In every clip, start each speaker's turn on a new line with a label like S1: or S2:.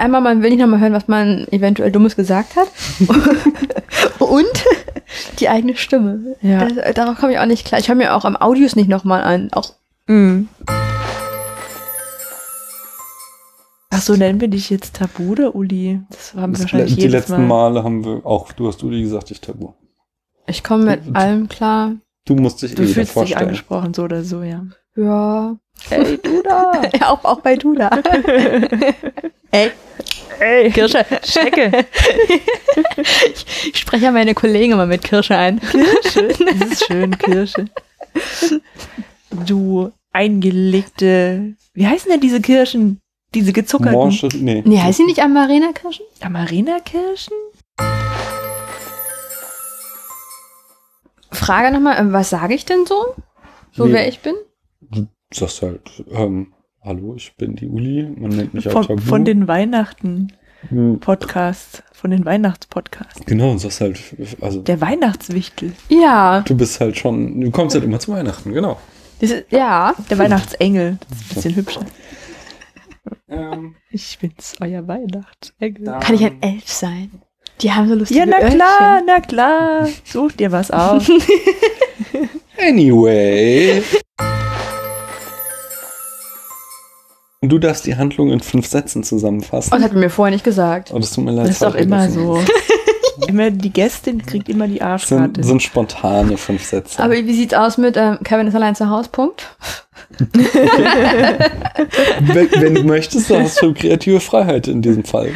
S1: einmal, man will nicht nochmal hören, was man eventuell Dummes gesagt hat. Und die eigene Stimme.
S2: Ja.
S1: Das, darauf komme ich auch nicht klar. Ich höre mir auch am Audios nicht nochmal an. Auch
S2: Mhm. Ach so, nennen wir dich jetzt Tabu oder Uli? Das haben wir wahrscheinlich
S3: die
S2: jedes
S3: letzten
S2: Mal.
S3: Male haben wir auch, du hast Uli gesagt, ich Tabu.
S1: ich komme mit allem klar.
S3: Du musst dich
S2: Du
S3: eh wieder
S2: fühlst dich
S3: vorstellen.
S2: angesprochen, so oder so, ja.
S1: Ja.
S2: Hey, du da!
S1: ja auch, auch bei Dula. Ey,
S2: Ey, Kirsche, Schnecke!
S1: ich spreche ja meine Kollegen immer mit Kirsche ein.
S2: Kirsche. Das ist schön, Kirsche. Du eingelegte. Wie heißen denn diese Kirschen? Diese gezuckerten.
S3: Morsche, nee.
S1: Nee, heißt sie nicht Amarena-Kirschen?
S2: Amarena-Kirschen?
S1: Frage nochmal, äh, was sage ich denn so? So
S3: Nee.
S1: wer ich bin?
S3: Du sagst halt, ähm, hallo, ich bin die Uli, man nennt mich auch
S2: Von,
S3: Tabu.
S2: von den Weihnachten-Podcasts.
S3: Hm,
S2: Von den Weihnachtspodcasts.
S3: Genau, und sagst halt, also
S2: Der Weihnachtswichtel.
S1: Ja.
S3: du bist halt schon, du kommst halt immer zu Weihnachten, genau.
S1: Das ist, ja.
S2: Der Weihnachtsengel. Das ist ein bisschen hübscher.
S3: Ähm,
S2: Ich bin's, euer Weihnachtsengel.
S1: Kann ich ein Elf sein? Die haben so lustige
S2: Ja, na
S1: Öhrchen.
S2: klar, na klar. Such dir was aus.
S3: Anyway. Und du darfst die Handlung in fünf Sätzen zusammenfassen.
S1: Oh, das hat man mir vorher nicht gesagt.
S3: Oh, das tut mir leid.
S2: Das ist doch
S3: falsch
S2: immer so. Immer die Gästin kriegt immer die Arschkarte.
S3: Sind, sind spontane fünf Sätze.
S1: Aber wie sieht's aus mit ähm, Kevin ist allein zu Hause? Punkt.
S3: wenn, wenn du möchtest, dann hast du kreative Freiheit in diesem Fall.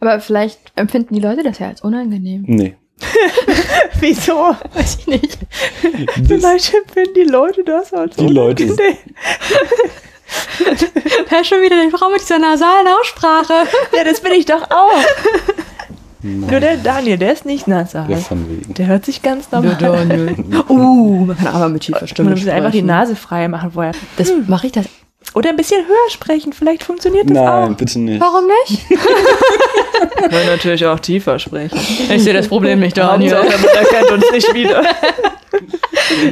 S1: Aber vielleicht empfinden die Leute das ja als unangenehm.
S3: Nee.
S2: Wieso?
S1: Weiß ich nicht.
S3: Das,
S2: Vielleicht finden die Leute das als
S3: Die Leute-
S2: unangenehm.
S1: Wer schon wieder die Frau mit dieser nasalen Aussprache?
S2: Ja, das bin ich doch auch. Nur
S3: nein,
S2: der Daniel, der ist nicht nasal.
S3: von wegen.
S2: Der hört sich ganz normal an.
S1: Uh, man kann aber mit tiefer Stimme
S2: Man muss einfach die. Nase frei machen vorher.
S1: Das mache ich das.
S2: Oder ein bisschen höher sprechen, vielleicht funktioniert das
S3: Nein,
S2: auch.
S3: bitte nicht.
S1: Warum nicht?
S2: können natürlich auch tiefer sprechen.
S1: Ich sehe das Problem nicht,
S2: Hauptsache, man erkennt uns nicht wieder.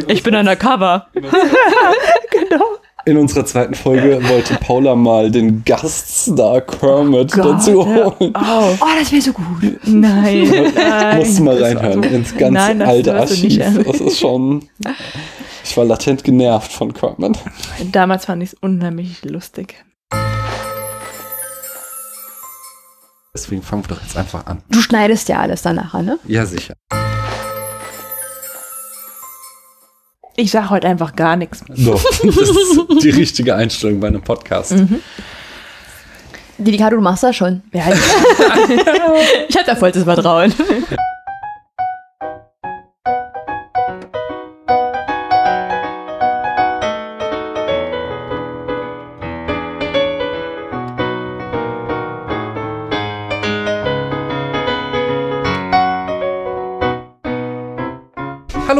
S1: Ich bin undercover.
S2: genau.
S3: In unserer zweiten Folge wollte Paula mal den Gaststar Kermit dazu holen.
S2: Oh,
S1: Oh, das wäre so gut.
S2: nein. nein.
S3: Musst du mal reinhören ins ganz
S2: Nein, das
S3: alte Archiv. Das ist schon. Ich war latent genervt von Kermit.
S2: Damals fand ich es unheimlich lustig.
S3: Deswegen fangen wir doch jetzt einfach an.
S1: Du schneidest ja alles dann nachher, ne?
S3: Ja, sicher.
S2: Ich sag heute einfach gar nichts.
S3: Doch, das ist die richtige Einstellung bei einem Podcast.
S2: Mhm.
S1: Dedikato, du machst das schon.
S2: Ja,
S1: Ich hab da vollstes Vertrauen.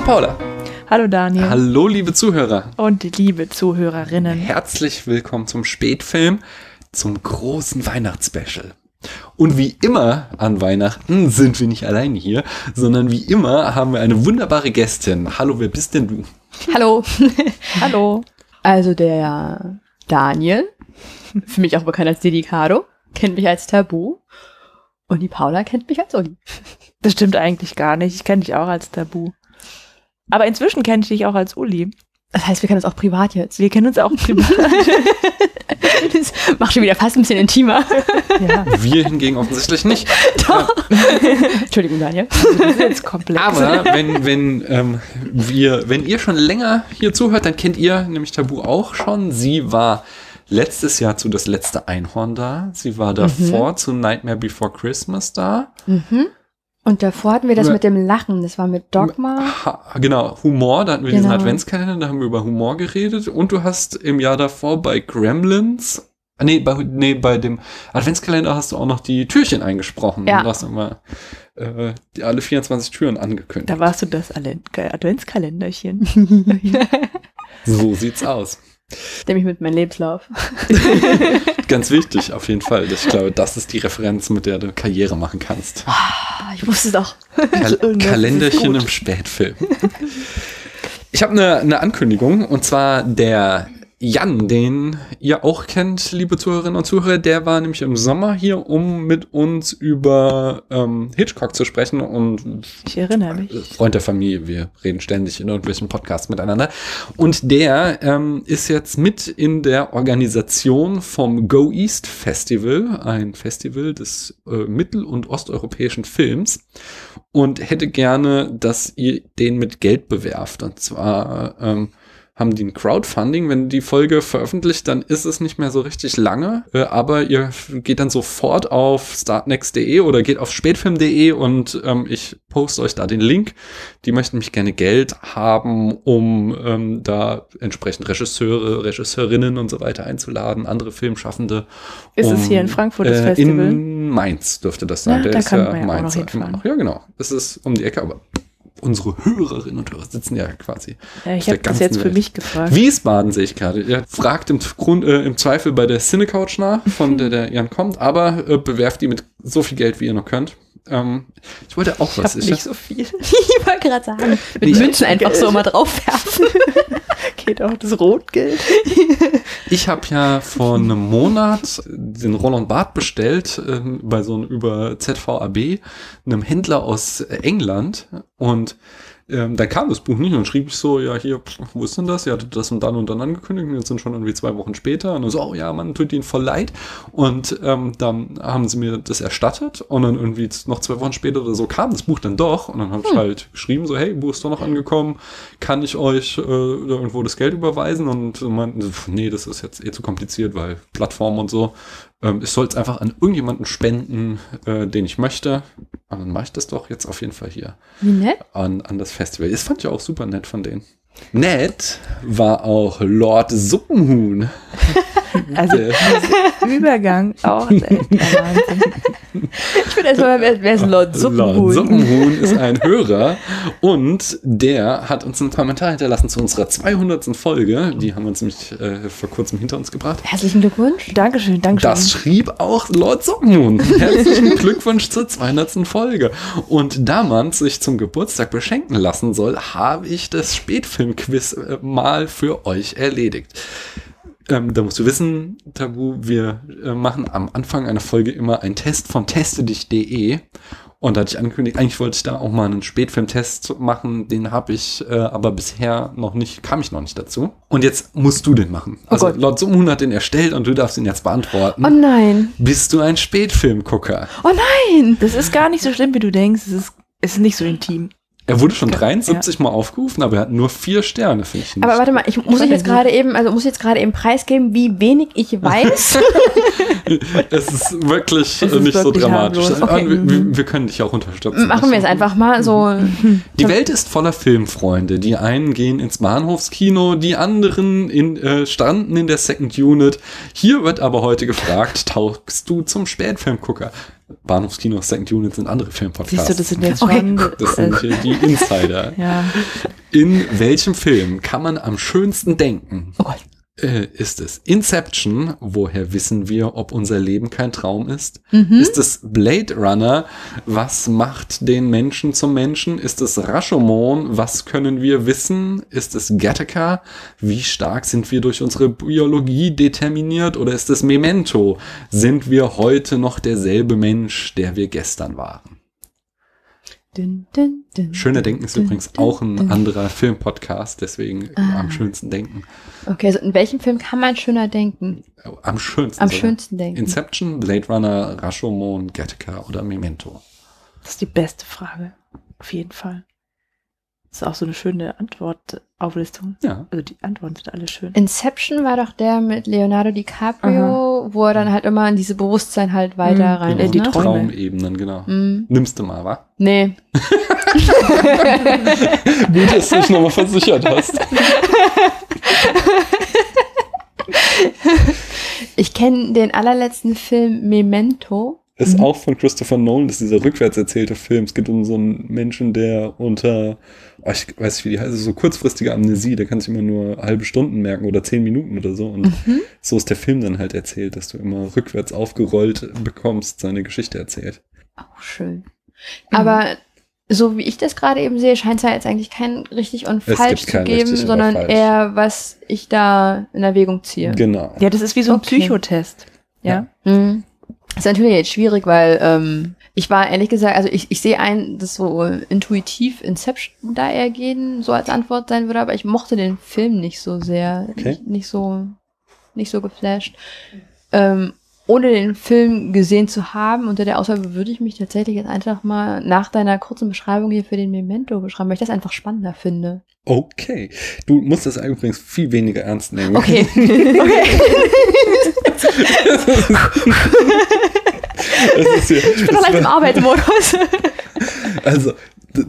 S3: Paula.
S2: Hallo Daniel.
S3: Hallo liebe Zuhörer.
S2: Und liebe Zuhörerinnen.
S3: Herzlich willkommen zum Spätfilm, zum großen Weihnachtsspecial. Und wie immer an Weihnachten sind wir nicht alleine hier, sondern wie immer haben wir eine wunderbare Gästin. Hallo, wer bist denn du?
S1: Hallo.
S2: Hallo.
S1: Also der Daniel, für mich auch bekannt als Dedicado, kennt mich als Tabu. Und die Paula kennt mich als Uli.
S2: Das stimmt eigentlich gar nicht. Ich kenne dich auch als Tabu. Aber inzwischen kenne ich dich auch als Uli.
S1: Das heißt, wir kennen uns auch privat jetzt.
S2: Wir kennen uns auch privat.
S1: Das macht schon wieder fast ein bisschen intimer.
S2: ja,
S3: Wir hingegen offensichtlich nicht.
S1: Entschuldigung, Daniel.
S2: das ist jetzt komplex.
S3: Aber wenn, wenn, ähm, wir, wenn ihr schon länger hier zuhört, dann kennt ihr nämlich Tabu auch schon. Sie war letztes Jahr zu Das letzte Einhorn da. Sie war davor zu Nightmare Before Christmas da.
S1: Und davor hatten wir das mit dem Lachen. Das war mit Dogma.
S3: Genau, Humor, da hatten wir diesen
S1: Genau.
S3: Adventskalender, da haben wir über Humor geredet. Und du hast im Jahr davor bei Gremlins, ah, nee, bei, nee, bei dem Adventskalender hast du auch noch die Türchen eingesprochen.
S1: Ja.
S3: Du hast immer äh, die, alle 24 Türen angekündigt.
S2: Da warst du das Alle- Adventskalenderchen.
S3: So sieht's aus.
S1: Nämlich mit meinem Lebenslauf.
S3: Ganz wichtig, auf jeden Fall. Ich glaube, das ist die Referenz, mit der du Karriere machen kannst.
S1: Ah, ich wusste es doch.
S3: Kal Kalenderchen im Spätfilm. Ich habe eine eine Ankündigung und zwar der Jan, den ihr auch kennt, liebe Zuhörerinnen und Zuhörer, der war nämlich im Sommer hier, um mit uns über ähm, Hitchcock zu sprechen und
S2: Ich erinnere mich.
S3: Freund der Familie, wir reden ständig in irgendwelchen Podcasts miteinander. Und der ähm, ist jetzt mit in der Organisation vom Go East Festival, ein Festival des äh, mittel- und osteuropäischen Films und hätte gerne, dass ihr den mit Geld bewerft. Und zwar ähm, haben die ein Crowdfunding. Wenn die Folge veröffentlicht, dann ist es nicht mehr so richtig lange. Äh, aber ihr geht dann sofort auf startnext.de oder geht auf spätfilm.de und ähm, ich poste euch da den Link. Die möchten mich gerne Geld haben, um ähm, da entsprechend Regisseure, Regisseurinnen und so weiter einzuladen, andere Filmschaffende.
S2: Ist es
S3: um,
S2: hier in Frankfurt das
S3: äh,
S2: Festival?
S3: In Mainz dürfte das sein.
S2: Ja,
S3: Der
S2: da
S3: ist
S2: kann
S3: ja
S2: man ja auch noch
S3: Mainz. Ja, genau. Das ist um die Ecke, aber unsere Hörerinnen und Hörer sitzen ja quasi.
S2: Ja, ich habe das jetzt für
S3: Welt.
S2: mich gefragt.
S3: Wiesbaden sehe ich gerade. Ihr fragt im, Grund, äh, im Zweifel bei der Cinecouch nach, von der der Jan kommt, aber äh, bewerft die mit so viel Geld, wie ihr noch könnt. Ähm, ich wollte auch
S2: Ich
S3: was.
S2: habe
S3: Ich,
S2: nicht so viel.
S1: Ich wollte gerade sagen, mit
S3: Nee.
S1: Münzen einfach so mal draufwerfen.
S2: Geht auch das Rotgeld.
S3: ich habe ja vor einem Monat den Roland Barth bestellt ähm, bei so einem über ZVAB, einem Händler aus England und ähm, dann kam das Buch nicht und dann schrieb ich so, ja, hier, pff, wo ist denn das? Ihr hattet das und dann und dann angekündigt und jetzt sind schon irgendwie zwei Wochen später. Und dann so, oh ja, man tut ihnen voll leid. Und ähm, dann haben sie mir das erstattet und dann irgendwie noch zwei Wochen später oder so kam das Buch dann doch. Und dann habe ich halt geschrieben, so, hey, Buch ist doch noch angekommen, kann ich euch äh, irgendwo das Geld überweisen? Und meinten, nee, das ist jetzt eh zu kompliziert, weil Plattform und so. Ähm, ich soll es einfach an irgendjemanden spenden, äh, den ich möchte. Und dann mache ich das doch jetzt auf jeden Fall hier
S1: Wie nett.
S3: an, an das Festival. Das fand ich auch super nett von denen. Nett war auch Lord Suppenhuhn.
S2: Also Übergang auch echt.
S1: Ich bin erstmal, wer, wer ist Lord
S3: Lord
S1: Suppenhuhn?
S3: Suppenhuhn ist ein Hörer und der hat uns einen Kommentar hinterlassen zu unserer 200. Folge. Die haben wir uns nämlich äh, vor kurzem hinter uns gebracht.
S1: Herzlichen Glückwunsch.
S2: Dankeschön, Dankeschön.
S3: Das schrieb auch Lord Suppenhuhn. Herzlichen Glückwunsch zur 200. Folge. Und da man sich zum Geburtstag beschenken lassen soll, habe ich das Spätfilmquiz äh, mal für euch erledigt. Ähm, da musst du wissen, Tabu, wir äh, machen am Anfang einer Folge immer einen Test von testedich.de. Und da hatte ich angekündigt, eigentlich wollte ich da auch mal einen Spätfilmtest machen. Den habe ich äh, aber bisher noch nicht, kam ich noch nicht dazu. Und jetzt musst du den machen. Also
S1: Gott.
S3: Lord Summun hat den erstellt und du darfst ihn jetzt beantworten.
S1: Oh nein.
S3: Bist du ein Spätfilmgucker?
S1: Oh nein.
S2: Das ist gar nicht so schlimm, wie du denkst. Es ist, es ist nicht so intim.
S3: Er wurde schon 73 Mal aufgerufen, aber er hat nur vier Sterne, finde ich. Nicht.
S1: Aber warte mal, ich muss ich jetzt gerade eben, also muss ich jetzt gerade eben preisgeben, wie wenig ich weiß.
S3: es ist wirklich
S2: Es
S3: äh,
S2: ist
S3: nicht so
S2: wirklich
S3: dramatisch.
S2: harmlos.
S3: Aber
S1: Okay.
S3: wir, wir, können dich auch unterstützen.
S1: Machen wir es einfach mal so.
S3: Die Welt ist voller Filmfreunde. Die einen gehen ins Bahnhofskino, die anderen in, äh, stranden in der Second Unit. Hier wird aber heute gefragt, taugst du zum Spätfilmgucker? Bahnhofskino, Second Unit sind andere Filmpodcasts.
S2: Siehst du, das sind jetzt
S1: Okay.
S2: schon.
S3: das sind hier die Insider.
S2: ja.
S3: In welchem Film kann man am schönsten denken?
S1: Oh Gott.
S3: Äh, ist es Inception? Woher wissen wir, ob unser Leben kein Traum ist?
S1: Mhm.
S3: Ist es Blade Runner? Was macht den Menschen zum Menschen? Ist es Rashomon? Was können wir wissen? Ist es Gattaca? Wie stark sind wir durch unsere Biologie determiniert? Oder ist es Memento? Sind wir heute noch derselbe Mensch, der wir gestern waren?
S1: Dün, dün, dün,
S3: Schöner Denken ist übrigens auch ein anderer Filmpodcast, deswegen
S1: Ah.
S3: am schönsten denken.
S1: Okay, so in welchem Film kann man schöner denken?
S3: Am schönsten.
S1: Am
S3: sogar.
S1: schönsten denken.
S3: Inception, Blade Runner, Rashomon, Gattaca oder Memento.
S2: Das ist die beste Frage. Auf jeden Fall. Das ist auch so eine schöne Antwortauflistung.
S3: Ja.
S2: Also die Antworten sind alle schön.
S1: Inception war doch der mit Leonardo DiCaprio, wo er dann halt immer in diese Bewusstsein halt weiter
S2: Mhm.
S1: rein
S2: In
S1: ist,
S2: die
S1: ne?
S2: Träume.
S3: Traumebenen, genau.
S1: Mhm.
S3: Nimmst du mal, wa?
S1: Nee.
S3: Gut, dass du dich nochmal versichert hast.
S1: Ich kenne den allerletzten Film Memento.
S3: Ist auch von Christopher Nolan, das ist dieser rückwärts erzählte Film. Es geht um so einen Menschen, der unter, oh, ich weiß nicht, wie die heißt, so kurzfristige Amnesie, der kann sich immer nur halbe Stunden merken oder zehn Minuten oder so. Und so ist der Film dann halt erzählt, dass du immer rückwärts aufgerollt bekommst, seine Geschichte erzählt.
S1: Auch schön. Aber so wie ich das gerade eben sehe, scheint es ja jetzt eigentlich kein richtig und falsch zu geben, sondern
S3: falsch.
S1: eher, was ich da in Erwägung ziehe.
S3: Genau.
S2: Ja, das ist wie so ein
S1: Okay.
S2: Psychotest. Ja.
S1: Ist natürlich jetzt schwierig, weil ähm, ich war ehrlich gesagt, also ich, ich sehe ein, dass so intuitiv Inception da eher gehen, so als Antwort sein würde, aber ich mochte den Film nicht so sehr.
S3: Okay.
S1: Nicht, nicht so, nicht so geflasht. Ähm, ohne den Film gesehen zu haben, unter der Auswahl würde ich mich tatsächlich jetzt einfach mal nach deiner kurzen Beschreibung hier für den Memento beschreiben, weil ich das einfach spannender finde.
S3: Okay. Du musst das übrigens viel weniger ernst nehmen.
S1: Okay.
S3: Hier,
S1: Ich bin noch leicht im Arbeitsmodus.
S3: also,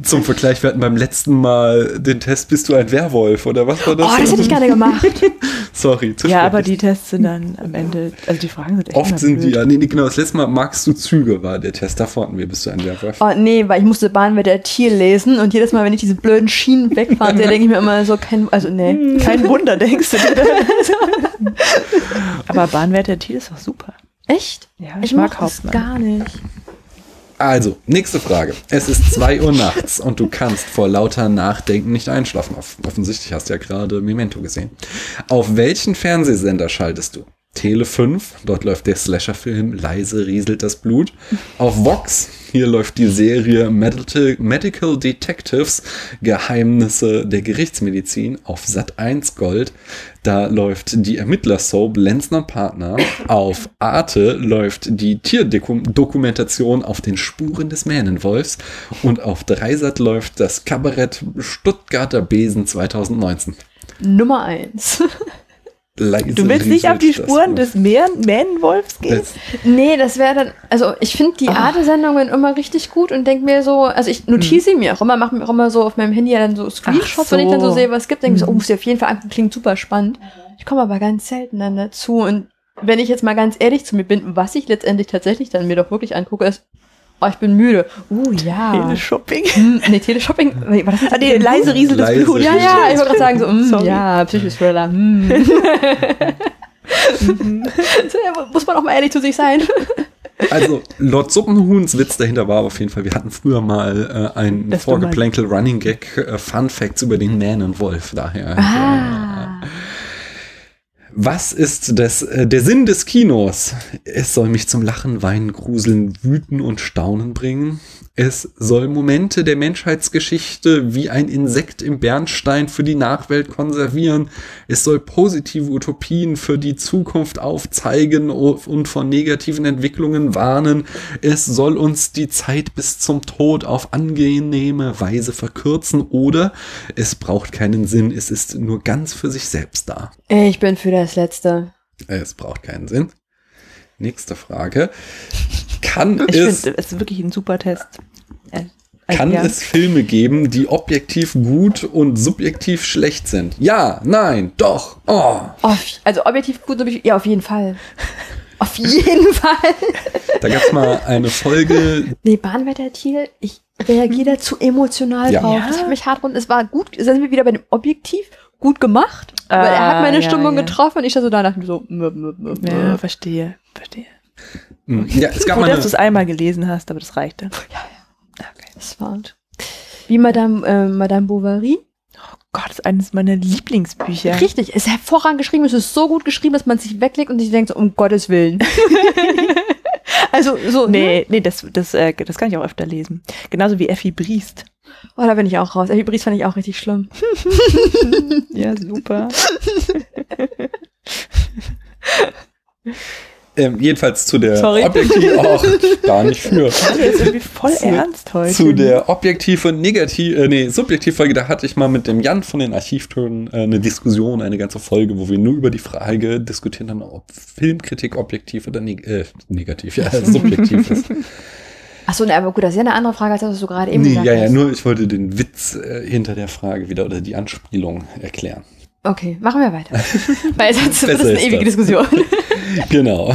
S3: zum Vergleich, wir hatten beim letzten Mal den Test, bist du ein Werwolf oder was war das?
S1: Oh, das hätte ich gerne gemacht.
S3: Sorry, zu
S2: Ja, aber die Tests sind dann am Ende, also die Fragen sind echt
S3: Oft sind die,
S2: blöd.
S3: ja, nee, nee, genau, das letzte Mal magst du Züge, war der Test. Davor hatten wir, bist du ein Werwolf.
S1: Oh, nee, weil ich musste Bahnwetter Tier lesen und jedes Mal, wenn ich diese blöden Schienen wegfahren sehe, denke ich mir immer so, kein, also nee.
S2: Kein Wunder, denkst du dir. aber Bahnwärter Thiel ist doch super.
S1: Echt?
S2: Ja,
S1: Ich,
S2: ich, mag Hauptmann.
S1: gar nicht.
S3: Also, nächste Frage. Es ist 2 Uhr nachts und du kannst vor lauter Nachdenken nicht einschlafen. Off offensichtlich hast du ja gerade Memento gesehen. Auf welchen Fernsehsender schaltest du? Tele 5, dort läuft der Slasher-Film Leise rieselt das Blut. Auf Vox, hier läuft die Serie Medical, Detectives, Geheimnisse der Gerichtsmedizin. Auf Sat 1 Gold, da läuft die Ermittler-Soap Lenzen und Partner. Auf Arte läuft die Tierdokumentation auf den Spuren des Mähnenwolfs. Und auf Dreisat läuft das Kabarett Stuttgarter Besen 2019.
S1: Nummer eins.
S3: Leise
S2: Du willst nicht auf die Spuren des Mähnenwolfs gehen?
S3: Das-
S1: nee, das wäre dann, also ich finde die
S2: Ah.
S1: Arte-Sendungen immer richtig gut und denke mir so, also ich notiere sie mir auch immer, mache mir auch immer so auf meinem Handy ja dann so Screenshots,
S2: Ach
S1: wenn ich dann so
S2: so.
S1: sehe, was es gibt, denke ich so, oh, muss ich auf jeden Fall angucken, klingt super spannend. Ich komme aber ganz selten dann dazu und wenn ich jetzt mal ganz ehrlich zu mir bin, was ich letztendlich tatsächlich dann mir doch wirklich angucke, ist, oh, ich bin müde. Uh, ja.
S2: Teleshopping.
S1: Hm, nee, Teleshopping, war das
S2: Ah, nee, leise rieselt das
S3: Leise
S2: Blut.
S1: Ja, ja, ich wollte gerade sagen, so, mm,
S2: Sorry.
S1: ja, Psychothriller. Mm. so, ja, muss man auch mal ehrlich zu sich sein.
S3: Also, Lord Suppenhuhns Witz dahinter war auf jeden Fall, wir hatten früher mal äh, ein
S2: Das
S3: Vorgeplänkel Running Gag äh, Fun Facts über den Mähnenwolf. Daher.
S1: Ah.
S3: Was ist das, äh, der Sinn des Kinos? Es soll mich zum Lachen, Weinen, Gruseln, Wüten und Staunen bringen. Es soll Momente der Menschheitsgeschichte wie ein Insekt im Bernstein für die Nachwelt konservieren. Es soll positive Utopien für die Zukunft aufzeigen und von negativen Entwicklungen warnen. Es soll uns die Zeit bis zum Tod auf angenehme Weise verkürzen oder es braucht keinen Sinn, es ist nur ganz für sich selbst da.
S1: Ich bin für das Letzte.
S3: Es braucht keinen Sinn. Nächste Frage. Kann
S2: Ich
S3: es,
S2: finde, es ist wirklich ein super Test. Äh,
S3: kann
S2: ja.
S3: es Filme geben, die objektiv gut und subjektiv schlecht sind? Ja, nein, doch. Oh.
S1: Auf, also objektiv gut, subjektiv- ja, auf jeden Fall. Auf jeden Fall.
S3: Da gab es mal eine Folge,
S1: Nee, Bahnwetter Thiel, ich reagiere da zu emotional
S3: Ja.
S1: drauf.
S2: Ja.
S1: Das hat mich hart und es war gut, da sind wir wieder bei dem Objektiv, gut gemacht. weil er
S2: Ah,
S1: hat meine
S2: ja,
S1: Stimmung
S2: ja.
S1: getroffen und ich da so da dachte mir so, mö, mö, mö, mö.
S2: Ja, verstehe, verstehe.
S3: Hm, ja, es gab
S2: Gut, dass du es einmal gelesen hast, aber das reicht dann. Okay.
S1: das war wie Madame, äh, Madame Bovary.
S2: Oh Gott, das ist eines meiner Lieblingsbücher.
S1: Richtig, es ist hervorragend geschrieben, es ist so gut geschrieben, dass man sich weglegt und sich denkt, so, um Gottes Willen. also so, ne?
S2: Nee, nee, das, das, äh, das kann ich auch öfter lesen. Genauso wie Effi Briest.
S1: Oh, da bin ich auch raus. Effi Briest fand ich auch richtig schlimm.
S2: Ja, super.
S3: ähm, jedenfalls zu der
S2: Sorry.
S3: objektiv auch gar nicht für.
S2: Der ist irgendwie voll
S3: Zu-
S2: ernst heute.
S3: Zu der objektiv und negativ, äh, nee, Subjektivfolge, da hatte ich mal mit dem Jan von den Archivtönen äh, eine Diskussion, eine ganze Folge, wo wir nur über die Frage diskutiert haben, ob Filmkritik objektiv oder neg äh, negativ, ja, subjektiv ist.
S1: Achso, ne, aber gut, das ist ja eine andere Frage, als das, was du gerade eben
S3: Nee,
S1: gesagt
S3: ja, ja,
S1: hast.
S3: nur ich wollte den Witz äh, hinter der Frage wieder oder die Anspielung erklären.
S1: Okay, machen wir weiter. Weil sonst wird das eine ewige
S3: das.
S1: Diskussion.
S3: Genau.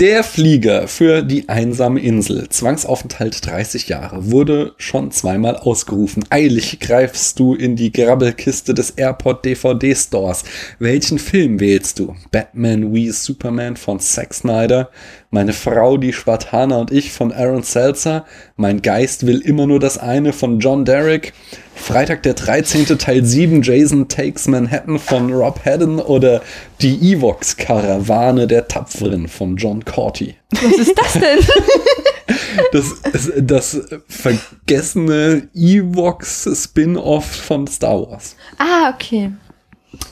S3: Der Flieger für die einsame Insel, Zwangsaufenthalt 30 Jahre, wurde schon zweimal ausgerufen. Eilig greifst du in die Grabbelkiste des Airport DVD Stores. Welchen Film wählst du? Batman wie Superman von Zack Snyder, Meine Frau, die Spartaner und ich von Aaron Seltzer, Mein Geist will immer nur das eine von John Derrick, Freitag der 13. Teil 7 Jason Takes Manhattan von Rob Haddon oder die Evox Karawane der Tapferen von John Corty.
S1: Was ist das denn?
S3: Das, das vergessene Evox Spin-off von Star Wars.
S1: ah, okay.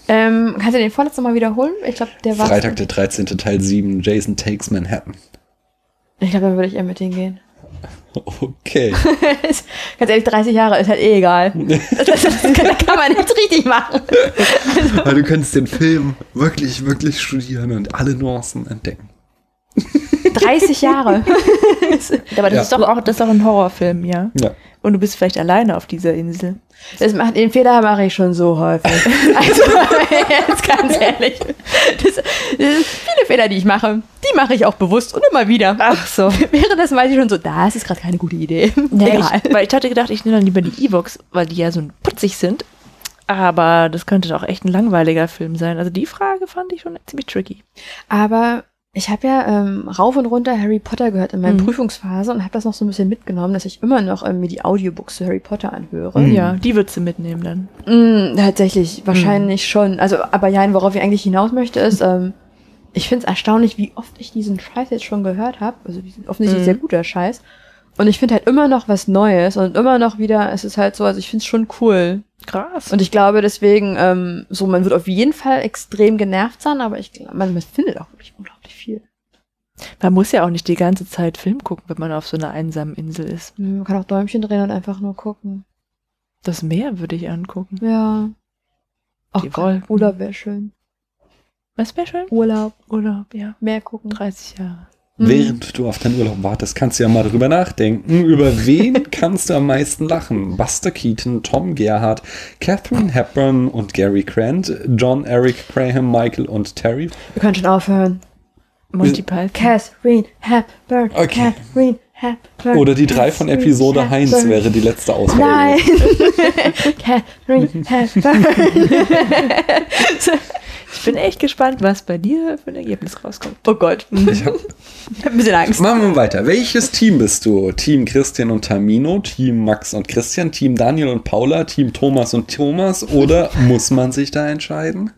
S1: Ähm, kannst du den vorletzten mal wiederholen? Ich glaube, der war.
S3: Freitag der 13. Teil 7 Jason Takes Manhattan.
S1: Ich glaube, dann würde ich eher mit denen gehen.
S3: Okay.
S1: Ganz ehrlich, 30 Jahre ist halt eh egal. Das, das, das kann, da kann man nichts richtig machen.
S3: Weil du könntest den Film wirklich, wirklich studieren und alle Nuancen entdecken.
S1: 30 Jahre.
S2: Aber das
S3: Ja.
S2: ist doch auch, das ist doch ein Horrorfilm, ja.
S3: Ja.
S2: Und du bist vielleicht alleine auf dieser Insel.
S1: Das macht, den Fehler mache ich schon so häufig. Also, jetzt ganz ehrlich. Das, das viele Fehler, die ich mache. Die mache ich auch bewusst und immer wieder.
S2: Ach so.
S1: Währenddessen weiß ich schon so, das ist gerade keine gute Idee.
S2: Ja,
S1: Egal.
S2: ich, weil ich hatte gedacht, ich nehme dann lieber die Evox, weil die ja so putzig sind. Aber das könnte doch echt ein langweiliger Film sein. Also die Frage fand ich schon ziemlich tricky.
S1: Aber ich habe ja ähm, rauf und runter Harry Potter gehört in meiner
S2: Mhm.
S1: Prüfungsphase und habe das noch so ein bisschen mitgenommen, dass ich immer noch ähm, mir die Audiobooks zu Harry Potter anhöre.
S3: Mhm.
S2: Ja, die würdest du mitnehmen dann.
S1: Mm, tatsächlich, wahrscheinlich schon. Also, aber ja, worauf ich eigentlich hinaus möchte, ist, ähm, ich finde es erstaunlich, wie oft ich diesen Scheiß jetzt schon gehört habe. Also diesen offensichtlich
S2: Mhm.
S1: sehr guter Scheiß. Und ich finde halt immer noch was Neues und immer noch wieder, es ist halt so, also ich finde es schon cool.
S2: Krass.
S1: Und ich glaube deswegen, ähm, so, man wird auf jeden Fall extrem genervt sein, aber ich glaube, man, man findet auch wirklich unglaublich.
S2: Man muss ja auch nicht die ganze Zeit Film gucken, wenn man auf so einer einsamen Insel ist.
S1: Man kann auch Däumchen drehen und einfach nur gucken.
S2: Das Meer würde ich angucken.
S1: Ja. Ach,
S2: Die Wolken.
S1: Urlaub wäre schön.
S2: Was wäre schön?
S1: Urlaub,
S2: Urlaub, ja.
S1: mehr gucken.
S2: 30 Jahre.
S1: Mhm.
S3: Während du auf deinen Urlaub wartest, kannst du ja mal drüber nachdenken. Über wen kannst du am meisten lachen? Buster Keaton, Tom Gerhardt, Catherine Hepburn und Gary Grant, John Eric Graham, Michael und Terry.
S1: Wir können schon aufhören.
S2: Monty Python.
S1: Catherine Hepburn.
S3: Okay.
S1: Catherine Hepburn.
S3: Oder die drei von
S1: Catherine
S3: Episode Heinz
S1: Hepburn.
S3: wäre die letzte Auswahl.
S1: Nein. Catherine Hepburn.
S2: Ich bin echt gespannt, was bei dir für ein Ergebnis rauskommt.
S1: oh Gott.
S3: Ich hab,
S1: Ich hab ein bisschen Angst.
S3: machen wir weiter. Welches Team bist du? Team Christian und Tamino, Team Max und Christian, Team Daniel und Paula, Team Thomas und Thomas oder muss man sich da entscheiden?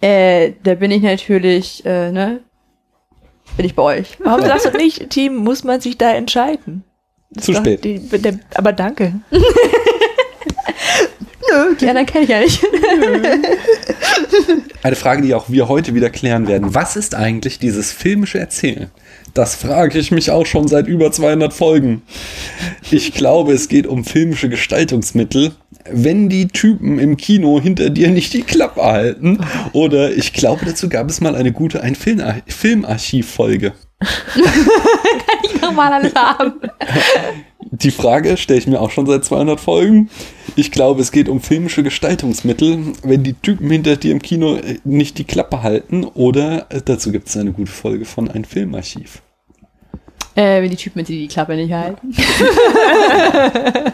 S1: Äh, da bin ich natürlich, äh, ne? Bin ich bei euch.
S2: Warum sagst du nicht, Team, muss man sich da entscheiden? Das
S3: Zu spät.
S2: Die, der, aber danke.
S1: Nö, die anderen kenne ich ja nicht.
S3: Eine Frage, die auch wir heute wieder klären werden. Was ist eigentlich dieses filmische Erzählen? Das frage ich mich auch schon seit über 200 Folgen. Ich glaube, es geht um filmische Gestaltungsmittel. Wenn die Typen im Kino hinter dir nicht die Klappe halten. Oder ich glaube, dazu gab es mal eine gute ein Film Filmarchiv-Folge.
S1: ich nochmal alles haben.
S3: Die Frage stelle ich mir auch schon seit 200 Folgen. Ich glaube, es geht um filmische Gestaltungsmittel. Wenn die Typen hinter dir im Kino äh, nicht die Klappe halten. Oder äh, dazu gibt es eine gute Folge von ein Filmarchiv.
S1: Äh, wenn die Typen mit die die Klappe nicht halten.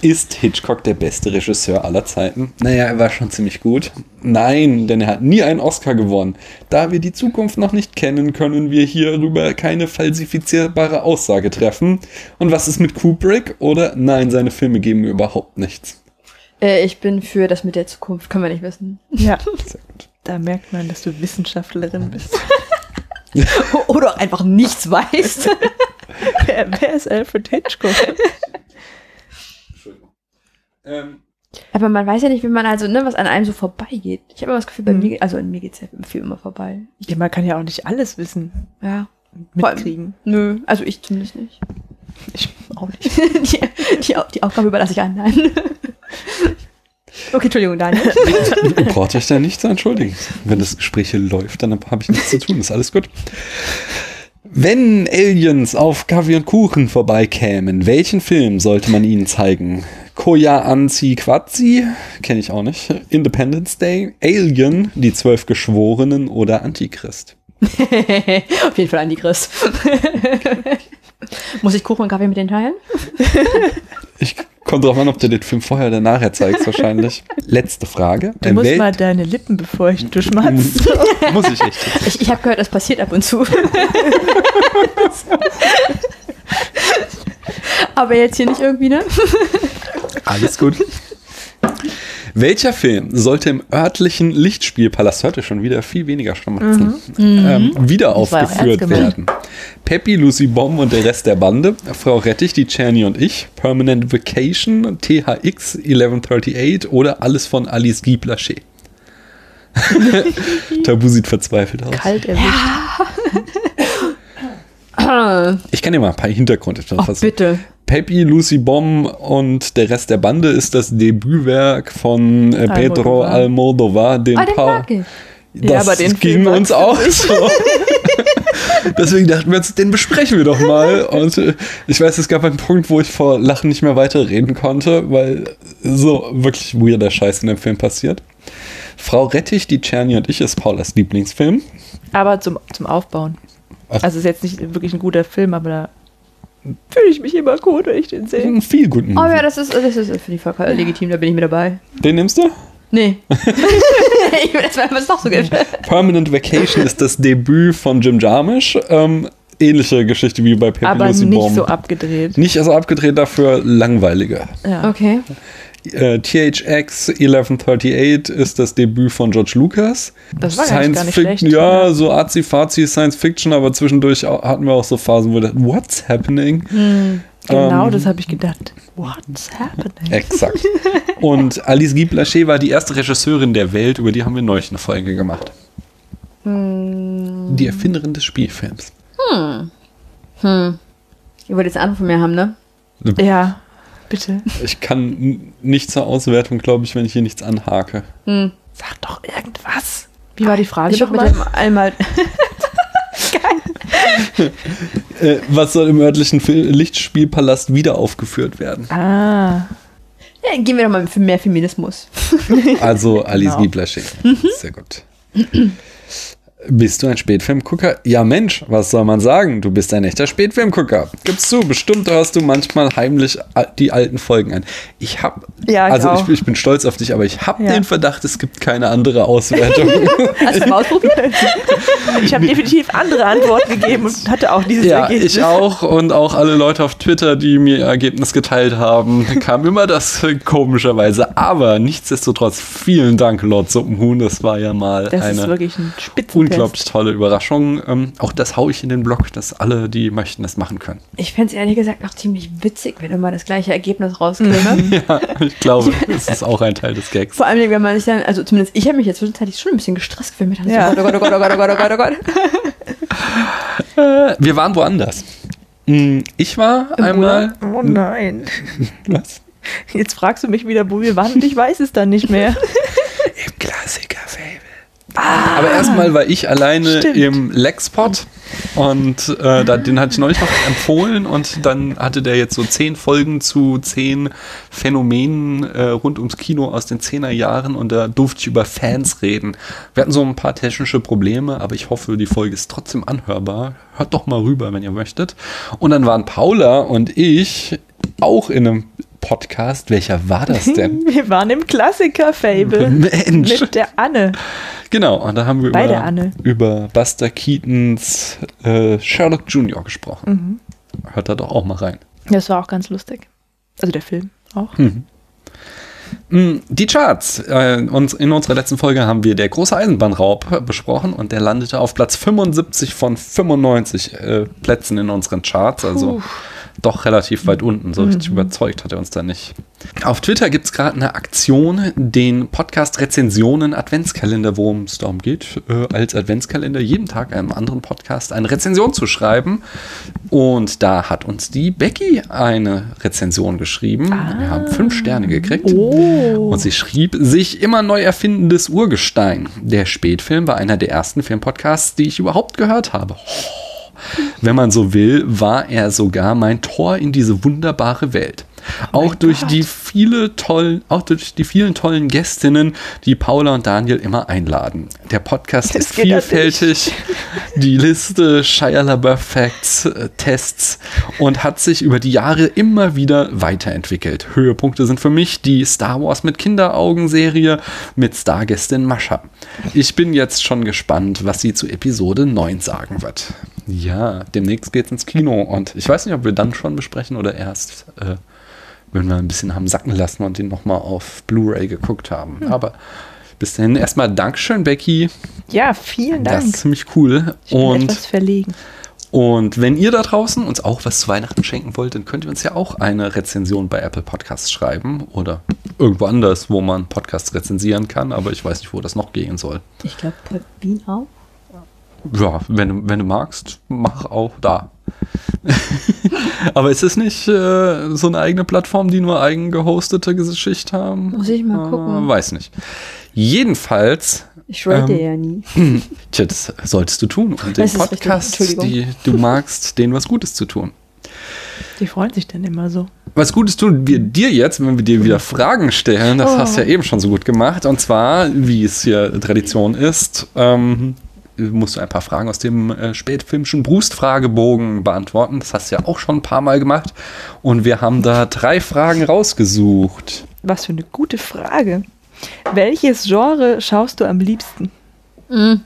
S3: Ist Hitchcock der beste Regisseur aller Zeiten? Naja, er war schon ziemlich gut. Nein, denn er hat nie einen Oscar gewonnen. Da wir die Zukunft noch nicht kennen, können wir hierüber keine falsifizierbare Aussage treffen. Und was ist mit Kubrick? Oder nein, seine Filme geben mir überhaupt nichts.
S1: Äh, ich bin für das mit der Zukunft, können wir nicht wissen.
S2: Ja,
S3: Sehr gut.
S2: da merkt man, dass du Wissenschaftlerin bist.
S1: Oder auch einfach nichts weißt.
S2: wer, wer ist Alfred Hitchcock?
S3: Ähm,
S1: Aber man weiß ja nicht, wie man also, ne, was an einem so vorbeigeht. Ich habe immer das Gefühl, bei
S2: Mhm.
S1: mir, also an mir geht's ja viel immer vorbei.
S2: Ja, man kann ja auch nicht alles wissen,
S1: Ja.
S2: Mitkriegen.
S1: Nö, also ich zumindest nicht.
S2: Ich auch nicht.
S1: die, die, die Aufgabe überlasse ich anderen. okay, Entschuldigung, Daniel.
S3: Ihr braucht euch da nicht zu entschuldigen. Wenn das Gespräch hier läuft, dann habe ich nichts zu tun. Ist alles gut. Wenn Aliens auf Kaffee und Kuchen vorbeikämen, welchen Film sollte man ihnen zeigen? Koya Anzi Quatzi, kenne ich auch nicht. Independence Day, Alien, die zwölf Geschworenen oder Antichrist.
S1: Auf jeden Fall Antichrist. Muss ich Kuchen und Kaffee mit den teilen?
S3: Ich kommt drauf an, ob du den Film vorher oder nachher zeigst, wahrscheinlich. Letzte Frage.
S2: Du musst mal deine Lippen befeuchten, du schmatzt.
S3: Muss ich echt.
S1: Ich, ich habe gehört, das passiert ab und zu. Aber jetzt hier nicht irgendwie, ne?
S3: Alles gut. Welcher Film sollte im örtlichen Lichtspielpalast, heute schon wieder viel weniger Schmatzen, ähm, wieder
S2: Das war auch
S3: aufgeführt werden? Peppy, Lucy Bomb und der Rest der Bande, Frau Rettich, die Czerny und ich, Permanent Vacation, THX 1138 oder alles von Alice Guy Blaché? Tabu sieht verzweifelt aus.
S2: Kalt erwischt.
S3: Ich kann dir mal ein paar Hintergründe
S1: Ach,
S3: fassen.
S1: bitte.
S3: Peppy, Lucy Bomb und der Rest der Bande ist das Debütwerk von äh, Pedro
S2: Almodovar.
S3: Almodovar, den
S1: Ah, den
S3: Paul. Das
S2: Ja, aber den
S3: ging
S2: Film
S3: uns auch so. Deswegen dachten wir uns, den besprechen wir doch mal. Und äh, ich weiß, es gab einen Punkt, wo ich vor Lachen nicht mehr weiterreden konnte, weil so wirklich weirder Scheiß in dem Film passiert. Frau Rettich, die Czerny und ich ist Paulas Lieblingsfilm.
S2: Aber zum, zum Aufbauen.
S3: Ach.
S2: Also ist jetzt nicht wirklich ein guter Film, aber da fühle ich mich immer gut, wenn ich den sehe.
S3: Ein viel guten
S1: Oh
S3: Movie.
S1: ja, das ist, das ist für die voll legitim, da bin ich mit dabei.
S3: Den nimmst du?
S1: Nee. ich will jetzt mal, was noch so gibt.
S3: Permanent Vacation ist das Debüt von Jim Jarmusch. Ähm, ähnliche Geschichte wie bei Pepe
S2: Aber
S3: Lucy
S2: nicht
S3: Bomb.
S2: so abgedreht.
S3: Nicht also abgedreht, dafür langweiliger.
S2: Ja.
S1: Okay.
S3: Äh, THX 1138 ist das Debüt von George Lucas.
S2: Das war nicht- gar nicht
S3: Fiction,
S2: schlecht,
S3: ja,
S2: oder?
S3: so arzi-fazi Science Fiction, aber zwischendurch hatten wir auch so Phasen, wo wir dachten, what's happening?
S2: Genau,
S3: Ähm,
S2: das habe ich gedacht. What's happening?
S3: Exakt. Und Alice Guy Blaché war die erste Regisseurin der Welt, über die haben wir neulich eine Folge gemacht.
S2: Hm.
S3: Die Erfinderin des Spielfilms.
S1: Ihr wollt jetzt Antwort von mir haben, ne?
S2: Ja, bitte.
S3: Ich kann nicht zur Auswertung, glaube ich, wenn ich hier nichts anhake.
S2: Sag doch irgendwas. Wie war die Frage
S1: Ich mach mit
S2: nochmal?
S1: dem einmal.
S3: Äh, was soll im örtlichen Fil Lichtspielpalast wieder aufgeführt werden?
S2: Ah,
S1: Ja, gehen wir doch mal für mehr Feminismus.
S3: Also Alice
S2: Genau.
S3: Guy Blaché. Sehr gut. Bist du ein Spätfilmgucker? Ja, Mensch, was soll man sagen? Du bist ein echter Spätfilmgucker. Gib's zu, bestimmt hörst du manchmal heimlich die alten Folgen an. Ich hab,
S2: Ja, ich
S3: also ich, ich bin stolz auf dich, aber ich habe
S2: Ja.
S3: den Verdacht, es gibt keine andere Auswertung.
S1: Hast du mal ausprobiert?
S2: ich habe definitiv andere Antworten gegeben und hatte auch dieses
S3: ja,
S2: Ergebnis.
S3: ich auch und auch alle Leute auf Twitter, die mir ihr Ergebnis geteilt haben, kam immer das komischerweise. Aber nichtsdestotrotz, vielen Dank, Lord Suppenhuhn. Das war ja mal
S2: Das ist
S3: eine
S2: wirklich ein Spitzentest.
S3: Unglaublich tolle Überraschung. Ähm, auch das haue ich in den Blog, dass alle, die möchten, das machen können.
S1: Ich fände es ehrlich gesagt auch ziemlich witzig, wenn immer das gleiche Ergebnis rauskäme.
S3: Ja, ich glaube, das ist auch ein Teil des Gags.
S1: Vor allem, wenn man sich dann, also zumindest ich habe mich jetzt zwischenzeitlich schon ein bisschen gestresst gefühlt. Mit
S2: Ja.
S1: so, oh Gott, oh Gott, oh Gott, oh Gott, oh Gott, oh Gott, oh.
S3: Äh, wir waren woanders. Mm, Ich war einmal.
S2: Oh nein.
S3: Was?
S2: Jetzt fragst du mich wieder, wo wir waren und ich weiß es dann nicht mehr.
S3: Im Aber erstmal war ich alleine
S2: Stimmt.
S3: im Lexpot und äh, da, den hatte ich neulich noch empfohlen und dann hatte der jetzt so zehn Folgen zu zehn Phänomenen äh, rund ums Kino aus den Zehnerjahren und da durfte ich über Fans reden. Wir hatten so ein paar technische Probleme, aber ich hoffe, die Folge ist trotzdem anhörbar. Hört doch mal rüber, wenn ihr möchtet. Und dann waren Paula und ich auch in einem Podcast. Welcher war das denn?
S2: Wir waren im Klassiker-Fable.
S3: Mensch.
S2: Mit der Anne.
S3: Genau, und da haben wir
S2: Bei
S3: über, über Buster Keatons äh, Sherlock Jr. gesprochen.
S2: Mhm.
S3: Hört da doch auch mal rein.
S2: Das war auch ganz lustig. Also der Film auch.
S3: Mm, Die Charts. Äh, in unserer letzten Folge haben wir der große Eisenbahnraub besprochen und der landete auf Platz 75 von 95 äh, Plätzen in unseren Charts. Also doch relativ weit unten. So richtig überzeugt hat er uns da nicht. Auf Twitter gibt es gerade eine Aktion, den Podcast Rezensionen Adventskalender, worum es darum geht, äh, als Adventskalender jeden Tag einem anderen Podcast eine Rezension zu schreiben. Und da hat uns die Becky eine Rezension geschrieben. Wir haben fünf Sterne gekriegt.
S2: Oh.
S3: Und sie schrieb, sich immer neu erfindendes Urgestein. Der Spätfilm war einer der ersten Filmpodcasts, die ich überhaupt gehört habe. Wenn man so will, war er sogar mein Tor in diese wunderbare Welt. auch durch die viele tollen, auch durch die vielen tollen Gästinnen, die Paula und Daniel immer einladen. Der Podcast
S2: Das
S3: ist vielfältig, die Liste Shia LaBeouf Facts, äh, Tests und hat sich über die Jahre immer wieder weiterentwickelt. Höhepunkte sind für mich die Star Wars mit Kinderaugen Serie mit Stargästin Mascha. Ich bin jetzt schon gespannt, was sie zu Episode 9 sagen wird. Ja, demnächst geht's ins Kino und ich weiß nicht, ob wir dann schon besprechen oder erst, äh, wenn wir ein bisschen haben sacken lassen und den nochmal auf Blu-ray geguckt haben. Aber bis dahin erstmal Dankeschön, Becky.
S2: Ja, vielen
S3: Das
S2: Dank.
S3: ist ziemlich cool.
S2: ich bin
S3: Und,
S2: etwas verlegen.
S3: und wenn ihr da draußen uns auch was zu Weihnachten schenken wollt, dann könnt ihr uns ja auch eine Rezension bei Apple Podcasts schreiben oder irgendwo anders, wo man Podcasts rezensieren kann. Aber ich weiß nicht, wo das noch gehen soll.
S1: Ich glaube, Podbean auch.
S3: Ja, wenn, du- wenn du magst, mach auch da. Aber ist es nicht äh, so eine eigene Plattform, die nur eigen gehostete Geschichte haben?
S1: Muss ich mal
S3: Äh,
S1: gucken.
S3: weiß nicht. Jedenfalls,
S1: Ich rate
S3: Ähm,
S1: ja nie.
S3: tja, das solltest du tun, um den. Podcast, die du magst, denen was Gutes zu tun.
S2: Die freuen sich dann immer so.
S3: Was Gutes tun wir dir jetzt, wenn wir dir wieder Fragen stellen. Das
S1: Oh.
S3: hast du ja eben schon so gut gemacht. Und zwar, wie es hier Tradition ist, ähm, musst du ein paar Fragen aus dem äh, spätfilmischen Brust-Fragebogen beantworten. Das hast du ja auch schon ein paar Mal gemacht. Und wir haben da drei Fragen rausgesucht.
S2: Was für eine gute Frage. Welches Genre schaust du am liebsten?
S1: Mhm.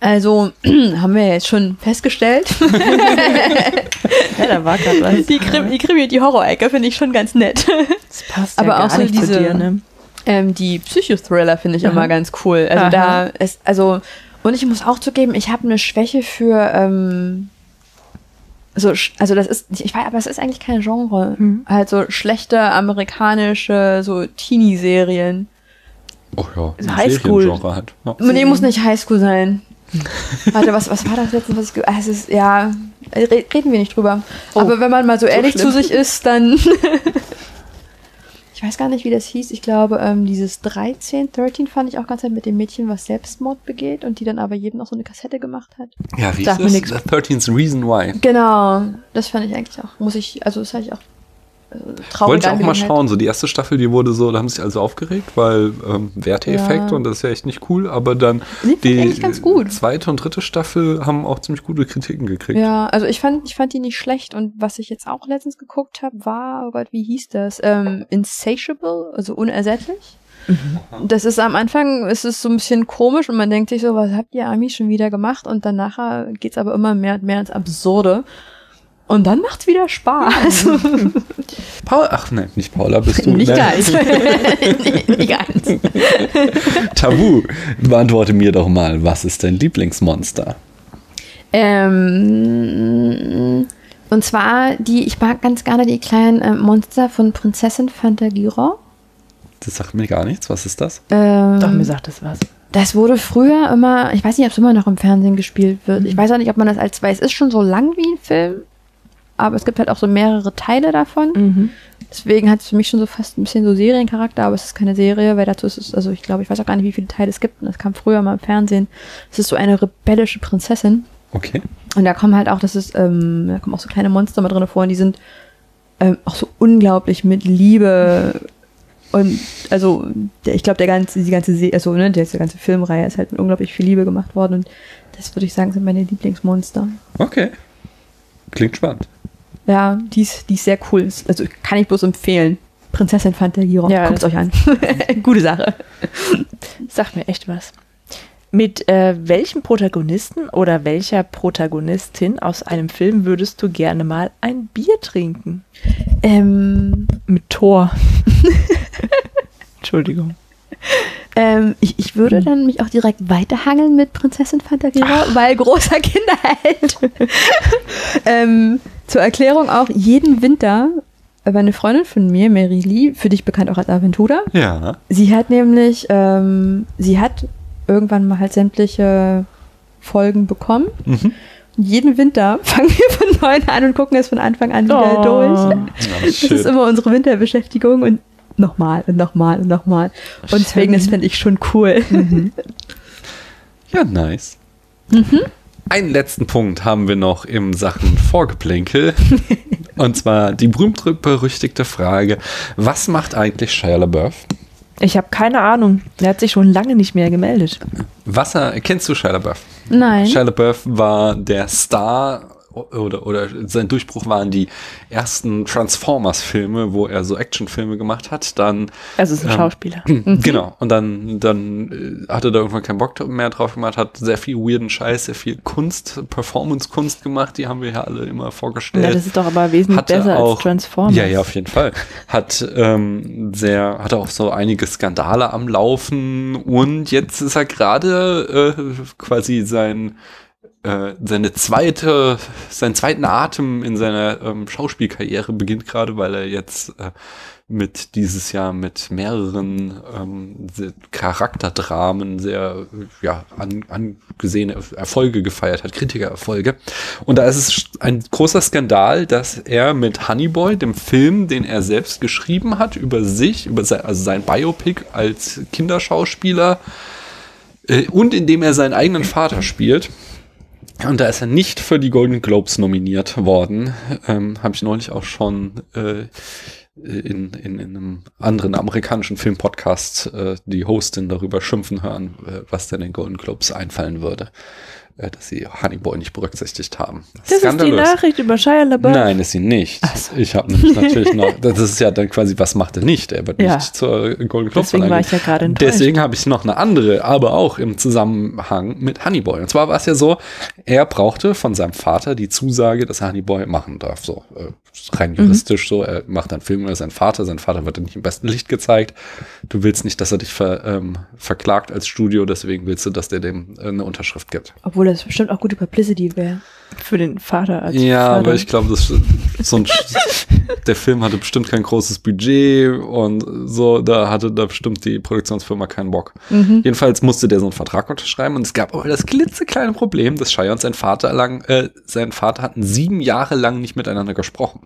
S1: Also, haben wir ja jetzt schon festgestellt.
S2: Ja, da war gerade was.
S1: Die Krimi, die, Krimi die Horror-Ecke finde ich schon ganz nett.
S2: Das passt
S1: Aber
S2: ja gar
S1: auch so
S2: nicht
S1: diese-
S2: zu dir, ne?
S1: Ähm, die Psychothriller finde ich
S2: Aha.
S1: immer ganz cool. Also
S2: Aha.
S1: da ist, also, und ich muss auch zugeben, ich habe eine Schwäche für, ähm, so, also das ist, ich weiß, aber es ist eigentlich kein Genre.
S2: Mhm.
S1: Halt so schlechte amerikanische, so Teenie-Serien.
S3: Oh ja,
S2: Also Highschool.
S3: Seriengenre halt. Ja.
S1: Nee, muss nicht Highschool sein. Warte, was, was war das letztens, was ich, es ist, ja, re- reden wir nicht drüber.
S2: Oh,
S1: aber wenn man mal so ehrlich
S2: schlimm.
S1: zu sich ist, dann, ich weiß gar nicht, wie das hieß. Ich glaube, ähm, dieses 13, 13 fand ich auch ganz nett mit dem Mädchen, was Selbstmord begeht und die dann aber jedem noch so eine Kassette gemacht hat.
S3: Ja, wie ist
S1: nix.
S3: das? 13th Reason Why.
S1: Genau, das fand ich eigentlich auch, muss ich, also das hatte ich auch traurig
S3: Wollte ich auch mal schauen, so die erste Staffel, die wurde so, da haben sich also aufgeregt, weil ähm, Werteeffekt
S1: Ja.
S3: und das ist ja echt nicht cool, aber dann die
S1: gut.
S3: zweite und dritte Staffel haben auch ziemlich gute Kritiken gekriegt.
S1: Ja, also ich fand, ich fand die nicht schlecht und was ich jetzt auch letztens geguckt habe, war, oh Gott, wie hieß das? Ähm, Insatiable, also unersättlich. Das ist am Anfang, ist es so ein bisschen komisch und man denkt sich so, was habt ihr Ami schon wieder gemacht? Und dann nachher geht's aber immer mehr und mehr ins Absurde. Und dann macht's wieder Spaß.
S3: Paul, ach nein, nicht Paula, bist du.
S1: nicht ganz. nicht ganz.
S3: Tabu, beantworte mir doch mal, was ist dein Lieblingsmonster?
S1: Ähm, und zwar die, ich mag ganz gerne die kleinen äh, Monster von Prinzessin Fantagira.
S3: Das sagt mir gar nichts, was ist das?
S1: Ähm,
S2: Doch, mir sagt das was.
S1: Das wurde früher immer, ich weiß nicht, ob es immer noch im Fernsehen gespielt wird. Ich weiß auch nicht, ob man das als, weil es ist schon so lang wie ein Film, aber es gibt halt auch so mehrere Teile davon.
S2: Mhm.
S1: Deswegen hat es für mich schon so fast ein bisschen so Seriencharakter, aber es ist keine Serie, weil dazu ist es, also ich glaube, ich weiß auch gar nicht, wie viele Teile es gibt. Und das kam früher mal im Fernsehen. Es ist so eine rebellische Prinzessin.
S3: Okay.
S1: Und da kommen halt auch, das ist, ähm, da kommen auch so kleine Monster mal drin vor und die sind ähm, auch so unglaublich mit Liebe und also der, ich glaube der ganze, die ganze Se also ne, die ganze Filmreihe ist halt mit unglaublich viel Liebe gemacht worden und das würde ich sagen sind meine Lieblingsmonster.
S3: Okay. Klingt spannend.
S1: Ja, die ist, die ist sehr cool. Also kann ich bloß empfehlen. Prinzessin Fantagira.
S2: Ja,
S1: Guckt
S2: das-
S1: euch an. Gute Sache.
S2: Sagt mir echt was. Mit äh, welchem Protagonisten oder welcher Protagonistin aus einem Film würdest du gerne mal ein Bier trinken?
S1: Ähm,
S2: Mit Thor. Entschuldigung.
S1: Ähm, ich, ich würde dann mich auch direkt weiterhangeln mit Prinzessin Fantagira, weil großer Kinderheld. ähm, zur Erklärung auch, jeden Winter, äh, eine Freundin von mir, Mary Lee, für dich bekannt auch als Aventura,
S3: Ja.
S1: sie hat nämlich, ähm, sie hat irgendwann mal halt sämtliche Folgen bekommen.
S3: Mhm.
S1: Und jeden Winter fangen wir von neuem an und gucken es von Anfang an wieder
S2: Oh.
S1: durch. Das ist immer unsere Winterbeschäftigung und nochmal und nochmal und nochmal. Und deswegen, das fände ich schon cool.
S3: Ja, nice.
S1: Mhm.
S3: Einen letzten Punkt haben wir noch im Sachen Vorgeplänkel. Und zwar die berühmt-berüchtigte Frage, was macht eigentlich Shia LaBeouf?
S2: Ich habe keine Ahnung. Er hat sich schon lange nicht mehr gemeldet.
S3: Was er, kennst du Shia LaBeouf?
S1: Nein.
S3: Shia LaBeouf war der Star oder, oder sein Durchbruch waren die ersten Transformers-Filme, wo er so Actionfilme gemacht hat. Dann,
S2: Also ist ein
S3: Ähm,
S2: Schauspieler.
S3: genau. Und dann, dann äh, hatte er irgendwann keinen Bock mehr drauf gemacht, hat sehr viel weirden Scheiß, sehr viel Kunst, Performance-Kunst gemacht. Die haben wir ja alle immer vorgestellt.
S2: Ja, das ist doch aber wesentlich
S3: Hatte
S2: besser
S3: auch-
S2: als Transformers.
S3: Ja, ja, auf jeden Fall. Hat ähm, sehr, hatte auch so einige Skandale am Laufen und jetzt ist er gerade äh, quasi sein äh, seine zweite, seinen zweiten Atem in seiner ähm, Schauspielkarriere beginnt gerade, weil er jetzt äh, mit dieses Jahr mit mehreren ähm, Charakterdramen sehr ja, an, angesehene Erfolge gefeiert hat, Kritikererfolge. Und da ist es ein großer Skandal, dass er mit Honeyboy, dem Film, den er selbst geschrieben hat, über sich, über sein, also sein Biopic als Kinderschauspieler äh, und in dem er seinen eigenen Vater spielt, und da ist er nicht für die Golden Globes nominiert worden. Ähm, Habe ich neulich auch schon äh, in, in, in einem anderen amerikanischen Filmpodcast äh, die Hostin darüber schimpfen hören, äh, was denn den Golden Globes einfallen würde, dass sie Honeyboy nicht berücksichtigt haben.
S2: Das ist die Nachricht über Shia LaBeouf.
S3: Nein, ist sie nicht. Ich habe nämlich natürlich noch, das ist ja dann quasi, was macht er nicht? Er wird
S2: Ja.
S3: nicht zur Golden Globe
S2: Deswegen war ich ja gerade enttäuscht.
S3: Deswegen habe ich noch eine andere, aber auch im Zusammenhang mit Honeyboy. Und zwar war es ja so, er brauchte von seinem Vater die Zusage, dass er Honeyboy machen darf. So rein
S2: Mhm.
S3: juristisch so. Er macht einen Film über seinen Vater. Sein Vater wird nicht im besten Licht gezeigt. Du willst nicht, dass er dich ver, ähm, verklagt als Studio. Deswegen willst du, dass der dem äh, eine Unterschrift gibt.
S1: Obwohl das bestimmt auch gute Publicity wäre.
S2: Für den Vater als
S3: Ja,
S2: Vater.
S3: aber ich glaube, das so ein, der Film hatte bestimmt kein großes Budget und so, da hatte da bestimmt die Produktionsfirma keinen Bock. Jedenfalls musste der so einen Vertrag unterschreiben und es gab aber das klitzekleine Problem, dass Shia und sein Vater lang, äh, sein Vater hatten sieben Jahre lang nicht miteinander gesprochen.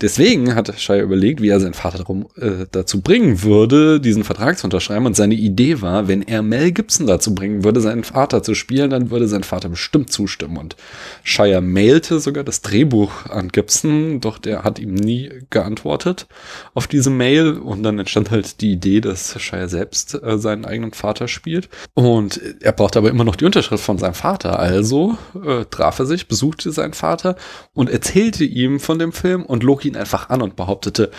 S3: Deswegen hat Shia überlegt, wie er seinen Vater darum, äh, dazu bringen würde, diesen Vertrag zu unterschreiben. Und seine Idee war, wenn er Mel Gibson dazu bringen würde, seinen Vater zu spielen, dann würde sein Vater bestimmt zustimmen. Und Shia mailte sogar das Drehbuch an Gibson, doch der hat ihm nie geantwortet auf diese Mail. Und dann entstand halt die Idee, dass Shia selbst äh, seinen eigenen Vater spielt. Und er brauchte aber immer noch die Unterschrift von seinem Vater. Also äh, traf er sich, besuchte seinen Vater und erzählte ihm von dem Film und log ihn einfach an und behauptete,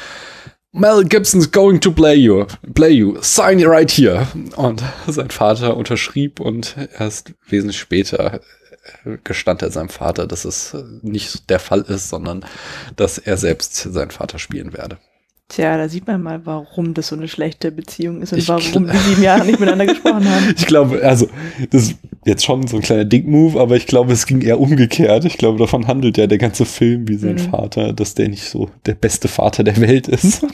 S3: Mel Gibson's going to play you, play you, sign right here. Und sein Vater unterschrieb und erst wesentlich später äh, gestand er seinem Vater, dass es nicht der Fall ist, sondern dass er selbst seinen Vater spielen werde.
S2: Tja, da sieht man mal, warum das so eine schlechte Beziehung ist und
S3: Ich
S2: warum die sieben Jahre nicht miteinander gesprochen haben.
S3: Ich glaube, also, das ist jetzt schon so ein kleiner Dick-Move, aber ich glaube, es ging eher umgekehrt. Ich glaube, davon handelt ja der ganze Film, wie sein
S2: Mhm.
S3: Vater, dass der nicht so der beste Vater der Welt ist.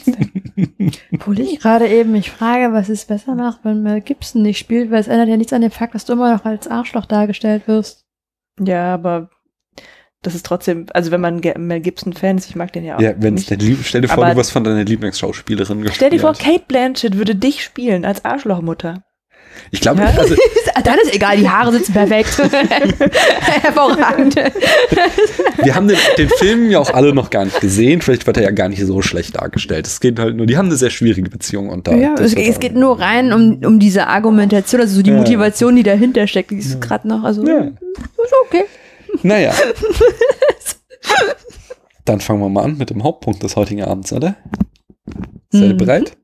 S1: Obwohl ich gerade eben mich frage, was es besser macht, wenn Mel Gibson nicht spielt, weil es ändert ja nichts an dem Fakt, dass du immer noch als Arschloch dargestellt wirst.
S2: Ja, aber das ist trotzdem, also wenn man Mel Gibson-Fan ist, ich mag den ja auch.
S3: Ja, wenn es
S2: nicht.
S3: dein Lieb stell dir vor,
S2: Aber-
S3: du wirst von deiner Lieblingsschauspielerin gespielt.
S2: Stell dir vor, Kate Blanchett würde dich spielen als Arschlochmutter.
S3: Ich glaube,
S2: Ja.
S3: also,
S1: Dann ist egal, die Haare sitzen perfekt. Hervorragend.
S3: wir haben den, den Film ja auch alle noch gar nicht gesehen. Vielleicht wird er ja gar nicht so schlecht dargestellt. Es geht halt nur, die haben eine sehr schwierige Beziehung und da.
S1: Ja, es, es geht nur rein um, um diese Argumentation, also so die
S3: Ja.
S1: Motivation, die dahinter steckt, die ist gerade noch, also
S3: Ja.
S1: ist okay.
S3: Naja. Dann fangen wir mal an mit dem Hauptpunkt des heutigen Abends, oder? Seid ihr
S1: Mhm.
S3: bereit?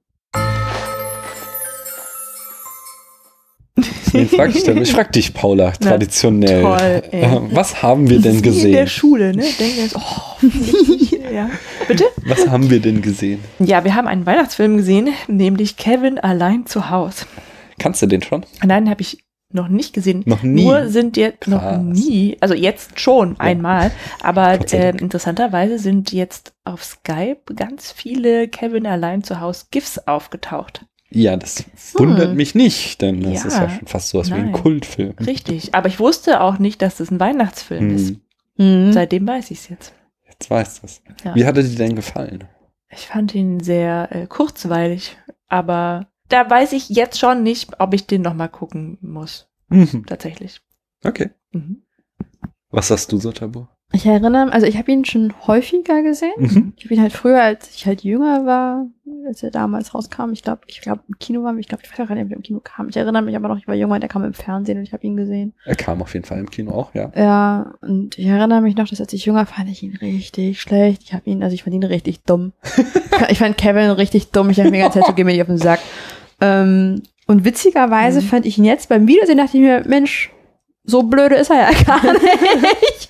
S3: Wen frag ich? Ich frag dich, Paula,
S2: Na,
S3: traditionell.
S2: toll, ey.
S3: Äh, Was haben wir denn
S2: Wie in der
S3: gesehen?
S2: Schule, ne? Denken wir so, oh, ja. Bitte?
S3: Was haben wir denn gesehen?
S2: Ja, wir haben einen Weihnachtsfilm gesehen, nämlich Kevin allein zu Haus.
S3: Kannst du den schon?
S2: Nein, habe ich noch nicht gesehen.
S3: Noch nie?
S2: Nur sind jetzt noch
S3: Krass.
S2: nie, also jetzt schon einmal, aber äh, interessanterweise sind jetzt auf Skype ganz viele Kevin allein zu Haus GIFs aufgetaucht.
S3: Ja, das wundert
S1: Hm.
S3: mich nicht, denn das
S2: Ja.
S3: ist ja schon fast sowas wie ein. Kultfilm.
S2: Richtig. Aber ich wusste auch nicht, dass das ein Weihnachtsfilm ist.
S3: Hm.
S2: Seitdem weiß ich es jetzt.
S3: jetzt weißt du es.
S2: Ja.
S3: Wie hat er dir denn gefallen?
S2: Ich fand ihn sehr äh, kurzweilig, aber da weiß ich jetzt schon nicht, ob ich den nochmal gucken muss.
S3: Mhm.
S2: Tatsächlich.
S3: Okay.
S2: Mhm.
S3: Was hast du so, Tabu?
S1: Ich erinnere, also ich habe ihn schon häufiger gesehen.
S3: Mhm.
S1: Ich habe ihn halt früher, als ich halt jünger war, als er damals rauskam. Ich glaube, ich glaube im Kino war, ich glaube, ich weiß auch gar nicht, ob er im Kino kam. Ich erinnere mich aber noch, ich war jünger, der kam im Fernsehen und ich habe ihn gesehen.
S3: Er kam auf jeden Fall im Kino auch, ja.
S1: Ja, und ich erinnere mich noch, dass als ich jünger fand ich ihn richtig schlecht. Ich habe ihn, also ich fand ihn richtig dumm. ich fand Kevin richtig dumm. Ich habe mir die ganze Zeit so geh mir nicht auf den Sack. Ähm, und witzigerweise
S2: Mhm.
S1: fand ich ihn jetzt beim Wiedersehen, dachte ich mir, Mensch, so blöde ist er ja gar nicht.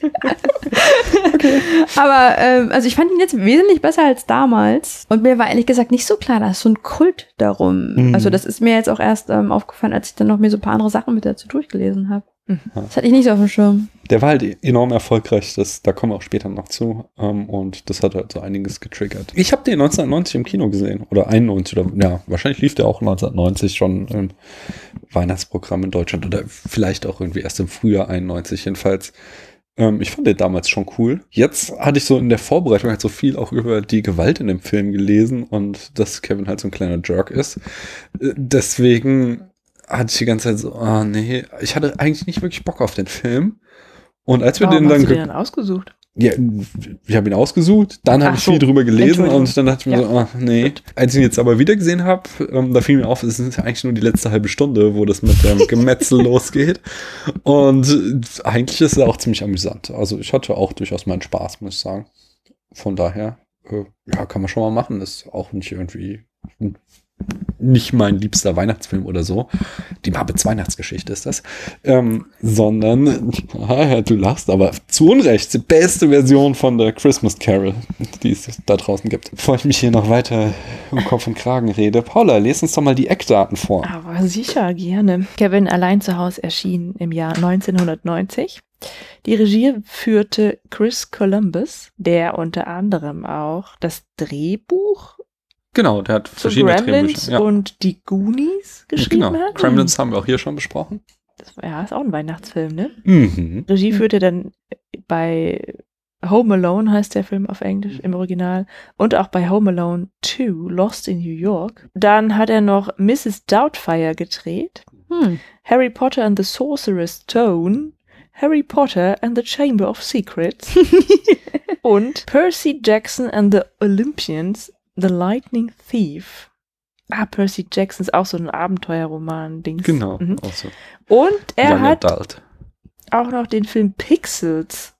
S1: Aber ähm, also ich fand ihn jetzt wesentlich besser als damals. Und mir war ehrlich gesagt nicht so klar, da ist so ein Kult darum.
S3: Mhm.
S1: Also das ist mir jetzt auch erst ähm, aufgefallen, als ich dann noch mir so ein paar andere Sachen mit dazu durchgelesen habe.
S2: Mhm.
S1: Das hatte ich nicht auf dem Schirm.
S3: Der war halt enorm erfolgreich, das, da kommen wir auch später noch zu. Ähm, und das hat halt so einiges getriggert. Ich habe den 1990 im Kino gesehen. Oder 91 oder ja, wahrscheinlich lief der auch 1990 schon im Weihnachtsprogramm in Deutschland. Oder vielleicht auch irgendwie erst im Frühjahr 91 jedenfalls. Ähm, ich fand den damals schon cool. Jetzt hatte ich so in der Vorbereitung halt so viel auch über die Gewalt in dem Film gelesen und dass Kevin halt so ein kleiner Jerk ist. Äh, Deswegen hatte ich die ganze Zeit so, ah nee, ich hatte eigentlich nicht wirklich Bock auf den Film. Und als wir
S2: Warum
S3: den
S2: hast
S3: dann,
S2: du
S3: ge-
S2: den dann ausgesucht?
S3: ja, ich habe ihn ausgesucht, dann habe ich
S2: so,
S3: viel drüber gelesen und dann dachte ich mir
S2: Ja.
S3: so, ah, nee. Als ich ihn jetzt aber wieder gesehen habe, ähm, da fiel mir auf, es ist eigentlich nur die letzte halbe Stunde, wo das mit dem Gemetzel losgeht. Und eigentlich ist er auch ziemlich amüsant. Also ich hatte auch durchaus meinen Spaß, muss ich sagen. Von daher, äh, ja, kann man schon mal machen. Ist auch nicht irgendwie nicht mein liebster Weihnachtsfilm oder so. Die Muppets Weihnachtsgeschichte ist das. Ähm, sondern, du lachst, aber zu Unrecht, die beste Version von der Christmas Carol, die es da draußen gibt. Bevor ich mich hier noch weiter um Kopf und Kragen rede, Paula, les uns doch mal die Eckdaten vor.
S2: Aber sicher, gerne. Kevin allein zu Hause erschien im Jahr 1990. Die Regie führte Chris Columbus, der unter anderem auch das Drehbuch
S3: Genau, der hat verschiedene
S2: Gremlins
S3: Drehbücher. Ja.
S2: und die Goonies geschrieben
S3: Genau,
S2: hat.
S3: Gremlins haben wir auch hier schon besprochen.
S2: Das war, ja, ist auch ein Weihnachtsfilm, ne?
S3: Mhm.
S2: Regie führte dann bei Home Alone heißt der Film auf Englisch im Original und auch bei Home Alone 2 Lost in New York. Dann hat er noch Mrs. Doubtfire gedreht,
S1: Hm.
S2: Harry Potter and the Sorcerer's Stone, Harry Potter and the Chamber of Secrets und Percy Jackson and the Olympians, The Lightning Thief. Ah, Percy Jackson ist auch so ein Abenteuerroman-Dings.
S3: Genau.
S2: Mhm.
S3: auch so.
S2: Und er
S3: Young
S2: hat
S3: Adult.
S2: auch noch den Film Pixels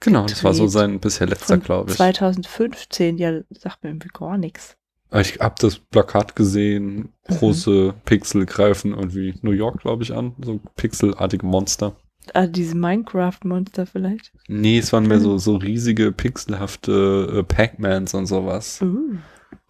S3: Genau, das war so
S2: gedreht.
S3: sein bisher letzter, glaube ich.
S2: 2015. Ja, sagt mir irgendwie gar nichts.
S3: Ich habe das Plakat gesehen,
S2: Mhm.
S3: große Pixel greifen irgendwie New York, glaube ich, an, so pixelartige Monster.
S2: Ah, diese Minecraft-Monster vielleicht.
S3: Nee, es waren mehr so, so riesige, pixelhafte äh, Pac-Mans und sowas.
S2: Uh,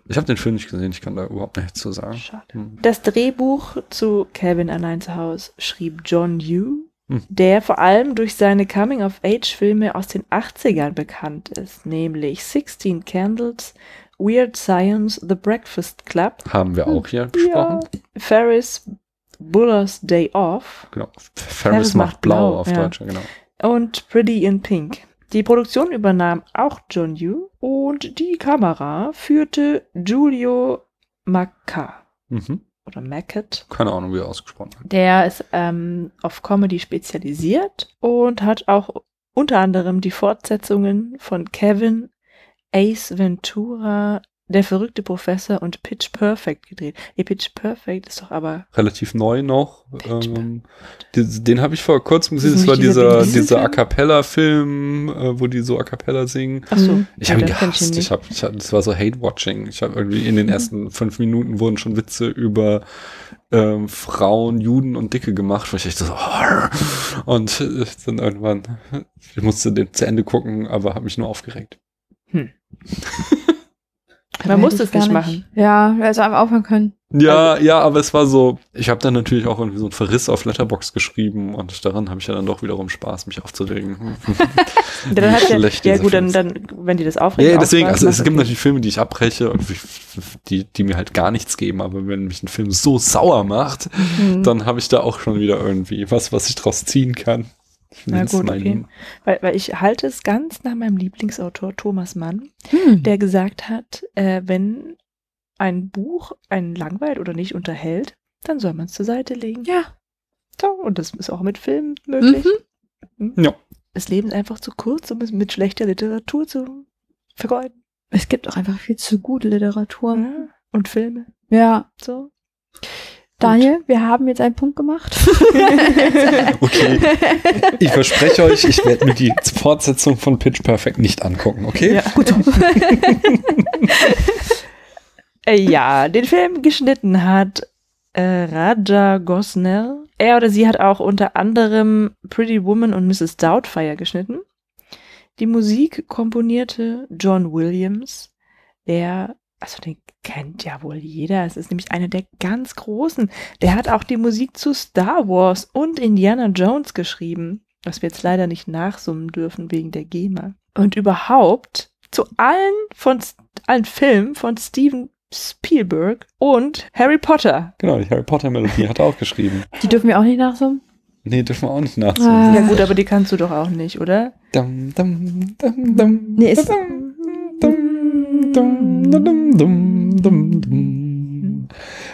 S3: Ich habe den Film nicht gesehen, ich kann da überhaupt nichts zu sagen.
S2: schade.
S3: Hm.
S2: Das Drehbuch zu Kevin allein zu Hause schrieb John Yu,
S3: Hm.
S2: der vor allem durch seine Coming-of-Age-Filme aus den 80ern bekannt ist, nämlich 16 Candles, Weird Science, The Breakfast Club,
S3: Haben wir auch hier besprochen.
S2: Ferris Buller's Day Off
S3: Genau. Ferris macht blau, auf
S2: ja.
S3: Deutsch, genau.
S2: und Pretty in Pink. Die Produktion übernahm auch John Yu und die Kamera führte Giulio Macca
S3: Mhm.
S2: oder Mackett.
S3: Keine Ahnung, wie er ausgesprochen hat.
S2: Der ist ähm, auf Comedy spezialisiert und hat auch unter anderem die Fortsetzungen von Kevin, Ace Ventura, Der verrückte Professor und Pitch Perfect gedreht. Nee, Pitch Perfect ist doch aber
S3: Relativ neu noch. Ähm, den den habe ich vor kurzem gesehen. Das war
S2: dieser
S3: dieser, dieser A
S2: Film?
S3: Cappella-Film, äh, wo die so A Cappella singen.
S2: Achso.
S1: Mhm.
S3: Ich habe ihn gehasst. Ich hab, ich hab, das war so Hate-Watching. Ich habe irgendwie in den ersten fünf Minuten wurden schon Witze über ähm, Frauen, Juden und Dicke gemacht, wo ich echt so, und äh, dann irgendwann, ich musste den zu Ende gucken, aber habe mich nur aufgeregt.
S2: Man muss
S1: Hätte
S2: das nicht machen.
S1: Ja, also einfach aufhören können.
S3: Ja, ja, aber es war so, ich habe dann natürlich auch irgendwie so einen Verriss auf Letterbox geschrieben und daran habe ich ja dann doch wiederum Spaß, mich aufzuregen.
S2: Dann hat
S3: schlecht
S2: ja gut, dann, dann, wenn die das aufregen.
S3: Ja, deswegen, also es gibt
S2: okay.
S3: natürlich Filme, die ich abbreche und die, die mir halt gar nichts geben, aber wenn mich ein Film so sauer macht,
S2: Mhm.
S3: dann habe ich da auch schon wieder irgendwie was, was ich draus ziehen kann. Ich
S2: Na gut, okay. Weil, weil ich halte es ganz nach meinem Lieblingsautor Thomas Mann,
S1: Hm.
S2: der gesagt hat, äh, wenn ein Buch einen langweilt oder nicht unterhält, dann soll man es zur Seite legen.
S1: Ja.
S2: So, und das ist auch mit Filmen möglich.
S1: Mhm.
S3: Ja.
S2: das Leben ist einfach zu kurz, um es mit schlechter Literatur zu vergeuden.
S1: Es gibt auch einfach viel zu gute Literatur.
S2: Ja. Und Filme.
S1: Ja.
S2: So.
S1: Daniel, wir haben jetzt einen Punkt gemacht.
S3: Okay. Ich verspreche euch, ich werde mir die Fortsetzung von Pitch Perfect nicht angucken, okay?
S2: Ja. Gut. äh, ja, den Film geschnitten hat äh, Raja Gosnell. Er oder sie hat auch unter anderem Pretty Woman und Mrs. Doubtfire geschnitten. Die Musik komponierte John Williams, der, also den kennt ja wohl jeder. Es ist nämlich einer der ganz großen. Der hat auch die Musik zu Star Wars und Indiana Jones geschrieben, was wir jetzt leider nicht nachsummen dürfen wegen der GEMA. Und überhaupt zu allen von allen Filmen von Steven Spielberg und Harry Potter.
S3: Genau, die Harry Potter Melodie hat er auch geschrieben.
S1: Die dürfen wir auch nicht nachsummen.
S3: Nee, dürfen wir auch nicht
S1: Ah.
S3: nachsehen.
S2: Ja gut, aber die kannst du doch auch nicht, oder?
S3: Dum, dum, dum, dum,
S1: Nee, ist-
S3: dum,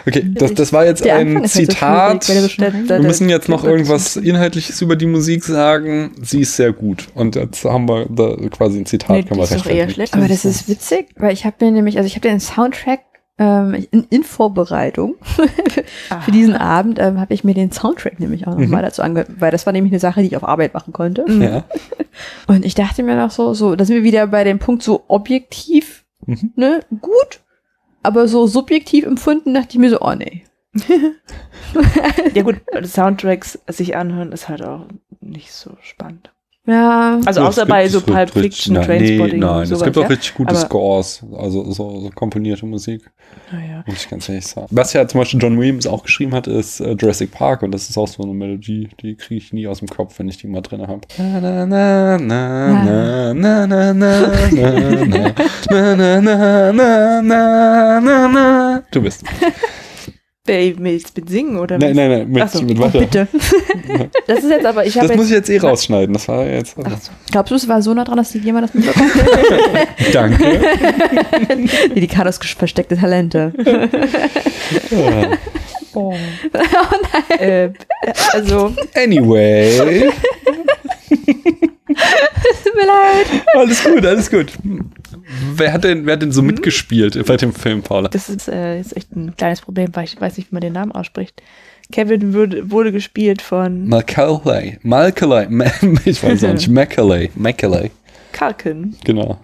S3: Okay, das, das war jetzt ein
S1: halt
S3: Zitat. Wir müssen jetzt noch irgendwas Inhaltliches über die Musik sagen. Sie ist sehr gut. Und jetzt haben wir da quasi ein Zitat.
S2: Nee,
S3: kann man
S2: ist doch eher schlecht.
S1: Aber das ist witzig, weil ich habe mir nämlich, also ich habe den Soundtrack ähm, in, in Vorbereitung für diesen Abend ähm, habe ich mir den Soundtrack nämlich auch nochmal
S3: Mhm.
S1: dazu angehört, weil das war nämlich eine Sache, die ich auf Arbeit machen konnte.
S3: Ja.
S1: Und ich dachte mir noch so, so, da sind wir wieder bei dem Punkt so objektiv,
S3: Mhm.
S1: ne, gut, aber so subjektiv empfunden dachte ich mir so, oh nee.
S2: Ja gut, Soundtracks sich anhören ist halt auch nicht so spannend.
S1: Ja,
S2: Also
S3: Ja,
S2: außer bei so Pulp Fiction,
S3: nein,
S2: Trainspotting
S3: Nee, nein, es gibt auch
S2: ja?
S3: richtig gute
S2: Aber-
S3: Scores, also so, so komponierte Musik,
S2: Naja.
S3: muss ich ganz ehrlich sagen. Was ja zum Beispiel John Williams auch geschrieben hat, ist äh, Jurassic Park und das ist auch so eine Melodie, die kriege ich nie aus dem Kopf, wenn ich die mal drin habe. Na, na, na, na, na, na, na, na, na, na, na, na, na, na, na, na. Du bist.
S2: Wer willst mit singen oder
S3: Nein,
S2: was?
S3: nein, nein, mit,
S2: Ach so.
S3: mit
S1: oh,
S3: weiter.
S1: bitte.
S2: Das ist jetzt aber, ich habe
S3: Das muss ich jetzt eh rausschneiden. Das war jetzt.
S2: Ach so.
S1: Glaubst du, es war so nah dran, dass jemand das mitbekommen
S3: Danke.
S1: hat? Die Kados versteckte Talente.
S3: Ja.
S2: äh, also,
S3: Anyway.
S1: Tut mir leid.
S3: Alles gut, alles gut. Wer hat denn, wer hat denn so mitgespielt bei dem Film, Paula?
S2: das ist äh, jetzt echt ein kleines Problem, weil ich weiß nicht, wie man den Namen ausspricht. Kevin wurde, wurde gespielt von
S3: Macaulay. Macaulay. Ma- Ich weiß auch nicht. Macaulay. Macaulay.
S2: Kalken.
S3: Genau.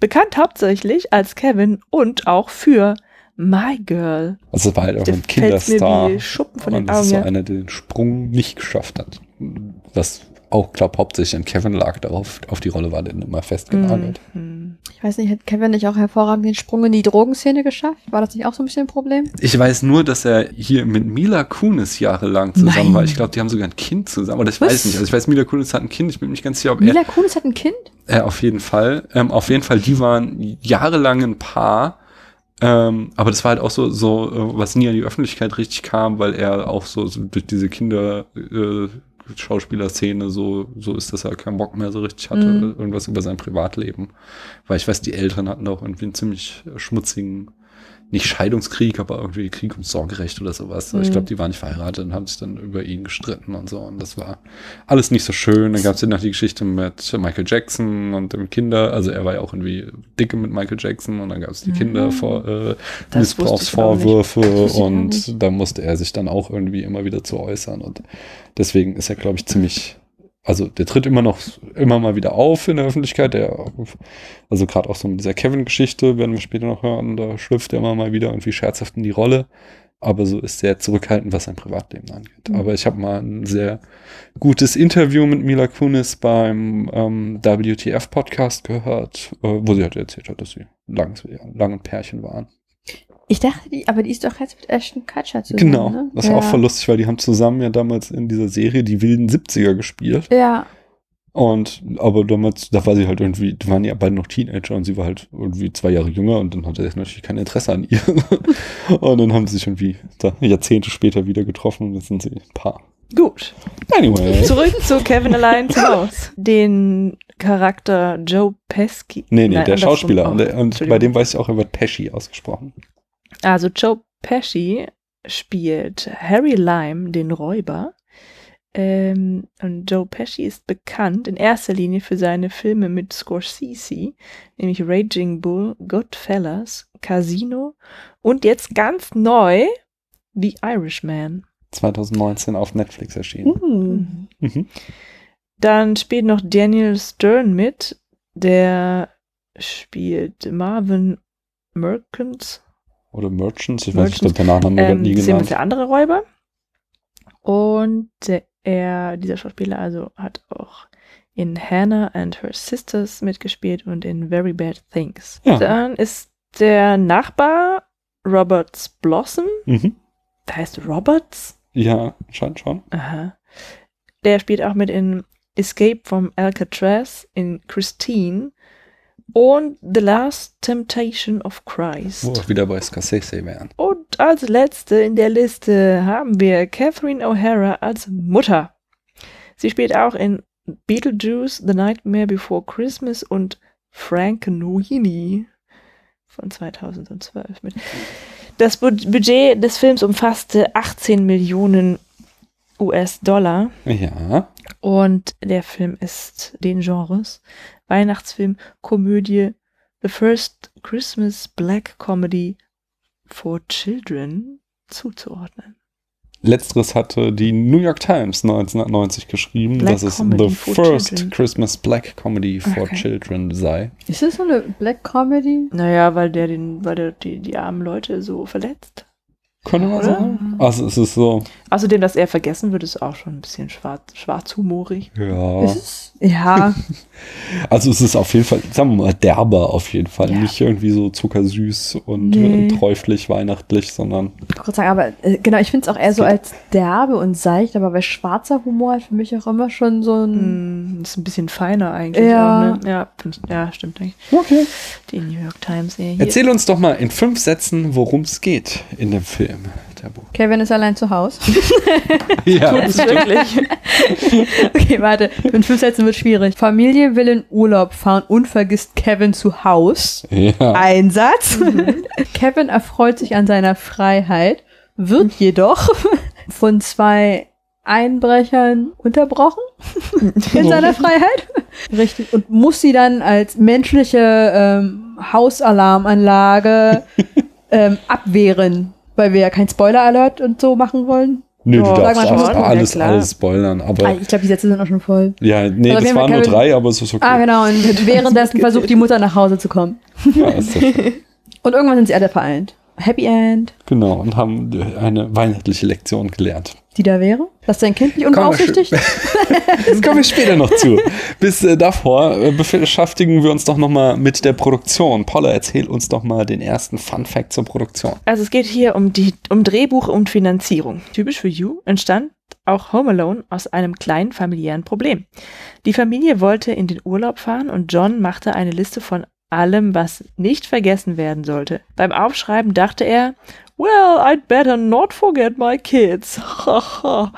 S2: Bekannt hauptsächlich als Kevin und auch für My Girl.
S3: Also war halt auch ein
S2: fällt mir
S3: Kinderstar.
S2: wie Schuppen von
S3: Und
S2: den
S3: das ist
S2: Augen.
S3: so einer, der den Sprung nicht geschafft hat. Was auch, glaube hauptsächlich an Kevin lag, darauf auf die Rolle war der immer festgenagelt.
S2: Mhm.
S1: Ich weiß nicht, hat Kevin nicht auch hervorragend den Sprung in die Drogenszene geschafft? War das nicht auch so ein bisschen ein Problem?
S3: Ich weiß nur, dass er hier mit Mila Kunis jahrelang zusammen
S1: Nein.
S3: war. Ich glaube, die haben sogar ein Kind zusammen. Oder ich
S1: Was?
S3: weiß nicht. Also ich weiß, Mila Kunis hat ein Kind. Ich bin mir nicht ganz sicher, ob er
S1: Mila Kunis hat ein Kind?
S3: Äh, auf jeden Fall. Ähm, auf jeden Fall, die waren jahrelang ein Paar. Ähm, aber das war halt auch so, so, äh, was nie an die Öffentlichkeit richtig kam, weil er auch so, so durch diese Kinder, äh, Schauspielerszene so, so ist, dass er keinen Bock mehr so richtig hatte,
S1: Mhm.
S3: irgendwas über sein Privatleben. Weil ich weiß, die Eltern hatten da auch irgendwie einen ziemlich schmutzigen, nicht Scheidungskrieg, aber irgendwie Krieg ums Sorgerecht oder sowas. Ich
S1: Mhm.
S3: glaube, die waren nicht verheiratet und haben sich dann über ihn gestritten und so. Und das war alles nicht so schön. Dann gab es ja noch die Geschichte mit Michael Jackson und dem Kinder. Also er war ja auch irgendwie dicke mit Michael Jackson und dann gab es die Kinder vor äh,
S2: Mhm. Ich.
S3: Missbrauchsvorwürfe
S1: ich
S3: und da musste er sich dann auch irgendwie immer wieder zu äußern. Und deswegen ist er, glaube ich, ziemlich. Also der tritt immer noch immer mal wieder auf in der Öffentlichkeit. Der, also gerade auch so mit dieser Kevin-Geschichte werden wir später noch hören. Da schlüpft er immer mal wieder irgendwie scherzhaft in die Rolle. Aber so ist sehr zurückhaltend, was sein Privatleben angeht.
S1: Mhm.
S3: Aber ich habe mal ein sehr gutes Interview mit Mila Kunis beim ähm, WTF-Podcast gehört, äh, wo sie halt erzählt hat, dass sie lang, lang ein Pärchen waren.
S1: Ich dachte, die, aber die ist doch jetzt mit Ashton Kutcher zusammen.
S3: Genau,
S1: ne?
S3: das war auch voll lustig, weil die haben zusammen ja damals in dieser Serie die wilden 70er gespielt.
S1: Ja,
S3: Und, aber damals, da war sie halt irgendwie, die waren ja beide noch Teenager und sie war halt irgendwie zwei Jahre jünger und dann hatte er natürlich kein Interesse an ihr. und dann haben sie sich irgendwie da Jahrzehnte später wieder getroffen und jetzt sind sie ein Paar.
S2: Gut.
S3: Anyway.
S2: Zurück zu Kevin allein zu Haus. Den Charakter Joe Pesci.
S3: Nee, nee,
S2: Nein,
S3: der. Schauspieler.
S2: Oh,
S3: und der, und
S2: Entschuldigung.
S3: bei dem weiß ich auch, er wird Pesci ausgesprochen.
S2: Also Joe Pesci spielt Harry Lime, den Räuber. Ähm, und Joe Pesci ist bekannt in erster Linie für seine Filme mit Scorsese, nämlich Raging Bull, Goodfellas, Casino und jetzt ganz neu The Irishman.
S3: 2019 auf Netflix erschienen.
S1: Uh.
S3: Mhm.
S2: Dann spielt noch Daniel Stern mit, der spielt Marvin Merkins.
S3: Oder Merchants, ich weiß nicht, der Nachname
S2: Ähm,
S3: nie genannt.
S2: der andere Räuber. Und er, dieser Schauspieler also hat auch in Hannah and Her Sisters mitgespielt und in Very Bad Things.
S3: Ja.
S2: Dann ist der Nachbar Roberts Blossom,
S3: Mhm.
S2: der heißt Roberts.
S3: Ja, scheint schon.
S2: Aha. Der spielt auch mit in Escape from Alcatraz, in Christine und The Last Temptation of Christ.
S3: Wo wir wieder bei Scorsese wären.
S2: Und als letzte in der Liste haben wir Catherine O'Hara als Mutter. Sie spielt auch in Beetlejuice, The Nightmare Before Christmas und Frankenweenie von 2012 mit. Das Bu- Budget des Films umfasste 18 Millionen US-Dollar
S3: Ja.
S2: und der Film ist den Genres Weihnachtsfilm, Komödie, The First Christmas Black Comedy for Children zuzuordnen.
S3: Letzteres hatte die New York Times 1990 geschrieben,
S2: Black
S3: dass es
S2: Comedy
S3: The First
S2: Children.
S3: Christmas Black Comedy for
S2: Okay.
S3: Children sei.
S1: Ist das so eine Black Comedy?
S2: Naja, weil der den, weil der die, die armen Leute so verletzt.
S3: Könnte man
S2: Oder?
S3: sagen. Also es ist so,
S2: Außerdem, dass er vergessen wird, ist auch schon ein bisschen schwarz, schwarzhumorig.
S3: ja.
S1: Ist es? Ja.
S3: Also es ist auf jeden Fall, sagen wir mal, derber auf jeden Fall.
S2: Ja.
S3: Nicht irgendwie so zuckersüß und
S1: Nee.
S3: träuflich weihnachtlich, sondern
S1: Ich wollte sagen, aber äh, genau, ich finde es auch eher so als derbe und seicht, aber bei schwarzer Humor hat für mich auch immer schon so ein.
S2: Mm, ist ein bisschen feiner eigentlich.
S1: Ja.
S2: Auch, ne? ja, find ja, stimmt eigentlich.
S3: okay.
S2: Die New York Times. Ja, hier.
S3: Erzähl uns doch mal in fünf Sätzen, worum es geht in dem Film. Tabu.
S1: Kevin ist allein zu Hause.
S3: Ja,
S2: Das ist wirklich.
S1: okay, warte. In fünf Sätzen wird schwierig. Familie will in Urlaub fahren und vergisst Kevin zu Haus.
S3: ja.
S1: Einsatz. Kevin erfreut sich an seiner Freiheit, wird jedoch von zwei Einbrechern unterbrochen in seiner Freiheit. Richtig. Und muss sie dann als menschliche ähm, Hausalarmanlage ähm, abwehren, weil wir ja kein Spoiler-Alert und so machen wollen.
S3: Nö, du
S2: Ja,
S3: darfst
S1: sag mal
S3: alles,
S1: schon.
S3: alles,
S2: Ja,
S3: alles spoilern, aber
S1: Ah, ich glaube, die Sätze sind auch schon voll.
S3: ja, nee,
S1: Aber
S3: das waren nur drei, aber es ist okay.
S1: Ah, genau. Und währenddessen versucht die Mutter nach Hause zu kommen.
S3: Ja, ist das schön.
S1: Und irgendwann sind sie alle vereint. Happy End.
S3: genau, und haben eine weihnachtliche Lektion gelernt.
S1: Die da wäre? Dass dein Kind nicht unbeaufsichtigt?
S3: Das kommen wir später noch zu. Bis äh, davor äh, beschäftigen wir uns doch nochmal mit der Produktion. Paula, erzähl uns doch mal den ersten Fun Fact zur Produktion.
S2: Also es geht hier um die um Drehbuch und Finanzierung. Typisch für You entstand auch Home Alone aus einem kleinen familiären Problem. Die Familie wollte in den Urlaub fahren und John machte eine Liste von allem, was nicht vergessen werden sollte. Beim Aufschreiben dachte er, Well, I'd better not forget my kids.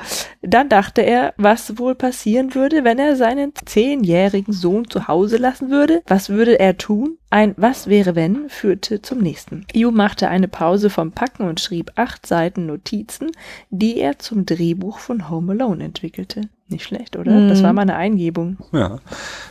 S2: Dann dachte er, was wohl passieren würde, wenn er seinen zehnjährigen Sohn zu Hause lassen würde. Was würde er tun? Ein Was wäre wenn führte zum nächsten. Yu machte eine Pause vom Packen und schrieb acht Seiten Notizen, die er zum Drehbuch von Home Alone entwickelte. Nicht schlecht, oder? Das war mal eine Eingebung.
S3: Ja.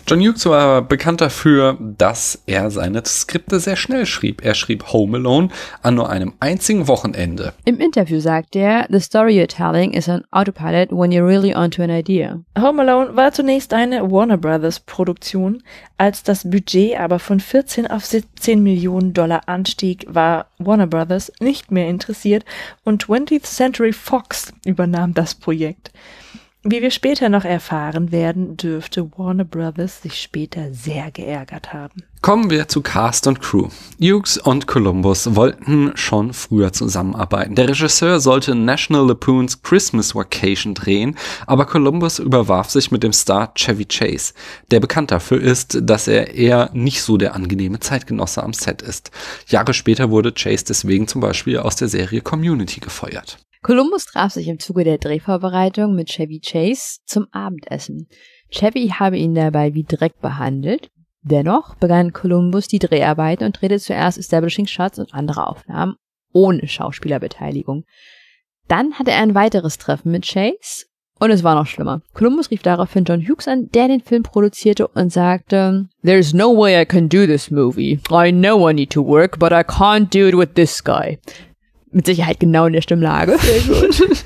S3: John Hughes war bekannt dafür, dass er seine Skripte sehr schnell schrieb. Er schrieb Home Alone an nur einem einzigen Wochenende.
S1: Im Interview sagt er, The story you're telling is an autopilot when you're really onto an idea.
S2: Home Alone war zunächst eine Warner Brothers Produktion. Als das Budget aber von 14 auf 17 Millionen Dollar anstieg, war Warner Brothers nicht mehr interessiert und 20th Century Fox übernahm das Projekt. Wie wir später noch erfahren werden, dürfte Warner Brothers sich später sehr geärgert haben.
S3: Kommen wir zu Cast und Crew. Hughes und Columbus wollten schon früher zusammenarbeiten. Der Regisseur sollte National Lampoon's Christmas Vacation drehen, aber Columbus überwarf sich mit dem Star Chevy Chase, der bekannt dafür ist, dass er eher nicht so der angenehme Zeitgenosse am Set ist. Jahre später wurde Chase deswegen zum Beispiel aus der Serie Community gefeuert.
S1: Columbus traf sich im Zuge der Drehvorbereitung mit Chevy Chase zum Abendessen. Chevy habe ihn dabei wie Dreck behandelt. Dennoch begann Columbus die Dreharbeiten und drehte zuerst Establishing Shots und andere Aufnahmen ohne Schauspielerbeteiligung. Dann hatte er ein weiteres Treffen mit Chase Und es war noch schlimmer. Columbus rief daraufhin John Hughes an, der den Film produzierte und sagte, There's no way I can do this movie. I know I need to work, but I can't do it with this guy. Mit Sicherheit genau in der Stimmlage. Sehr gut.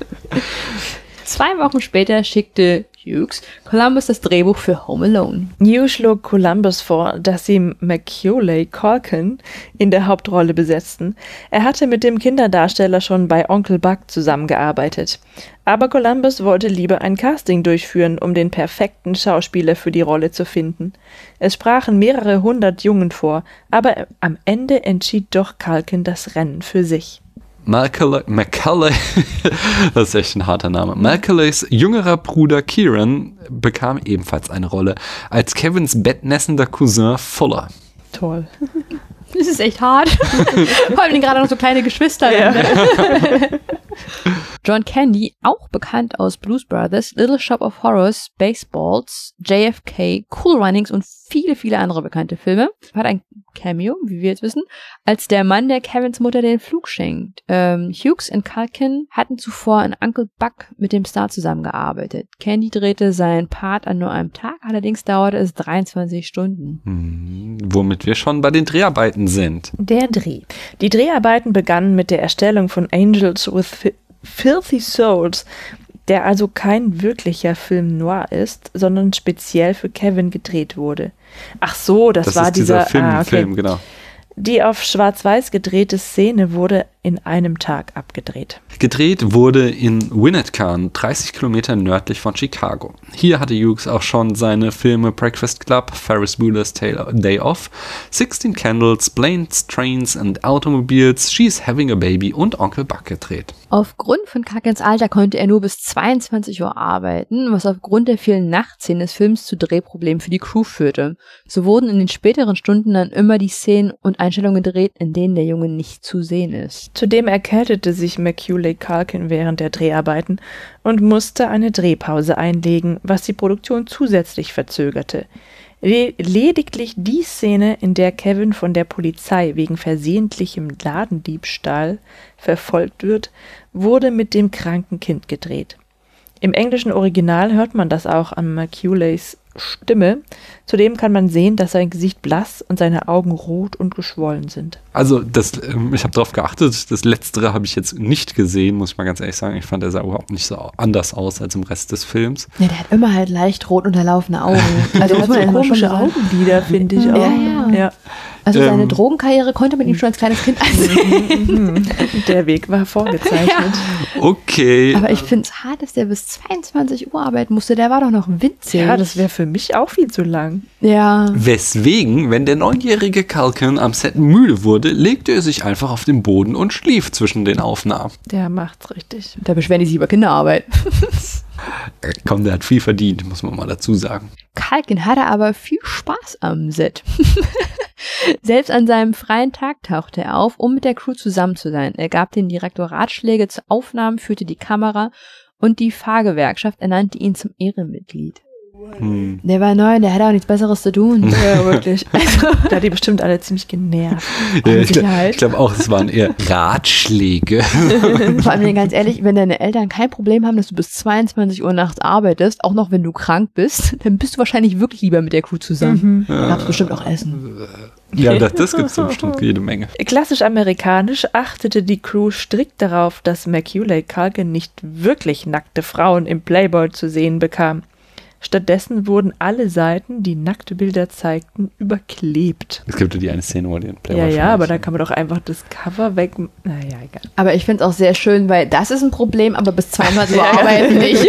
S1: Zwei Wochen später schickte Hughes Columbus das Drehbuch für Home Alone.
S2: Hughes schlug Columbus vor, dass sie Macaulay Culkin in der Hauptrolle besetzten. Er hatte mit dem Kinderdarsteller schon bei Onkel Buck zusammengearbeitet. Aber Columbus wollte lieber ein Casting durchführen, um den perfekten Schauspieler für die Rolle zu finden. Es sprachen mehrere hundert Jungen vor, aber am Ende entschied doch Culkin das Rennen für sich.
S3: Macaulay das ist echt ein harter Name. Macaulays jüngerer Bruder Kieran bekam ebenfalls eine Rolle als Kevins bettnässender Cousin Fuller.
S2: Toll.
S1: Das ist echt hart. Vor allem gerade noch so kleine Geschwister. Ja. John Candy, auch bekannt aus Blues Brothers, Little Shop of Horrors, Baseballs, JFK, Cool Runnings und viele, viele andere bekannte Filme, hat ein Cameo, wie wir jetzt wissen, als der Mann, der Kevins Mutter den Flug schenkt. Ähm, Hughes und Culkin hatten zuvor in Uncle Buck mit dem Star zusammengearbeitet. Candy drehte seinen Part an nur einem Tag, allerdings dauerte es 23 Stunden.
S3: Hm, womit wir schon bei den Dreharbeiten sind.
S2: Der Dreh. Die Dreharbeiten begannen mit der Erstellung von Angels with Filthy Souls, der also kein wirklicher Film noir ist, sondern speziell für Kevin gedreht wurde. Ach so, das, das war dieser, dieser
S3: Film, ah, okay. Film, genau.
S2: Die auf Schwarz-Weiß gedrehte Szene wurde in einem Tag abgedreht.
S3: Gedreht wurde in Winnetka, 30 Kilometer nördlich von Chicago. Hier hatte Hughes auch schon seine Filme Breakfast Club, Ferris Bueller's Day Off, 16 Candles, Planes, Trains and Automobiles, She's Having a Baby und Onkel Buck gedreht.
S1: Aufgrund von Kakens Alter konnte er nur bis 22 Uhr arbeiten, was aufgrund der vielen Nachtszenen des Films zu Drehproblemen für die Crew führte. So wurden in den späteren Stunden dann immer die Szenen und Einstellungen gedreht, in denen der Junge nicht zu sehen ist.
S2: Zudem erkältete sich Macaulay Culkin während der Dreharbeiten und musste eine Drehpause einlegen, was die Produktion zusätzlich verzögerte. Lediglich die Szene, in der Kevin von der Polizei wegen versehentlichem Ladendiebstahl verfolgt wird, wurde mit dem kranken Kind gedreht. Im englischen Original hört man das auch an Maculays Stimme. Zudem kann man sehen, dass sein Gesicht blass und seine Augen rot und geschwollen sind.
S3: Also das, ähm, ich habe darauf geachtet, das Letztere habe ich jetzt nicht gesehen, muss ich mal ganz ehrlich sagen. Ich fand, er sah überhaupt nicht so anders aus als im Rest des Films.
S1: Ja, der hat immer halt leicht rot unterlaufene Augen.
S2: Also der hat so komische Augenlider, finde ich auch. Ja,
S1: ja. ja. Also seine ähm, Drogenkarriere konnte man ihm schon als kleines Kind ansehen.
S2: der Weg war vorgezeichnet.
S3: Ja. Okay.
S1: Aber ich finde es hart, dass der bis 22 Uhr arbeiten musste. Der war doch noch winzig.
S2: Ja, das wäre für mich auch viel zu lang.
S1: Ja.
S3: Weswegen, wenn der neunjährige Kalkin am Set müde wurde, legte er sich einfach auf den Boden und schlief zwischen den Aufnahmen.
S2: Der macht's richtig.
S1: Da beschweren die sich über Kinderarbeit.
S3: Äh, komm, der hat viel verdient, muss man mal dazu sagen.
S1: Kalkin hatte aber viel Spaß am Set. Selbst an seinem freien Tag tauchte er auf, um mit der Crew zusammen zu sein. Er gab den Direktor Ratschläge zu Aufnahmen, führte die Kamera und die Fahrgewerkschaft ernannte ihn zum Ehrenmitglied. Hm. Der war neu, der hatte auch nichts Besseres zu tun.
S2: Ja, wirklich. Also, da hat die bestimmt alle ziemlich genervt.
S3: Ja, ich glaube glaub auch, es waren eher Ratschläge.
S1: Vor allem ganz ehrlich, wenn deine Eltern kein Problem haben, dass du bis 22 Uhr nachts arbeitest, auch noch wenn du krank bist, dann bist du wahrscheinlich wirklich lieber mit der Crew zusammen. Mhm. Da gab's bestimmt auch Essen.
S3: Ja, das, das gibt es bestimmt jede Menge.
S2: Klassisch amerikanisch achtete die Crew strikt darauf, dass Macaulay Culkin nicht wirklich nackte Frauen im Playboy zu sehen bekam. Stattdessen wurden alle Seiten, die nackte Bilder zeigten, überklebt.
S3: Es gibt ja die eine Szene, wo die
S2: ein Playboy Ja, ja, aber da kann man doch einfach das Cover weg. Naja, egal.
S1: Aber ich finde es auch sehr schön, weil das ist ein Problem, aber bis 22 Uhr arbeiten nicht.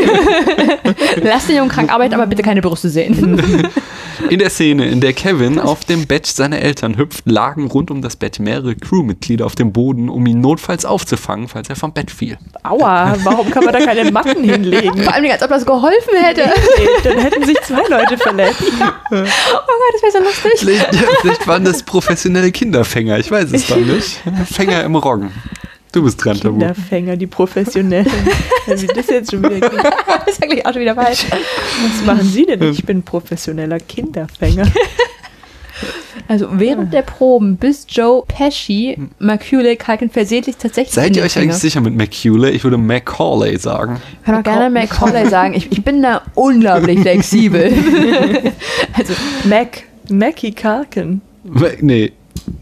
S1: Lass den Jungen krank arbeiten, aber bitte keine Brüste sehen.
S3: In der Szene, in der Kevin auf dem Bett seiner Eltern hüpft, lagen rund um das Bett mehrere Crewmitglieder auf dem Boden, um ihn notfalls aufzufangen, falls er vom Bett fiel.
S2: Aua, warum kann man da keine Matten hinlegen?
S1: Vor allem, als ob das geholfen hätte.
S2: Dann hätten sich zwei Leute verletzt.
S1: Oh Gott, das wäre so lustig.
S3: Vielleicht, vielleicht waren das professionelle Kinderfänger, ich weiß es doch nicht. Fänger im Roggen. Du bist dran,
S2: Tabu. Kinderfänger, die professionellen. Wie das jetzt schon wieder
S1: geht. das ist eigentlich auch schon wieder falsch.
S2: Was machen Sie denn? Ich bin professioneller Kinderfänger.
S1: Also während der Proben, bis Joe Pesci Macaulay Culkin versehentlich tatsächlich
S3: Seid ihr euch eigentlich sicher mit McCuley? Ich würde Macaulay sagen.
S1: Ich kann auch gerne Macaulay sagen. Ich, ich bin da unglaublich flexibel. also,
S2: Mac, Mackie Culkin.
S3: Ma- Nee,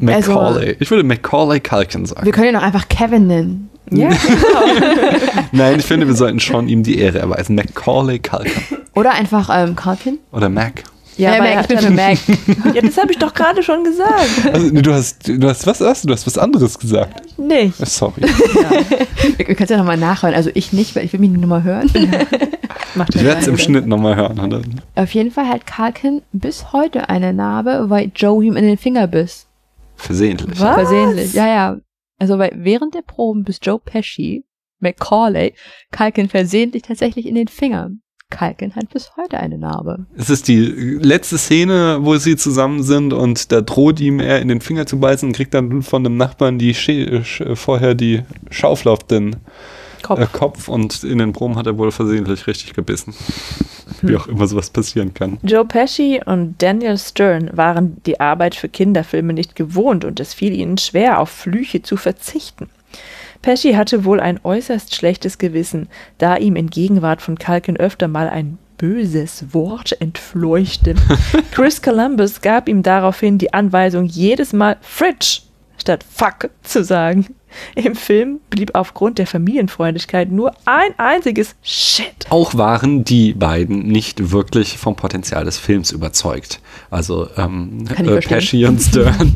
S1: Also-
S3: Macaulay. ich würde Macaulay Culkin sagen.
S1: wir können ihn auch einfach Kevin nennen.
S2: Ja,
S3: Nein, ich finde, wir sollten schon ihm die Ehre erweisen. Macaulay Culkin.
S1: Oder einfach ähm, Culkin.
S3: Oder Mac.
S1: Ja, Mac,
S2: er
S1: ich bin
S2: hat
S1: für Mac.
S2: ja das habe ich doch gerade schon gesagt.
S3: Also, du hast, du hast was, was? Du hast was anderes gesagt.
S2: Nicht.
S3: Sorry.
S1: Wir, wir können es ja nochmal nachhören. Also ich nicht, weil ich will mich nicht nochmal hören.
S2: Macht
S3: Ich
S2: er
S3: werde es im. Schnitt nochmal hören. Oder?
S1: Auf jeden Fall hat Culkin bis heute eine Narbe, weil Joe ihm in den Finger biss.
S3: Versehentlich.
S2: Was?
S1: Versehentlich. Ja, ja. Also weil während der Proben bis Joe Pesci, Macaulay, Culkin versehentlich tatsächlich in den Finger. Culkin hat bis heute eine Narbe.
S3: Es ist die letzte Szene, wo sie zusammen sind und da droht ihm er in den Finger zu beißen und kriegt dann von dem Nachbarn die vorher die Schaufel auf den
S2: Kopf.
S3: Äh, Kopf und in den Proben hat er wohl versehentlich richtig gebissen. Wie auch immer sowas passieren kann.
S2: Joe Pesci und Daniel Stern waren die Arbeit für Kinderfilme nicht gewohnt und es fiel ihnen schwer, auf Flüche zu verzichten. Pesci hatte wohl ein äußerst schlechtes Gewissen, da ihm in Gegenwart von Culkin öfter mal ein böses Wort entfleuchte. Chris Columbus gab ihm daraufhin die Anweisung, jedes Mal Fridge statt Fuck zu sagen. Im Film blieb aufgrund der Familienfreundlichkeit nur ein einziges Shit.
S3: Auch waren die beiden nicht wirklich vom Potenzial des Films überzeugt. Also ähm, äh. Pesci und Stern.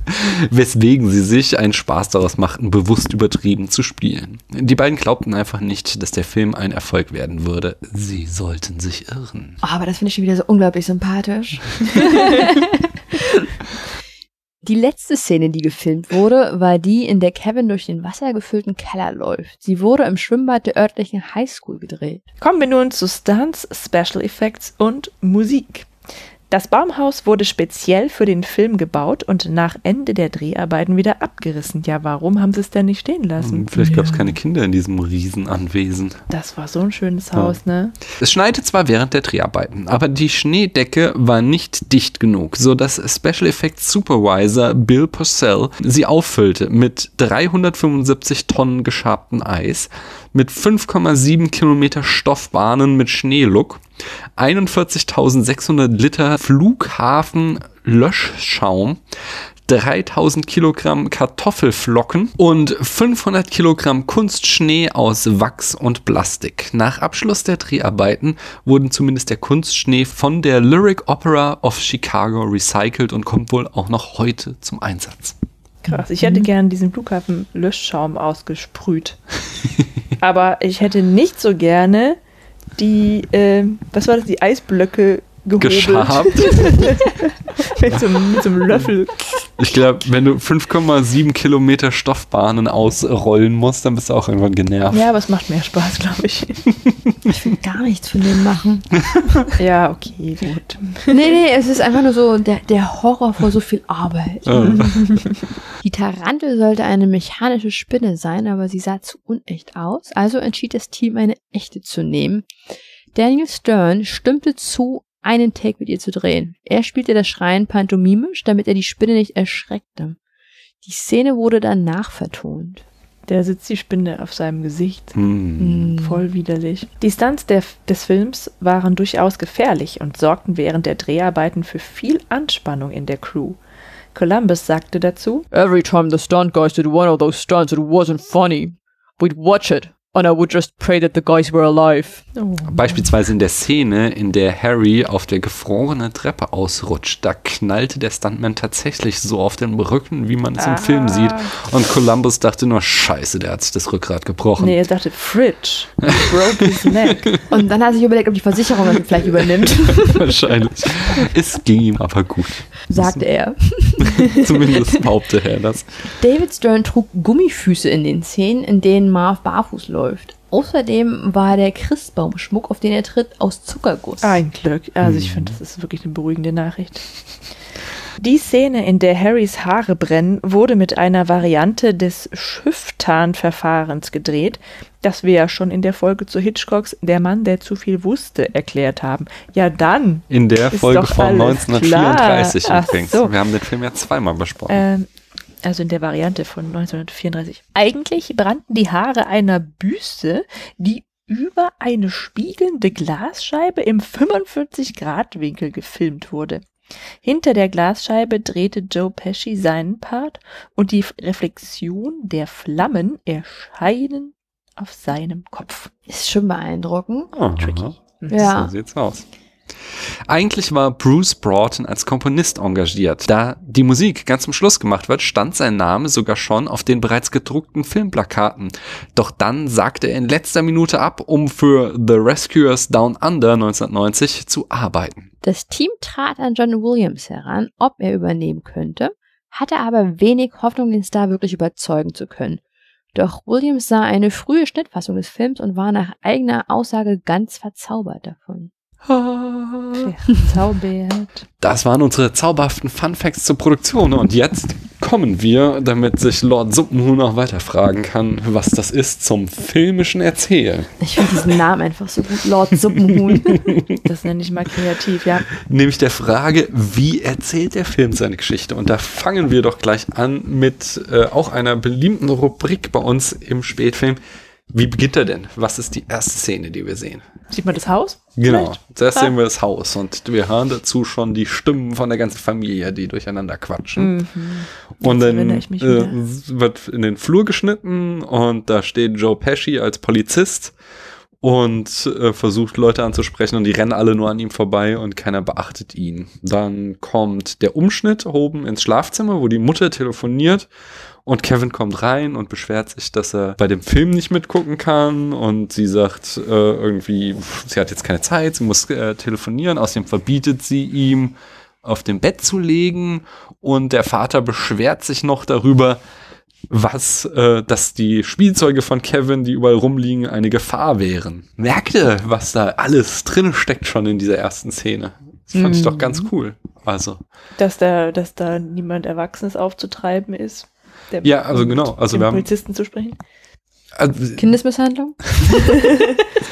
S3: Weswegen sie sich einen Spaß daraus machten, bewusst übertrieben zu spielen. Die beiden glaubten einfach nicht, dass der Film ein Erfolg werden würde. Sie sollten sich irren.
S1: Oh, aber das finde ich schon wieder so unglaublich sympathisch. Die letzte Szene, die gefilmt wurde, war die, in der Kevin durch den wassergefüllten Keller läuft. Sie wurde im Schwimmbad der örtlichen Highschool gedreht.
S2: Kommen wir nun zu Stunts, Special Effects und Musik. Das Baumhaus wurde speziell für den Film gebaut und nach Ende der Dreharbeiten wieder abgerissen. Ja, warum haben sie es denn nicht stehen lassen?
S3: Hm, Vielleicht gab es keine Kinder in diesem Riesenanwesen.
S2: Das war so ein schönes Haus, ne?
S3: Es schneite zwar während der Dreharbeiten, aber die Schneedecke war nicht dicht genug, so dass Special Effects Supervisor Bill Purcell sie auffüllte mit 375 Tonnen geschabtem Eis, mit 5,7 Kilometer Stoffbahnen mit Schneeluck, 41.600 Liter Flughafen Löschschaum, 3000 Kilogramm Kartoffelflocken und 500 Kilogramm Kunstschnee aus Wachs und Plastik. Nach Abschluss der Dreharbeiten wurden zumindest der Kunstschnee von der Lyric Opera of Chicago recycelt und kommt wohl auch noch heute zum Einsatz.
S2: Krass. Ich hätte gern diesen Flughafen Löschschaum ausgesprüht. Aber ich hätte nicht so gerne die, äh, was war das, die Eisblöcke gehobelt.
S3: Geschabt.
S2: mit, so, einem- mit so einem Löffel.
S3: Ich glaube, wenn du 5,7 Kilometer Stoffbahnen ausrollen musst, dann bist du auch irgendwann genervt.
S2: Ja, aber es macht mehr Spaß, glaube ich.
S1: Ich will gar nichts von dem machen.
S2: ja, okay, gut.
S1: Nee, nee, es ist einfach nur so der, der Horror vor so viel Arbeit. Die Tarantel sollte eine mechanische Spinne sein, aber sie sah zu unecht aus, also entschied das Team, eine echte zu nehmen. Daniel Stern stimmte zu, einen Take mit ihr zu drehen. Er spielte das Schreien pantomimisch, damit er die Spinne nicht erschreckte. Die Szene wurde dann nachvertont.
S2: Der sitzt die Spinne auf seinem Gesicht.
S3: hm.
S2: Voll widerlich. Die Stunts der, des Films waren durchaus gefährlich und sorgten während der Dreharbeiten für viel Anspannung in der Crew. Columbus sagte dazu,
S1: Every time the stunt guys did one of those stunts, it wasn't funny. We'd watch it, and I would just pray that the guys were alive.
S2: oh,
S3: Beispielsweise in der Szene, in der Harry auf der gefrorenen Treppe ausrutscht, da knallte der Stuntman tatsächlich so auf den Rücken, wie man es im
S2: Ah.
S3: Film sieht. Und Columbus dachte nur, scheiße, der hat sich das Rückgrat gebrochen.
S2: nee, er dachte, Fridge broke his neck.
S1: Und dann hat er sich überlegt, ob die Versicherung das vielleicht übernimmt,
S3: Wahrscheinlich. Es ging ihm aber gut.
S1: sagte er.
S3: Zumindest behauptete er das.
S1: David Stern trug Gummifüße in den Szenen, in denen Marv barfuß läuft. Außerdem war der Christbaumschmuck, auf den er tritt, aus Zuckerguss.
S2: Ein Glück. Also ich finde, das ist wirklich eine beruhigende Nachricht. Die Szene, in der Harrys Haare brennen, wurde mit einer Variante des Schifftarnverfahrens gedreht, das wir ja schon in der Folge zu Hitchcocks Der Mann, der zu viel wusste, erklärt haben. Ja, dann.
S3: In der
S2: Ist
S3: Folge
S2: doch
S3: von
S2: alles
S3: 1934
S2: klar. Ach
S3: übrigens.
S2: so.
S3: Wir haben den Film ja zweimal besprochen.
S2: Ähm, also in der Variante von 1934. Eigentlich brannten die Haare einer Büste, die über eine spiegelnde Glasscheibe im 45-Grad-Winkel gefilmt wurde. Hinter der Glasscheibe drehte Joe Pesci seinen Part und die Reflexion der Flammen erscheinen auf seinem Kopf.
S1: Ist schon beeindruckend.
S3: Aha.
S2: tricky.
S1: Ja.
S3: So sieht's aus. Eigentlich war Bruce Broughton als Komponist engagiert. Da die Musik ganz zum Schluss gemacht wird, stand sein Name sogar schon auf den bereits gedruckten Filmplakaten. Doch dann sagte er in letzter Minute ab, um für The Rescuers Down Under 1990 zu arbeiten.
S1: Das Team trat an John Williams heran, ob er übernehmen könnte, hatte aber wenig Hoffnung, den Star wirklich überzeugen zu können. Doch Williams sah eine frühe Schnittfassung des Films und war nach eigener Aussage ganz verzaubert davon.
S2: Zaubert.
S3: Das waren unsere zauberhaften Fun Facts zur Produktion. Und jetzt kommen wir, damit sich Lord Suppenhuhn auch weiter fragen kann, was das ist, zum filmischen Erzählen.
S1: Ich finde diesen Namen einfach so gut, Lord Suppenhuhn.
S2: Das nenne ich mal kreativ, ja.
S3: Nämlich der Frage, wie erzählt der Film seine Geschichte? Und da fangen wir doch gleich an mit äh, auch einer beliebten Rubrik bei uns im Spätfilm. Wie beginnt er denn? Was ist die erste Szene, die wir sehen?
S2: Sieht man das Haus?
S3: Genau.
S2: Vielleicht?
S3: Zuerst
S2: Ja.
S3: sehen wir das Haus und wir hören dazu schon die Stimmen von der ganzen Familie, die durcheinander quatschen.
S2: Mhm.
S3: Und dann äh, wird in den Flur geschnitten und da steht Joe Pesci als Polizist und äh, versucht Leute anzusprechen und die rennen alle nur an ihm vorbei und keiner beachtet ihn. Dann kommt der Umschnitt oben ins Schlafzimmer, wo die Mutter telefoniert und Kevin kommt rein und beschwert sich, dass er bei dem Film nicht mitgucken kann und sie sagt äh, irgendwie, sie hat jetzt keine Zeit, sie muss äh, telefonieren, außerdem verbietet sie ihm auf dem Bett zu legen und der Vater beschwert sich noch darüber, was, äh, dass die Spielzeuge von Kevin, die überall rumliegen, eine Gefahr wären. Merkt ihr, was da alles drin steckt schon in dieser ersten Szene? Das fand ich doch ganz cool. Also,
S2: Dass da, dass da niemand Erwachsenes aufzutreiben ist. Der
S3: Ja, also genau, also wir haben-
S2: Polizisten zu sprechen.
S3: also
S1: Kindesmisshandlung?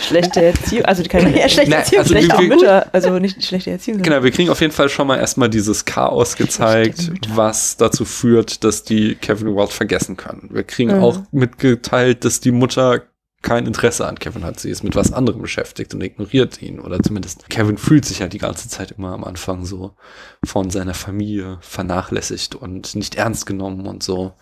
S2: Schlechte Erziehung, also keine
S1: Ja, schlechte
S3: Na,
S1: Erziehung,
S3: also
S1: schlechte
S3: wir- wir-
S2: Mütter, also nicht die schlechte Erziehung.
S3: Genau, wir kriegen auf jeden Fall schon mal erstmal dieses Chaos gezeigt, was dazu führt, dass die Kevin Walt vergessen können. Wir kriegen
S2: Mhm.
S3: auch mitgeteilt, dass die Mutter kein Interesse an Kevin hat. Sie ist mit was anderem beschäftigt und ignoriert ihn. Oder zumindest Kevin fühlt sich ja die ganze Zeit immer am Anfang so von seiner Familie vernachlässigt und nicht ernst genommen und so.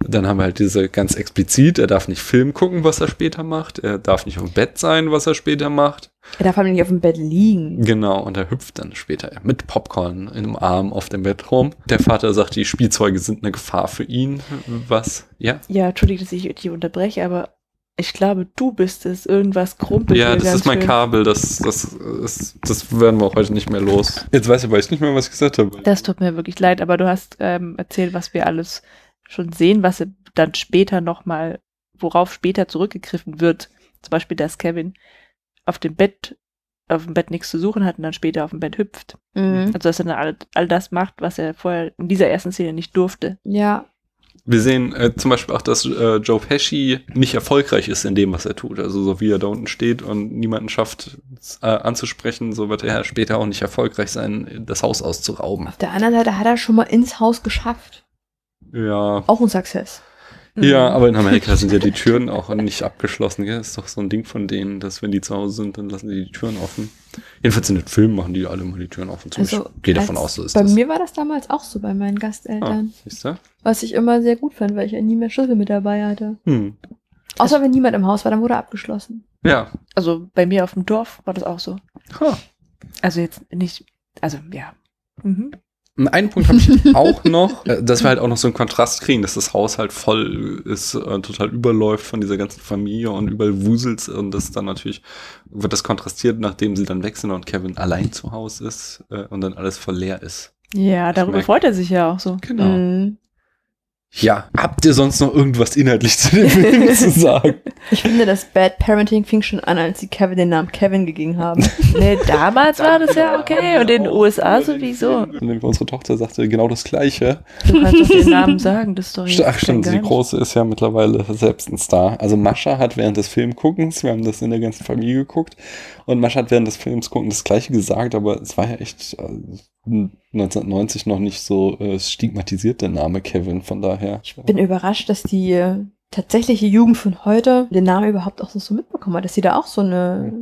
S3: Dann haben wir halt diese ganz explizit, er darf nicht Film gucken, was er später macht. Er darf nicht auf dem Bett sein, was er später macht.
S1: Er darf halt nicht auf dem Bett liegen.
S3: Genau, und er hüpft dann später mit Popcorn im Arm auf dem Bett rum. Der Vater sagt, die Spielzeuge sind eine Gefahr für ihn. Was? Ja?
S2: Ja, entschuldige, dass ich dich unterbreche, aber ich glaube, du bist es. Irgendwas krumpelt
S3: Ja, das
S2: ganz
S3: ist mein
S2: schön.
S3: Kabel. Das, das, ist, das werden wir auch heute nicht mehr los. Jetzt weiß ich aber ich nicht mehr, was ich gesagt habe.
S2: Das tut mir wirklich leid, aber du hast ähm, erzählt, was wir alles schon sehen, was dann später nochmal, worauf später zurückgegriffen wird. Zum Beispiel, dass Kevin auf dem Bett, auf dem Bett nichts zu suchen hat und dann später auf dem Bett hüpft.
S1: Mhm.
S2: Also, dass er dann all, all das macht, was er vorher in dieser ersten Szene nicht durfte.
S1: Ja.
S3: Wir sehen äh, zum Beispiel auch, dass äh, Joe Pesci nicht erfolgreich ist in dem, was er tut. Also so wie er da unten steht und niemanden schafft äh, anzusprechen, so wird er später auch nicht erfolgreich sein, das Haus auszurauben.
S1: Auf der anderen Seite hat er schon mal ins Haus geschafft.
S3: Ja,
S1: Auch ein Success.
S3: Ja,
S2: Mhm.
S3: aber in Amerika sind ja die Türen auch nicht abgeschlossen. Gell? Das ist doch so ein Ding von denen, dass wenn die zu Hause sind, dann lassen die die Türen offen. Jedenfalls in den Filmen machen die alle mal die Türen offen. Zum
S1: Also,
S3: ich gehe davon aus, so ist
S1: Bei
S3: das.
S1: mir war das damals auch so bei meinen
S3: ah,
S1: Gasteltern.
S3: siehst du?
S1: Was ich immer sehr gut fand, weil ich ja nie mehr Schlüssel mit dabei hatte.
S3: Hm.
S1: Außer wenn niemand im Haus war, dann wurde abgeschlossen.
S3: Ja.
S2: Also bei mir auf dem Dorf war das auch so.
S3: Ha.
S2: Also jetzt nicht, also ja. Mhm.
S3: Und Einen Punkt habe ich auch noch, äh, dass wir halt auch noch so einen Kontrast kriegen, dass das Haus halt voll ist, äh, total überläuft von dieser ganzen Familie und überall wuselt und das dann natürlich wird das kontrastiert, nachdem sie dann weg sind und Kevin allein zu Hause ist äh, und dann alles voll leer ist.
S2: Ja, darüber
S3: merk-
S2: freut er sich ja auch so.
S3: Genau.
S1: Mhm.
S3: Ja, habt ihr sonst noch irgendwas inhaltlich zu dem Film zu sagen?
S1: Ich finde, das Bad Parenting fing schon an, als sie Kevin den Namen Kevin gegeben haben.
S2: Nee, damals war das ja okay und in den USA sowieso.
S3: Und unsere Tochter sagte genau das Gleiche.
S2: Du kannst doch den Namen sagen, das ist doch
S3: Ach stimmt, die. Große ist ja mittlerweile selbst ein Star. Also Mascha hat während des Filmguckens, wir haben das in der ganzen Familie geguckt, und Mascha hat während des Films gucken das Gleiche gesagt, aber es war ja echt äh, 1990 noch nicht so äh, stigmatisiert der Name Kevin, von daher.
S1: Ich bin überrascht, dass die äh, tatsächliche Jugend von heute den Namen überhaupt auch noch so mitbekommen hat, dass sie da auch so eine,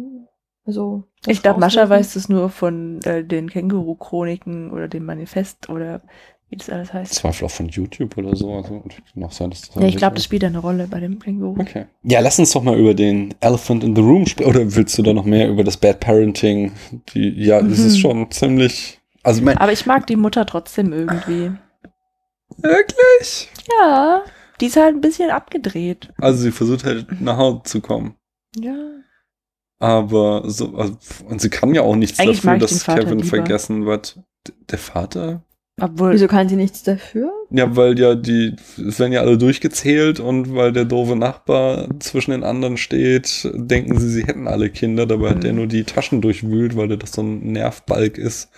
S1: also. das
S2: Ich glaube, Mascha weiß das nur von äh, den Känguru-Chroniken oder dem Manifest oder wie das alles heißt.
S3: Zweifel auch von YouTube oder so. Also noch sein, dass das
S2: Ja, ich glaube, das spielt eine Rolle bei dem Känguru.
S3: Okay. Ja, lass uns doch mal über den Elephant in the Room sprechen. Oder willst du da noch mehr über das Bad Parenting? Die, ja, es ist
S2: Mhm.
S3: schon ziemlich. Also, ich meine,
S2: Aber ich mag die Mutter trotzdem irgendwie.
S3: wirklich?
S2: Ja, die ist halt ein bisschen abgedreht.
S3: Also, sie versucht halt nach Hause zu kommen.
S2: Ja.
S3: Aber so, also, und sie kann ja auch nichts
S2: Eigentlich
S3: dafür,
S2: mag ich den
S3: dass
S2: Vater
S3: Kevin
S2: lieber.
S3: vergessen wird. Der Vater?
S2: Obwohl,
S1: Wieso kann sie nichts dafür?
S3: Ja, weil ja die, es werden ja alle durchgezählt und weil der doofe Nachbar zwischen den anderen steht, denken sie, sie hätten alle Kinder, dabei hat der
S2: Mhm.
S3: nur die Taschen durchwühlt, weil der das so ein Nervbalg ist,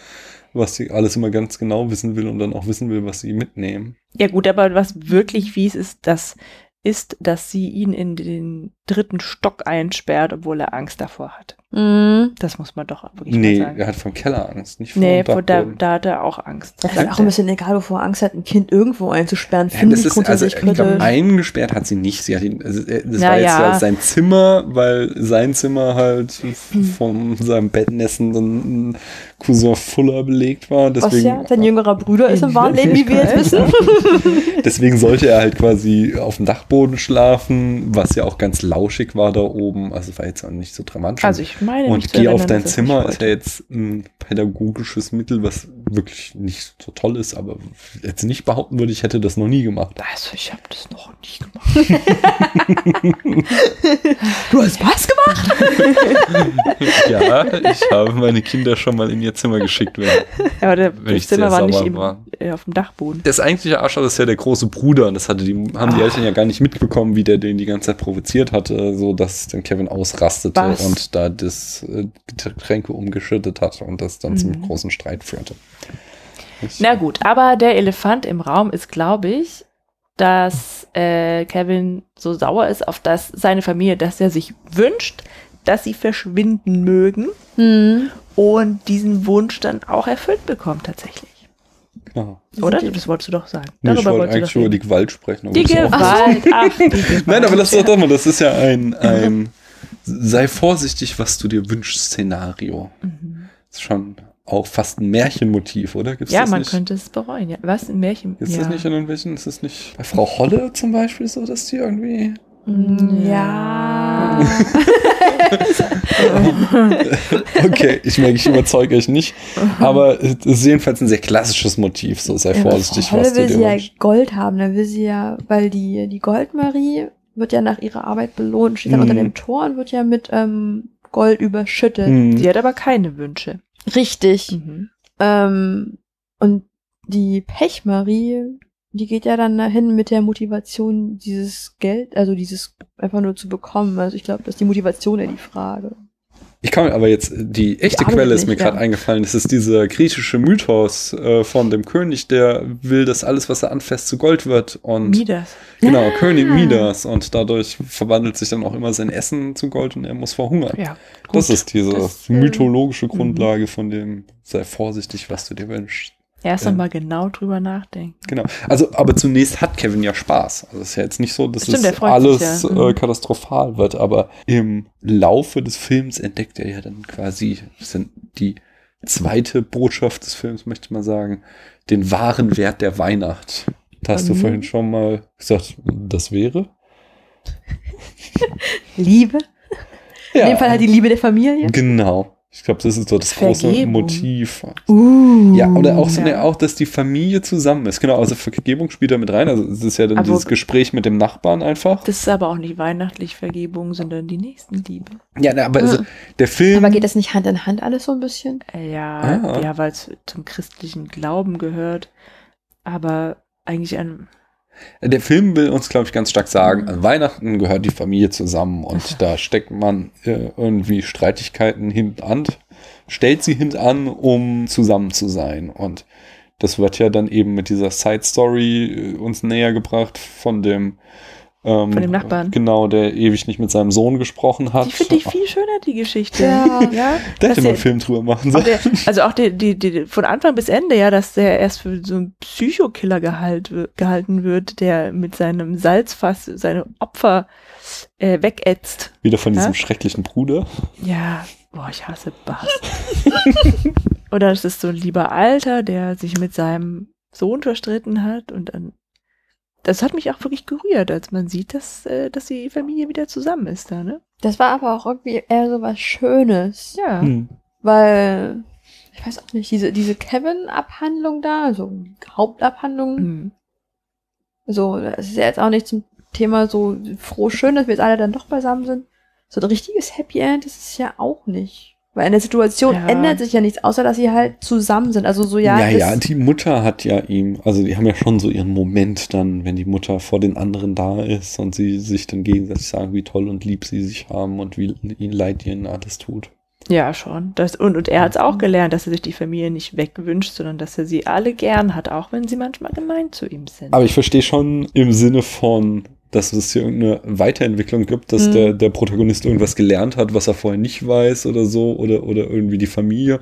S3: was sie alles immer ganz genau wissen will und dann auch wissen will, was sie mitnehmen.
S2: ja gut, aber was wirklich fies ist, das ist, dass sie ihn in den dritten Stock einsperrt, obwohl er Angst davor hat.
S1: Mhm.
S2: Das muss man doch wirklich
S3: nee,
S2: mal sagen.
S3: er hat vom Keller Angst, nicht vom
S2: nee, vor, da, da hat er auch Angst.
S1: Das ist auch ein bisschen egal, wovor er Angst hat, ein Kind irgendwo einzusperren.
S3: Ja,
S1: Finde
S3: das
S1: ich
S3: ist, also, ich glaube, eingesperrt hat sie nicht. Sie hat ihn, also, das
S2: Na
S3: war jetzt
S2: ja.
S3: halt sein Zimmer, weil sein Zimmer halt von seinem Bettnessenden Cousin Fuller belegt war.
S1: Was
S3: Deswegen,
S1: ja sein jüngerer Bruder ist im wahren Leben, wie wir jetzt wissen.
S3: deswegen sollte er halt quasi auf dem Dachboden schlafen, was ja auch ganz lauschig war da oben. Also war jetzt auch nicht so dramatisch.
S2: Also ich meine
S3: und geh auf dein
S2: er
S3: Zimmer ist ja jetzt ein pädagogisches Mittel, was wirklich nicht so toll ist, aber jetzt nicht behaupten würde, ich hätte das noch nie gemacht.
S2: Also ich habe das noch nicht gemacht.
S1: Du hast was gemacht?
S3: ja, ich habe meine Kinder schon mal in ihr Zimmer geschickt werden.
S2: Ja, aber der,
S3: Wenn
S2: das Zimmer war nicht im,
S3: war.
S2: äh, auf dem Dachboden.
S3: Das eigentliche Arschloch ist ja der große Bruder und das hatte die, haben die
S2: Ah.
S3: Eltern ja gar nicht mitbekommen, wie der den die ganze Zeit provoziert hatte, so dass dann Kevin ausrastete
S2: Was?
S3: und da das äh, Getränke umgeschüttet hat und das dann zum
S2: Mhm.
S3: großen Streit führte. Ich-
S2: Na gut, aber der Elefant im Raum ist, glaube ich, dass äh, Kevin so sauer ist auf das seine Familie, dass er sich wünscht, dass sie verschwinden mögen
S1: Hm.
S2: und diesen Wunsch dann auch erfüllt bekommt tatsächlich.
S3: Genau.
S2: Oder? Das wolltest du doch sagen.
S3: Nee, ich wollte eigentlich
S2: doch
S3: über die. Gewalt sprechen. aber
S2: die
S3: das ist auch-
S2: Gewalt. Ach, die Gewalt.
S3: Nein, aber das,
S2: ja.
S3: doch mal, das ist ja ein, ein sei vorsichtig, was du dir wünschst Szenario.
S2: Mhm.
S3: Das ist schon auch fast ein Märchenmotiv, oder? Gibt's
S2: Ja,
S3: das
S2: man
S3: nicht?
S2: könnte es bereuen. Ja. Was? Ein Märchen?
S3: Ist
S2: ja.
S3: das nicht in irgendwelchen, ist das nicht bei Frau Holle zum Beispiel so, dass die irgendwie
S1: Ja.
S3: Okay, ich merke, ich überzeuge euch nicht. Aber es ist jedenfalls ein sehr klassisches Motiv. So sei
S1: Ja,
S3: vorsichtig,
S1: Frau
S3: was du
S1: will
S3: dir
S1: sie ja. Gold haben, dann will sie ja, weil die, die Goldmarie wird ja nach ihrer Arbeit belohnt, steht dann
S3: Mhm.
S1: unter dem Tor und wird ja mit ähm, Gold überschüttet.
S3: Hm.
S2: Sie hat aber keine Wünsche.
S1: Richtig.
S2: Mhm.
S1: Ähm, und die Pechmarie, die geht ja dann dahin mit der Motivation, dieses Geld, also dieses einfach nur zu bekommen. Also ich glaube, das ist die Motivation ja die Frage.
S3: Ich kann mir aber jetzt, die echte
S1: arbeitet
S3: Quelle ist mir gerade
S1: ja.
S3: eingefallen. Das ist dieser griechische Mythos äh, von dem König, der will, dass alles, was er anfasst, zu Gold wird. Und
S2: Midas.
S3: genau,
S1: Ah.
S3: König Midas. Und dadurch verwandelt sich dann auch immer sein Essen zu Gold und er muss verhungern.
S2: Ja.
S3: das ist diese
S1: Das, äh,
S3: mythologische
S2: mhm.
S3: Grundlage von dem, sei vorsichtig, was du dir wünschst.
S2: Erst
S3: Ja.
S2: noch mal genau drüber nachdenken.
S3: Genau. Also, aber zunächst hat Kevin ja Spaß. Also es ist ja jetzt nicht so, dass
S2: Stimmt,
S3: es alles
S2: ja.
S3: äh,
S2: Mhm.
S3: katastrophal wird, aber im Laufe des Films entdeckt er ja dann quasi, die zweite Botschaft des Films, möchte ich mal sagen, den wahren Wert der Weihnacht. Da hast du
S1: Mhm.
S3: vorhin schon mal gesagt, das wäre?
S1: Liebe? In dem Fall halt die Liebe der Familie.
S3: Genau. Ich glaube, das ist so das große
S2: Vergebung.
S3: Motiv.
S1: Uh.
S3: Ja, oder auch so
S2: Ja.
S3: eine, auch, dass die Familie zusammen ist. Genau, also Vergebung spielt da mit rein. Also es ist ja dann
S2: Aber-
S3: dieses Gespräch mit dem Nachbarn einfach.
S2: Das ist aber auch nicht weihnachtlich Vergebung, sondern die Nächstenliebe.
S3: Ja, na, aber also,
S1: Ja.
S3: der Film.
S1: Aber geht das nicht Hand in Hand alles so ein bisschen?
S2: Äh, Ja,
S3: Ah.
S2: ja, weil es zum christlichen Glauben gehört. Aber eigentlich an,
S3: Der Film will uns, glaube ich, ganz stark sagen, an Weihnachten gehört die Familie zusammen und da steckt man äh, irgendwie Streitigkeiten hinten an, stellt sie hinten an, um zusammen zu sein. Und das wird ja dann eben mit dieser Side Story äh, uns näher gebracht von dem ähm,
S2: Von dem Nachbarn.
S3: Genau, der ewig nicht mit seinem Sohn gesprochen hat.
S2: Die finde ich viel schöner, die Geschichte.
S1: Ja.
S2: ja
S3: Da
S2: dass
S3: hätte man
S2: der-
S3: einen Film drüber machen sollen.
S2: der, also auch die, die, die, von Anfang bis Ende, ja, dass der erst für so einen Psychokiller gehalt, gehalten wird, der mit seinem Salzfass seine Opfer äh, wegätzt.
S3: Wieder von diesem
S2: Ja?
S3: schrecklichen Bruder.
S2: Ja, boah, ich hasse Bass. Oder es ist so ein lieber Alter, der sich mit seinem Sohn verstritten hat und dann. Das hat mich auch wirklich gerührt, als man sieht, dass, äh, dass die Familie wieder zusammen ist da, ne?
S1: Das war aber auch irgendwie eher so was Schönes.
S2: Ja.
S3: Hm.
S1: Weil, ich weiß auch nicht, diese, diese Kevin-Abhandlung da, also Hauptabhandlung,
S2: Mhm.
S1: so, das ist ja jetzt auch nicht zum Thema so froh schön, dass wir jetzt alle dann doch beisammen sind. So ein richtiges Happy End ist es ja auch nicht. Weil in der Situation
S2: Ja.
S1: ändert sich ja nichts, außer dass sie halt zusammen sind. Also so, ja.
S3: Ja, ja, die Mutter hat ja ihm, also die haben ja schon so ihren Moment dann, wenn die Mutter vor den anderen da ist und sie sich dann gegenseitig sagen, wie toll und lieb sie sich haben und wie ihnen leid ihnen alles tut.
S2: Ja, schon. Das, und, und er hat es auch gelernt, dass er sich die Familie nicht wegwünscht, sondern dass er sie alle gern hat, auch wenn sie manchmal gemein zu ihm sind.
S3: Aber ich verstehe schon im Sinne von, dass es hier irgendeine Weiterentwicklung gibt, dass
S1: Mhm.
S3: der, der Protagonist irgendwas gelernt hat, was er vorher nicht weiß oder so, oder, oder irgendwie die Familie.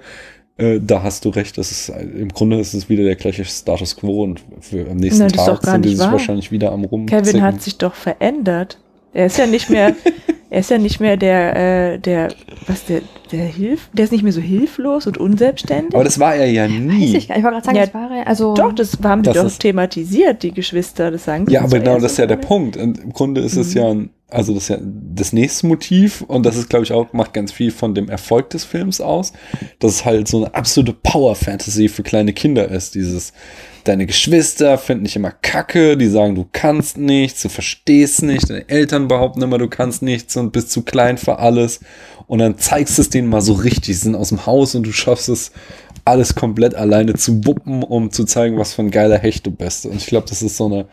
S3: Äh, da hast du recht, das ist im Grunde ist es wieder der gleiche Status quo und für, am nächsten
S2: Na,
S3: Tag sind die sich
S2: wahr.
S3: wahrscheinlich wieder am rum.
S2: Kevin hat sich doch verändert. Er ist ja nicht mehr, er ist ja nicht mehr der, äh, der, was der, der hilft, der ist nicht mehr so hilflos und unselbstständig.
S3: Aber das war er ja
S1: Weiß
S3: nie.
S1: ich gar nicht. Ich wollte gerade sagen,
S2: Ja,
S1: das war ja, also.
S2: doch, das haben die
S3: Das
S2: doch thematisiert, die Geschwister, das sagen sie
S3: Ja, aber genau das ist ja der? Punkt. Und Im Grunde ist es
S2: Mhm.
S3: ja, ein, also das ist ja das nächste Motiv und das ist, glaube ich, auch, macht ganz viel von dem Erfolg des Films aus, dass es halt so eine absolute Power-Fantasy für kleine Kinder ist. Dieses, deine Geschwister finden dich immer kacke, die sagen, du kannst nichts, du verstehst nicht, deine Eltern behaupten immer, du kannst nichts und bist zu klein für alles. Und dann zeigst du es denen mal so richtig, sie sind aus dem Haus und du schaffst es, alles komplett alleine zu wuppen, um zu zeigen, was für ein geiler Hecht du bist. Und ich glaube, das ist so eine,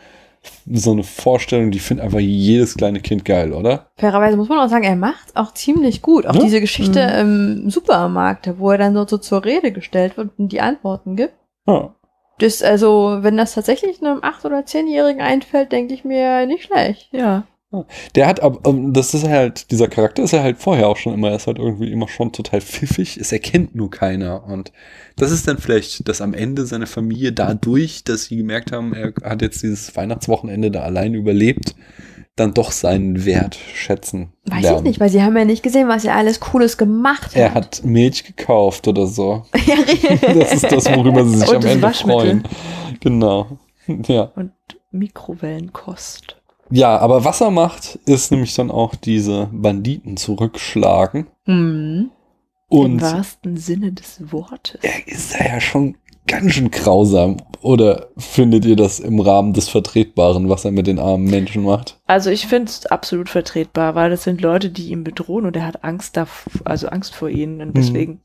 S3: so eine Vorstellung, die findet einfach jedes kleine Kind geil, oder?
S1: Fairerweise muss man auch sagen, er macht auch ziemlich gut. Auch
S3: Ja?
S1: diese Geschichte
S2: Mhm.
S1: im Supermarkt, wo er dann so, so zur Rede gestellt wird und die Antworten gibt.
S3: Ja.
S1: Das, also, wenn das tatsächlich einem 8- oder 10-Jährigen einfällt, denke ich mir nicht schlecht.
S2: Ja.
S3: Der hat aber, ähm, das ist halt, dieser Charakter ist ja halt vorher auch schon immer, er ist halt irgendwie immer schon total pfiffig, es erkennt nur keiner. Und das ist dann vielleicht, dass am Ende seine Familie dadurch, dass sie gemerkt haben, er hat jetzt dieses Weihnachtswochenende da allein überlebt, dann doch seinen Wert schätzen.
S1: Weiß
S3: lernen.
S1: ich nicht, weil sie haben ja nicht gesehen, was er alles Cooles gemacht hat.
S3: Er hat Milch gekauft oder so.
S1: ja,
S3: Das ist das, worüber sie sich
S2: Und
S3: am Ende freuen. Genau. Ja.
S2: Und Mikrowellenkost.
S3: Ja, aber was er macht, ist nämlich dann auch diese Banditen zurückschlagen.
S1: hm.
S2: Im
S3: Und
S2: wahrsten Sinne des Wortes.
S3: er ist ja schon ganz schön grausam. Oder findet ihr das im Rahmen des Vertretbaren, was er mit den armen Menschen macht?
S2: Also ich finde es absolut vertretbar, weil das sind Leute, die ihn bedrohen und er hat Angst davor, also Angst vor ihnen und deswegen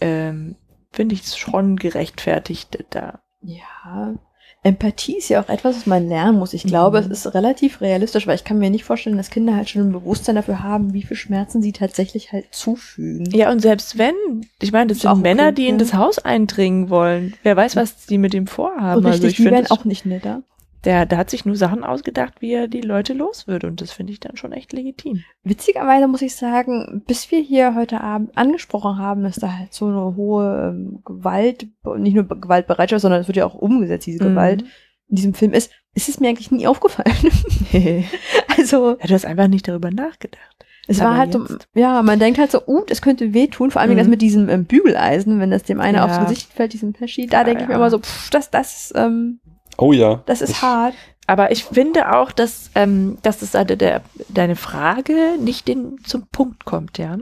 S2: ähm, finde ich es schon gerechtfertigt da.
S1: Ja. Empathie ist ja auch etwas, was man lernen muss. Ich glaube,
S2: Mhm.
S1: es ist relativ realistisch, weil ich kann mir nicht vorstellen, dass Kinder halt schon ein Bewusstsein dafür haben, wie viel Schmerzen sie tatsächlich halt zufügen.
S2: Ja, und selbst wenn, ich meine, das
S1: auch
S2: sind
S1: okay,
S2: Männer, die in das Haus eindringen wollen. Wer weiß, was die mit dem vorhaben. Also
S1: richtig,
S2: ich
S1: die werden auch nicht netter.
S2: Der, der hat sich nur Sachen ausgedacht, wie er die Leute los wird und das finde ich dann schon echt legitim.
S1: Witzigerweise muss ich sagen, bis wir hier heute Abend angesprochen haben, dass da halt so eine hohe ähm, Gewalt, nicht nur Be- Gewaltbereitschaft, sondern es wird ja auch umgesetzt, diese
S2: Mhm.
S1: Gewalt in diesem Film ist, ist es mir eigentlich nie aufgefallen. also,
S2: Ja, du hast einfach nicht darüber nachgedacht.
S1: es
S2: Aber
S1: war halt so, ja, man denkt halt so, uh, das könnte wehtun, vor allem
S2: Mhm.
S1: das mit diesem ähm, Bügeleisen, wenn das dem einen
S2: Ja.
S1: aufs Gesicht fällt, diesen Pesci, da
S2: Ja,
S1: denke ich mir
S2: ja.
S1: immer so, pff, das, das, ähm,
S3: Oh ja.
S1: das ist
S3: Ich-
S1: hart.
S2: Aber ich finde auch, dass, ähm, dass das der, der, deine Frage nicht den, zum Punkt kommt, ja.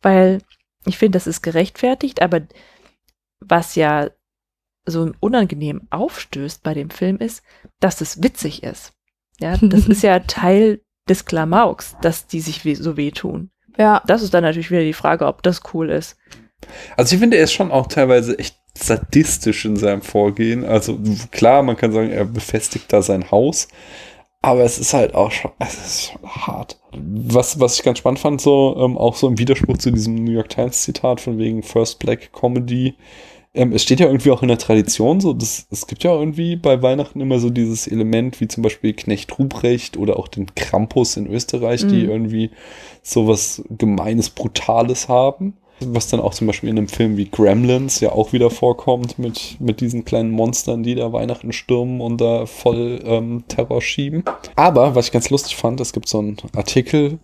S2: Weil ich finde, das ist gerechtfertigt, aber was ja so unangenehm aufstößt bei dem Film ist, dass es witzig ist. Ja, das ist ja Teil des Klamauks, dass die sich weh, so wehtun.
S1: Ja,
S2: Das ist dann natürlich wieder die Frage, ob das cool ist.
S3: Also ich finde, er ist schon auch teilweise echt sadistisch in seinem Vorgehen. Also klar, man kann sagen, er befestigt da sein Haus, aber es ist halt auch schon, es ist schon hart. Was, was ich ganz spannend fand, so, ähm, auch so im Widerspruch zu diesem New York Times Zitat von wegen First Black Comedy, ähm, es steht ja irgendwie auch in der Tradition so, das, es gibt ja irgendwie bei Weihnachten immer so dieses Element, wie zum Beispiel Knecht Ruprecht oder auch den Krampus in Österreich, die
S1: Mhm.
S3: irgendwie sowas Gemeines, Brutales haben. Was dann auch zum Beispiel in einem Film wie Gremlins ja auch wieder vorkommt mit, mit diesen kleinen Monstern, die da Weihnachten stürmen und da voll ähm, Terror schieben. Aber was ich ganz lustig fand, es gibt so einen Artikel,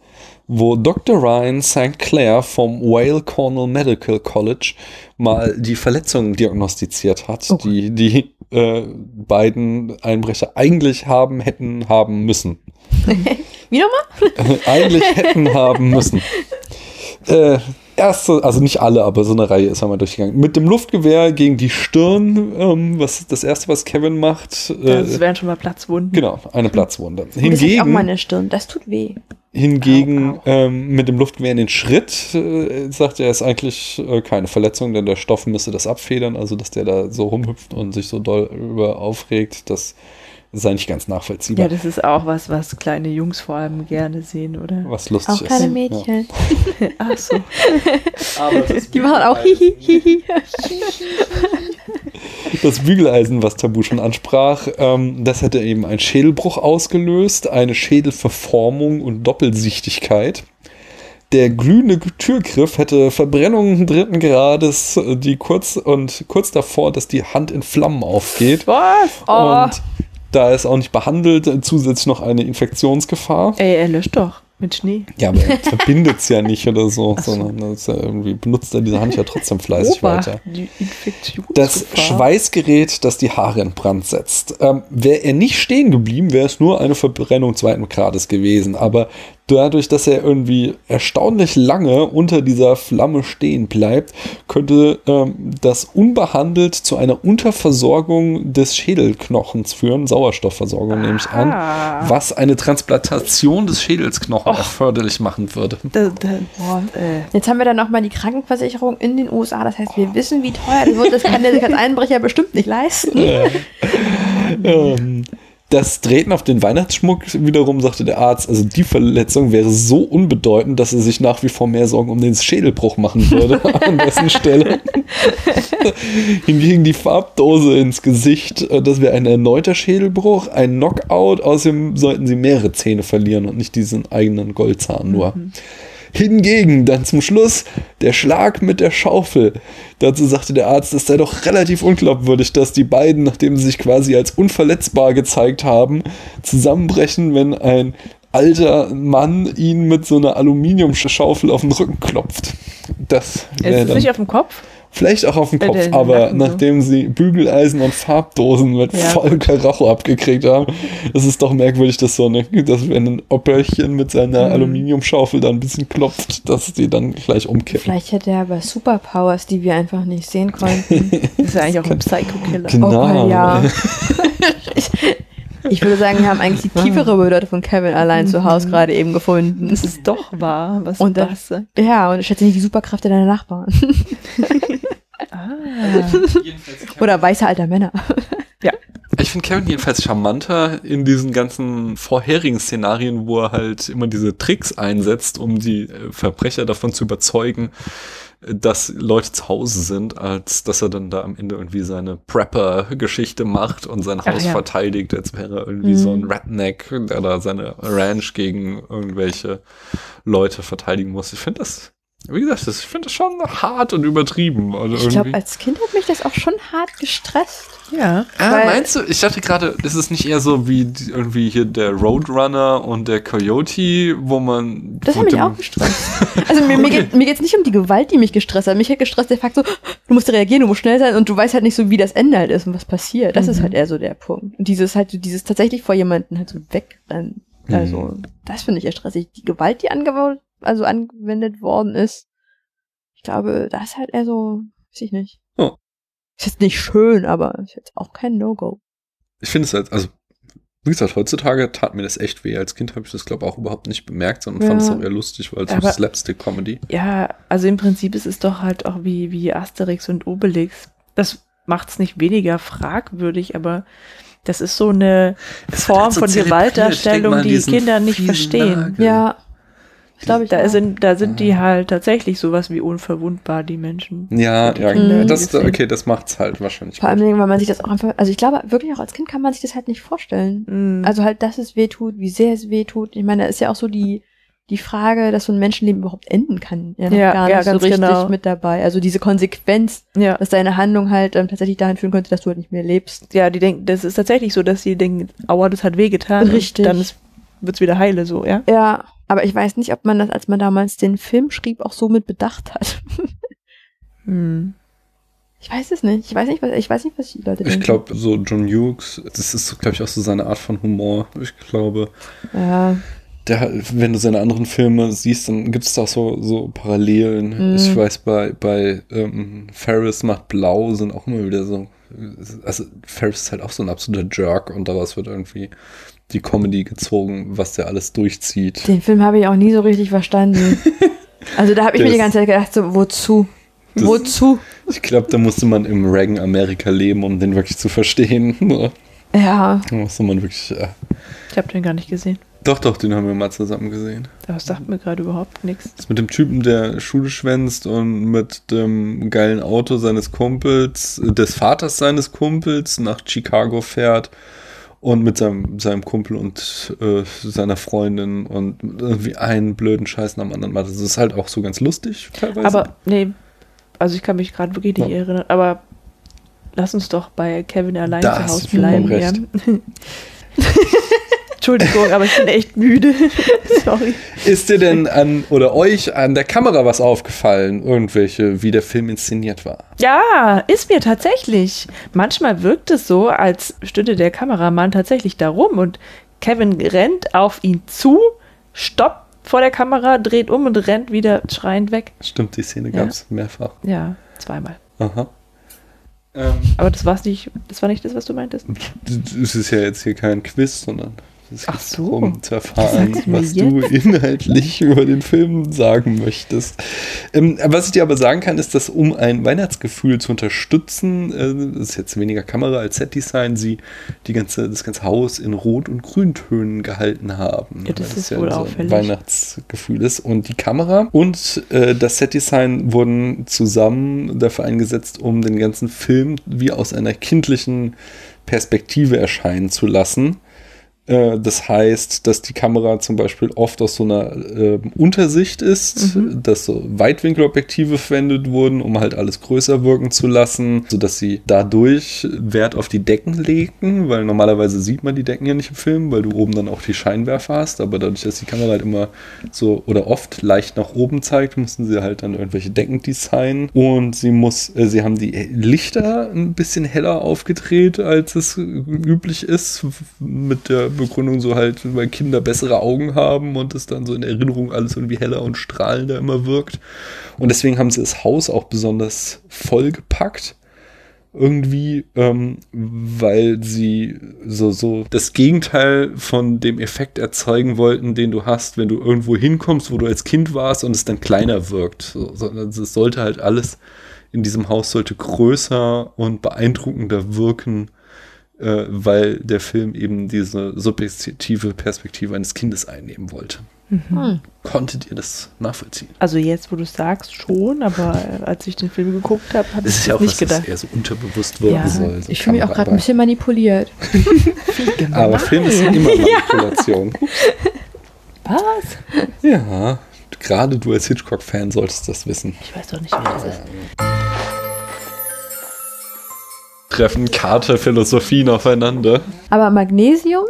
S3: wo Dr. Ryan St. Clair vom Whale Cornell Medical College mal die Verletzungen diagnostiziert hat,
S1: Oh.
S3: die die äh, beiden Einbrecher eigentlich haben, hätten haben müssen.
S1: Wie nochmal?
S3: eigentlich hätten haben müssen. Äh, erste, also nicht alle, aber so eine Reihe ist einmal durchgegangen. Mit dem Luftgewehr gegen die Stirn, ähm, was ist das erste, was Kevin macht?
S2: Das
S3: Äh,
S2: wären schon mal Platzwunden.
S3: genau, eine Platzwunde.
S1: das hab ich auch
S3: Hingegen,
S1: meine Stirn. Das tut weh.
S3: hingegen
S1: Au, au.
S3: Ähm, mit dem Luftgewehr in den Schritt, äh, sagt er, ist eigentlich äh, keine Verletzung, denn der Stoff müsste das abfedern, also dass der da so rumhüpft und sich so doll über aufregt, das ist eigentlich ganz nachvollziehbar.
S2: Ja, das ist auch was, was kleine Jungs vor allem gerne sehen, oder?
S3: was lustig
S1: Auch
S3: ist.
S1: kleine
S3: Ja.
S1: Mädchen.
S2: Ach so.
S1: Die machen auch hihi, hihi.
S3: Das Bügeleisen, was Tabu schon ansprach, ähm, das hätte eben einen Schädelbruch ausgelöst, eine Schädelverformung und Doppelsichtigkeit. Der glühende Türgriff hätte Verbrennungen dritten Grades, äh, die kurz und kurz davor, dass die Hand in Flammen aufgeht.
S2: Was?
S1: Oh.
S3: Und da ist auch nicht behandelt, zusätzlich noch eine Infektionsgefahr.
S2: Ey, er löscht doch mit Schnee.
S3: Ja, aber er verbindet es ja nicht oder so,
S2: Ach so.
S3: sondern das ja irgendwie benutzt er diese Hand ja trotzdem fleißig
S2: Obacht,
S3: weiter.
S2: die.
S3: Das Schweißgerät, das die Haare in Brand setzt. Ähm, wäre er nicht stehen geblieben, wäre es nur eine Verbrennung zweiten Grades gewesen. Aber dadurch, dass er irgendwie erstaunlich lange unter dieser Flamme stehen bleibt, könnte ähm, das unbehandelt zu einer Unterversorgung des Schädelknochens führen, Sauerstoffversorgung nehme ich an,
S2: Ah.
S3: was eine Transplantation des Schädelsknochens erforderlich machen würde.
S2: Da, da,
S1: Boah.
S2: äh,
S1: Jetzt haben wir dann nochmal die Krankenversicherung in den USA. Das heißt, wir wissen, wie teuer das wird. Das kann der sich als Einbrecher bestimmt nicht leisten.
S3: Ähm, das Treten auf den Weihnachtsschmuck wiederum, sagte der Arzt, also die Verletzung wäre so unbedeutend, dass er sich nach wie vor mehr Sorgen um den Schädelbruch machen würde an dessen Stelle. Hingegen die Farbdose ins Gesicht, äh, das wäre ein erneuter Schädelbruch, ein Knockout, außerdem sollten sie mehrere Zähne verlieren und nicht diesen eigenen Goldzahn nur. Hingegen dann zum Schluss der Schlag mit der Schaufel. Dazu sagte der Arzt, es sei doch relativ unglaubwürdig, dass die beiden, nachdem sie sich quasi als unverletzbar gezeigt haben, zusammenbrechen, wenn ein alter Mann ihn mit so einer Aluminiumschaufel auf den Rücken klopft. Das
S2: ist es nicht auf dem Kopf?
S3: Vielleicht auch auf den Kopf, aber
S2: Nacken so.
S3: nachdem sie Bügeleisen und Farbdosen mit
S2: Ja.
S3: voll Karacho abgekriegt haben, ist es doch merkwürdig, dass so eine, dass wenn ein Opperchen mit seiner
S2: Mhm.
S3: Aluminiumschaufel da ein bisschen klopft, dass die dann gleich umkippen.
S1: Vielleicht hätte er aber Superpowers, die wir einfach nicht sehen konnten.
S2: Das ist ja eigentlich auch ein Psycho-Killer.
S3: Genau.
S1: Oh, ja. ich, ich würde sagen, wir haben eigentlich die tiefere Bedeutung von Kevin allein zu Hause gerade eben gefunden.
S2: Das ist doch wahr, was
S1: Und
S2: du
S1: das-
S2: sagt.
S1: Ja, und ich schätze nicht die Superkräfte deiner Nachbarn.
S2: Ah.
S1: Oder weiße alter Männer.
S3: Ich finde Kevin jedenfalls charmanter in diesen ganzen vorherigen Szenarien, wo er halt immer diese Tricks einsetzt, um die äh, Verbrecher davon zu überzeugen, dass Leute zu Hause sind, als dass er dann da am Ende irgendwie seine Prepper-Geschichte macht und sein
S2: Ach
S3: Haus
S2: ja.
S3: verteidigt, als wäre er irgendwie
S1: Mhm.
S3: so ein Redneck, der da seine Ranch gegen irgendwelche Leute verteidigen muss. Ich finde das, wie gesagt, das, ich finde das schon hart und übertrieben. Also
S1: Ich glaube, als Kind hat mich das auch schon hart gestresst.
S2: Ja.
S3: Ah, meinst du? Ich dachte gerade, das ist nicht eher so wie die, irgendwie hier der Roadrunner und der Coyote, wo man.
S1: Das
S3: wo
S1: hat mich auch gestresst. Also mir, mir,
S3: Okay.
S1: geht, mir geht's nicht um die Gewalt, die mich gestresst hat. Mich hat gestresst der Fakt so, du musst reagieren, du musst schnell sein und du weißt halt nicht so, wie das Ende halt ist und was passiert. Das ist
S2: Mhm.
S1: halt eher so der Punkt. Und dieses halt, dieses tatsächlich vor jemanden halt so wegrennen. Also,
S3: Mhm.
S1: das finde ich eher stressig. Die Gewalt, die angewendet, also angewendet worden ist, ich glaube, das ist halt eher so, weiß ich nicht.
S3: Oh.
S1: Ist jetzt nicht schön, aber ist jetzt auch kein No-Go.
S3: Ich finde es halt, also, wie gesagt, heutzutage tat mir das echt weh. Als Kind habe ich das, glaube ich, auch überhaupt nicht bemerkt, sondern
S1: Ja.
S3: fand es auch eher lustig, weil es so Slapstick-Comedy.
S2: Ja, also im Prinzip ist es doch halt auch wie, wie Asterix und Obelix. Das macht es nicht weniger fragwürdig, aber das ist so eine
S3: Es wird
S2: Form
S3: halt so
S2: von. Gewaltdarstellung, die Kinder nicht verstehen.
S3: Nagel.
S1: Ja. Ich glaube,
S2: Da sind, da sind die halt tatsächlich sowas wie unverwundbar, die Menschen.
S3: Ja, ja,
S1: Mhm.
S3: das, okay, das macht's halt wahrscheinlich.
S1: Vor allem, weil man sich das auch einfach, also ich glaube wirklich auch als Kind kann man sich das halt nicht vorstellen.
S2: Mhm.
S1: Also halt, dass es weh tut, wie sehr es weh tut. Ich meine, da ist ja auch so die, die Frage, dass so ein Menschenleben überhaupt enden kann, ja,
S2: Ja,
S1: gar
S2: ja,
S1: nicht so
S2: ganz
S1: richtig
S2: genau.
S1: mit dabei. Also diese Konsequenz,
S2: ja.
S1: dass deine Handlung halt ähm, tatsächlich dahin führen könnte, dass du halt nicht mehr lebst.
S2: ja, die denken, das ist tatsächlich so, dass sie denken, aua, das hat wehgetan.
S1: Richtig.
S2: Und dann ist, wird's wieder heile, so, ja.
S1: Ja, aber ich weiß nicht, ob man das, als man damals den Film schrieb, auch so mit bedacht hat.
S2: Hm.
S1: Ich weiß es nicht. Ich weiß nicht, was, ich weiß nicht, was die Leute
S3: Ich
S1: denken.
S3: glaube, so John Hughes, das ist, glaube ich, auch so seine Art von Humor. Ich glaube,
S1: Ja,
S3: der, wenn du seine anderen Filme siehst, dann gibt es da auch so, so Parallelen.
S1: Mhm.
S3: Ich weiß, bei, bei ähm, Ferris macht Blau sind auch immer wieder so. Also, Ferris ist halt auch so ein absoluter Jerk und daraus wird irgendwie die Comedy gezogen, was der alles durchzieht.
S1: den Film habe ich auch nie so richtig verstanden. Also da habe ich mir die ganze Zeit gedacht, so, wozu?
S3: Das-
S1: Wozu?
S3: Ich glaube, da musste man im Reagan-Amerika leben, um den wirklich zu verstehen.
S1: Ja,
S3: Da musste man wirklich. Äh,
S2: Ich habe den gar nicht gesehen.
S3: doch, doch, den haben wir mal zusammen gesehen.
S2: Das sagt mir gerade überhaupt nichts.
S3: Das mit dem Typen, der Schule schwänzt und mit dem geilen Auto seines Kumpels, äh, des Vaters seines Kumpels nach Chicago fährt und mit seinem, seinem Kumpel und äh, seiner Freundin und irgendwie einen blöden Scheiß nach dem anderen macht. Das ist halt auch so ganz lustig teilweise.
S2: Aber, nee, also ich kann mich gerade wirklich nicht
S3: Ja.
S2: erinnern, aber lass uns doch bei Kevin allein
S3: Da
S2: zu Hause bleiben. Ja. Entschuldigung, aber ich bin echt müde. Sorry.
S3: ist dir denn an oder euch an der Kamera was aufgefallen? Irgendwelche, wie der Film inszeniert war?
S2: Ja, ist mir tatsächlich. Manchmal wirkt es so, als stünde der Kameramann tatsächlich da rum und Kevin rennt auf ihn zu, stoppt vor der Kamera, dreht um und rennt wieder schreiend weg.
S3: Stimmt, die Szene
S2: Ja.
S3: gab es mehrfach.
S2: Ja, zweimal.
S3: Aha. Ähm,
S2: Aber das war's nicht, das war nicht das, was du meintest.
S3: Es ist ja jetzt hier kein Quiz, sondern es
S2: Ach
S3: geht
S2: so.
S3: darum zu
S2: Was
S3: erfahren, was du inhaltlich über den Film sagen möchtest. Ähm, was ich dir aber sagen kann, ist, dass um ein Weihnachtsgefühl zu unterstützen, äh, das ist jetzt weniger Kamera als Setdesign, sie die ganze, das ganze Haus in Rot- und Grüntönen gehalten haben.
S2: Ja, das
S3: Weil
S2: ist wohl
S3: so ein
S2: auffällig.
S3: Weihnachtsgefühl ist. Und die Kamera und äh, das Setdesign wurden zusammen dafür eingesetzt, um den ganzen Film wie aus einer kindlichen Perspektive erscheinen zu lassen. Äh, Das heißt, dass die Kamera zum Beispiel oft aus so einer äh, Untersicht ist,
S2: Mhm.
S3: dass so Weitwinkelobjektive verwendet wurden, um halt alles größer wirken zu lassen, sodass sie dadurch Wert auf die Decken legten, weil normalerweise sieht man die Decken ja nicht im Film, weil du oben dann auch die Scheinwerfer hast, aber dadurch, dass die Kamera halt immer so oder oft leicht nach oben zeigt, mussten sie halt dann irgendwelche Decken designen und sie muss, äh, sie haben die Lichter ein bisschen heller aufgedreht, als es üblich ist, mit der Begründung so halt, weil Kinder bessere Augen haben und es dann so in Erinnerung alles irgendwie heller und strahlender immer wirkt. Und deswegen haben sie das Haus auch besonders vollgepackt irgendwie, ähm, weil sie so, so das Gegenteil von dem Effekt erzeugen wollten, den du hast, wenn du irgendwo hinkommst, wo du als Kind warst und es dann kleiner wirkt. So, sondern es sollte halt alles in diesem Haus sollte größer und beeindruckender wirken, äh, weil der Film eben diese subjektive Perspektive eines Kindes einnehmen wollte.
S1: Hm.
S3: Konntet ihr das nachvollziehen?
S2: Also jetzt, wo du sagst, schon, aber äh, als ich den Film geguckt habe, habe ich
S3: Das ist
S2: das
S3: ja auch
S2: nicht
S3: was,
S2: gedacht.
S3: eher so unterbewusst wirken
S2: Ja,
S3: soll. so
S1: ich fühle mich auch gerade ein bisschen manipuliert.
S3: Aber Film ist ja immer Manipulation.
S2: Was?
S3: ja, gerade du als Hitchcock-Fan solltest das wissen.
S2: Ich weiß doch nicht, wer das ist.
S3: Treffen Karte, Philosophien aufeinander.
S1: Aber Magnesium?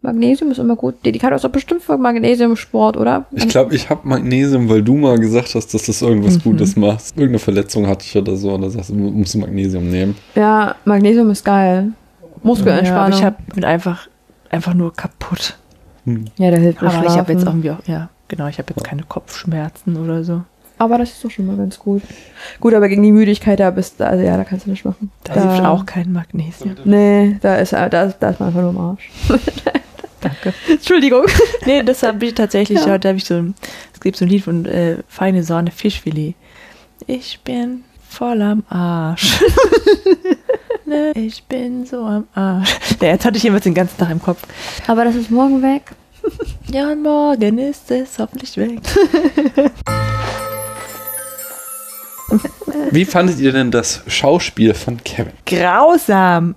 S1: Magnesium ist immer gut. Karte ist doch bestimmt für Magnesiumsport, oder?
S3: Ich glaube, ich habe Magnesium, weil du mal gesagt hast, dass das irgendwas Gutes macht. Irgendeine Verletzung hatte ich oder so, und da sagst du, du musst du Magnesium nehmen.
S1: Ja, Magnesium ist geil.
S2: Ja, aber
S1: Muskelentspannung.
S2: ich hab, bin einfach, einfach nur kaputt.
S1: ja, der hilft mir
S2: Aber ich habe jetzt irgendwie auch, ja, genau, ich habe jetzt keine Kopfschmerzen oder so.
S1: Aber das ist doch schon mal ganz gut. Gut, aber gegen die Müdigkeit, da bist du, also ja, da kannst du nicht machen.
S2: Da hilft auch kein Magnesium.
S1: Nee, da ist, da, ist- da ist man einfach nur im Arsch.
S2: Danke.
S1: Entschuldigung.
S2: Nee, das habe ich tatsächlich,
S1: Ja.
S2: da habe ich so, ein- es gibt so ein Lied von äh, Feine Sahne Fischfilet. Ich bin voll am Arsch. ne, ich bin so am Arsch. Ja, jetzt hatte ich jedenfalls den ganzen Tag im Kopf.
S1: Aber das ist morgen weg.
S2: Ja, und morgen ist es hoffentlich weg.
S3: Wie fandet ihr denn das Schauspiel von Kevin?
S2: Grausam.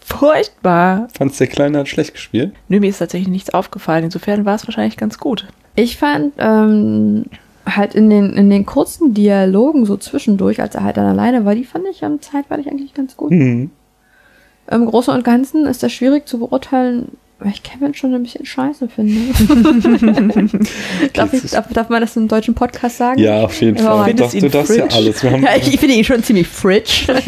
S2: Furchtbar.
S3: Fand's der Kleine hat schlecht gespielt?
S2: Nö, mir ist tatsächlich nichts aufgefallen. Insofern war es wahrscheinlich ganz gut.
S1: Ich fand ähm, halt in den, in den kurzen Dialogen so zwischendurch, als er halt dann alleine war, die fand ich am zeitweilig eigentlich ganz gut.
S3: Mhm.
S1: Im Großen und Ganzen ist das schwierig zu beurteilen, weil ich Kevin schon ein bisschen scheiße finde. darf, ich, darf, darf man das im deutschen Podcast sagen?
S3: Ja, auf jeden Fall. du darfst ja alles. Wir haben,
S1: Ja, ich, ich finde ihn schon ziemlich fridge.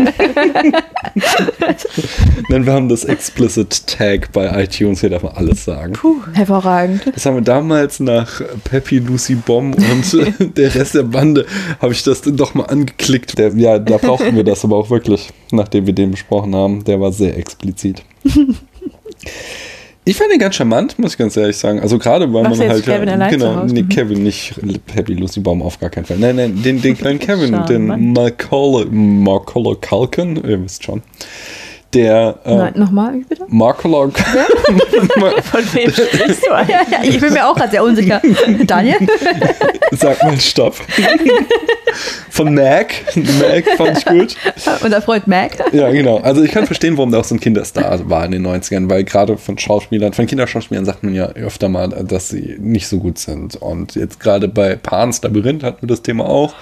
S3: Nein, wir haben das Explicit Tag bei iTunes, hier darf man alles sagen.
S1: Hervorragend.
S3: Das haben wir damals nach Peppy, Lucy Bomb und der Rest der Bande, habe ich das dann doch mal angeklickt. Der, ja, da brauchten wir das aber auch wirklich, nachdem wir den besprochen haben. Der war sehr explizit. Ich fand ihn ganz charmant, muss ich ganz ehrlich sagen. Also gerade weil
S2: Machst
S3: man halt
S2: Kevin allein zu
S3: genau, nee. Kevin nicht Happy Lucy Bomb auf gar keinen Fall. Nein, nein, den, den kleinen Kevin, den. Macaulay, Macaulay Culkin, ihr wisst schon. Der äh,
S1: Nein, nochmal, bitte?
S3: Macaulay
S2: Von wem sprichst du eigentlich?
S1: Ja, ja, ich bin mir auch gerade sehr unsicher. Daniel?
S3: Sag mal Stopp. Von Mac. Mac fand ich gut.
S1: Unser Freund Mac.
S3: Ja, genau. Also ich kann verstehen, warum der auch so ein Kinderstar war in den 90ern, weil gerade von Schauspielern, von Kinderschauspielern sagt man ja öfter mal, dass sie nicht so gut sind. Und jetzt gerade bei Pan's Labyrinth hatten wir das Thema auch,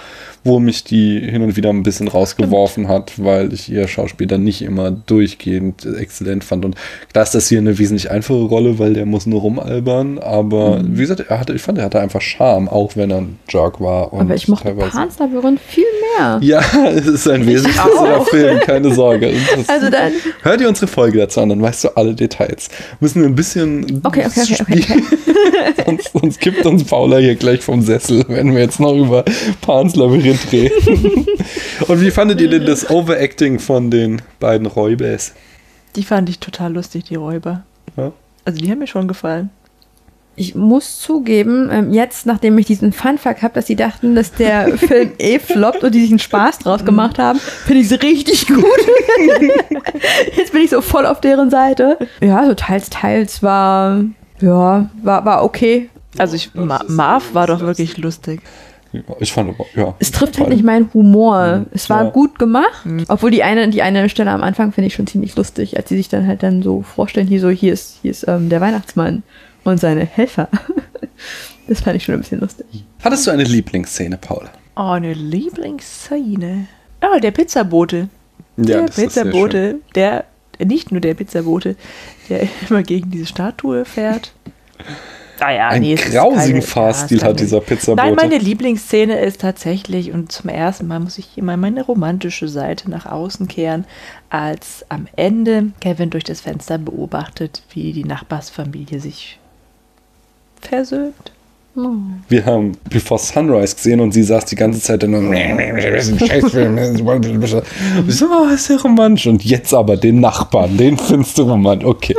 S3: wo mich die hin und wieder ein bisschen rausgeworfen hat, weil ich ihr Schauspiel dann nicht immer durchgehend exzellent fand. Und klar ist das hier eine wesentlich einfache Rolle, weil der muss nur rumalbern. Aber wie gesagt, er hatte, ich fand, er hatte einfach Charme, auch wenn er ein Jerk war. Und
S1: Aber ich mochte Pan's Labyrinth viel mehr.
S3: ja, es ist ein wesentlich besserer Film, keine Sorge. Das,
S1: Also dann,
S3: hör dir unsere Folge dazu an, dann weißt du alle Details. Müssen wir ein bisschen.
S1: Okay, okay, okay, okay,
S3: spielen. sonst, sonst kippt uns Paula hier gleich vom Sessel, wenn wir jetzt noch über Pans Labyrinth reden. Und wie fandet ihr denn das Overacting von den beiden Räubers?
S2: Die fand ich total lustig, die Räuber.
S3: Ja?
S2: Also die haben mir schon gefallen.
S1: ich muss zugeben, ähm, jetzt, nachdem ich diesen Funfact habe, dass sie dachten, dass der Film eh floppt und die sich einen Spaß draus gemacht haben, finde ich sie richtig gut. jetzt bin ich so voll auf deren Seite. Ja, so teils, teils war, ja, war, war okay.
S2: Also ich, Ma Marv war doch wirklich lustig.
S3: Ja, Ich fand aber, ja.
S1: Es trifft halt nicht meinen Humor. Es war
S3: Ja.
S1: gut gemacht, obwohl die eine, die eine Stelle am Anfang finde ich schon ziemlich lustig, als sie sich dann halt dann so vorstellen, hier so, hier ist, hier ist ähm, der Weihnachtsmann und seine Helfer. Das fand ich schon ein bisschen lustig.
S3: Hattest du eine Lieblingsszene, Paul?
S2: Oh, eine Lieblingsszene. Ah, der Pizzabote. der
S3: das ist sehr schön.
S2: Pizzabote, der, nicht nur der Pizzabote, der immer gegen diese Statue fährt. Naja,
S3: Einen
S2: nee,
S3: grausigen Fahrstil
S2: ja,
S3: hat dieser Pizzabote.
S2: Nein, meine Lieblingsszene ist tatsächlich, und zum ersten Mal muss ich immer meine romantische Seite nach außen kehren, als am Ende Kevin durch das Fenster beobachtet, wie die Nachbarsfamilie sich versöhnt.
S3: Wir haben Before Sunrise gesehen und sie saß die ganze Zeit dann ist. Und so, oh, ist ja romantisch. Und jetzt aber den Nachbarn, den findest du romantisch. Okay.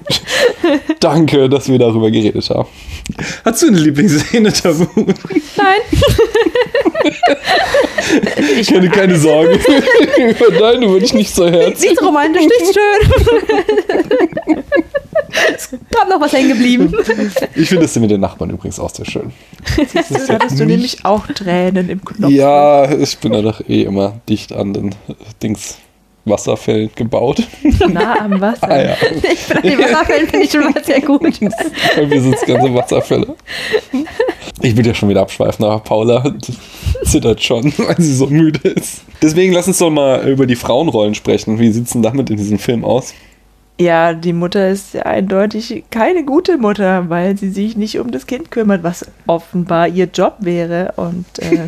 S3: Danke, dass wir darüber geredet haben. Hast du eine Lieblingsszene, Tabu?
S1: Nein.
S3: Ich keine, keine Sorge. Über deine würde ich nicht so herz.
S1: Nichts romantisch, nichts schön. Es gab noch was hängen geblieben.
S3: Ich finde das mit den Nachbarn übrigens auch sehr schön.
S2: Da hattest du nämlich auch Tränen im Knopf.
S3: Ja, ich bin ja doch eh immer dicht an den Dings Wasserfällen gebaut.
S2: Nah am Wasser.
S3: Ah ja.
S1: Ich bin an den Wasserfällen, finde ich schon mal sehr gut.
S3: Bei mir sind es ganze Wasserfälle. Ich will ja schon wieder abschweifen, aber Paula zittert schon, weil sie so müde ist. Deswegen lass uns doch mal über die Frauenrollen sprechen. Wie sieht es denn damit in diesem Film aus?
S2: Ja, die Mutter ist ja eindeutig keine gute Mutter, weil sie sich nicht um das Kind kümmert, was offenbar ihr Job wäre. Und äh,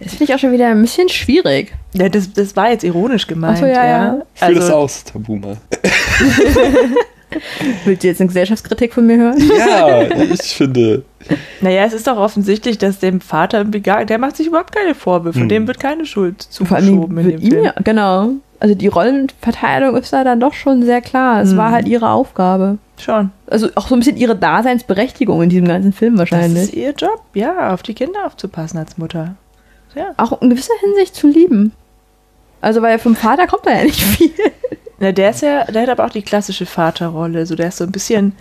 S1: Das finde ich auch schon wieder ein bisschen schwierig.
S2: ja, das, das war jetzt ironisch gemeint.
S1: Ach so, ja, ja.
S3: Führ das
S2: Also,
S3: aus, Tabu mal.
S1: Willst du jetzt eine Gesellschaftskritik von mir hören?
S3: Ja, ich finde.
S2: naja, es ist doch offensichtlich, dass dem Vater, der macht sich überhaupt keine Vorwürfe.
S3: Hm.
S2: Dem wird keine Schuld
S1: Vor allem
S2: zugeschoben in
S1: wird
S2: dem
S1: ihm
S2: Film.
S1: ja, genau. Also die Rollenverteilung ist da dann doch schon sehr klar. Es
S2: Mhm.
S1: war halt ihre Aufgabe.
S2: Schon.
S1: Also auch so ein bisschen ihre Daseinsberechtigung in diesem ganzen Film
S2: Das
S1: wahrscheinlich.
S2: ist ihr Job, ja, auf die Kinder aufzupassen als Mutter. ja.
S1: auch in gewisser Hinsicht zu lieben. Also, weil vom Vater kommt da ja nicht viel.
S2: Na, der ist ja, der hat aber auch die klassische Vaterrolle. So, der ist so ein bisschen,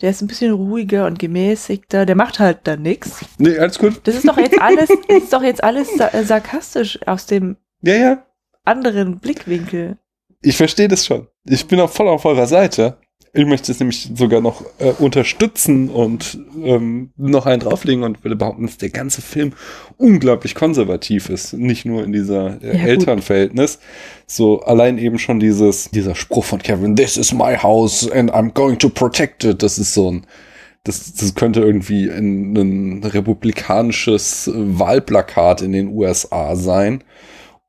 S2: der ist ein bisschen ruhiger und gemäßigter. Der macht halt da nichts.
S3: Nee, alles gut.
S2: Das ist doch jetzt alles, das ist doch jetzt alles sa sarkastisch aus dem
S3: Ja, ja.
S2: Anderen Blickwinkel.
S3: Ich verstehe das schon. Ich bin auch voll auf eurer Seite. Ich möchte es nämlich sogar noch äh, unterstützen und ähm, noch einen drauflegen und würde behaupten, dass der ganze Film unglaublich konservativ ist. Nicht nur in dieser äh,
S1: Ja.
S3: Elternverhältnis. So allein eben schon dieses, dieser Spruch von Kevin, this is my house and I'm going to protect it. Das ist so ein, das, das könnte irgendwie ein, ein republikanisches Wahlplakat in den USA sein.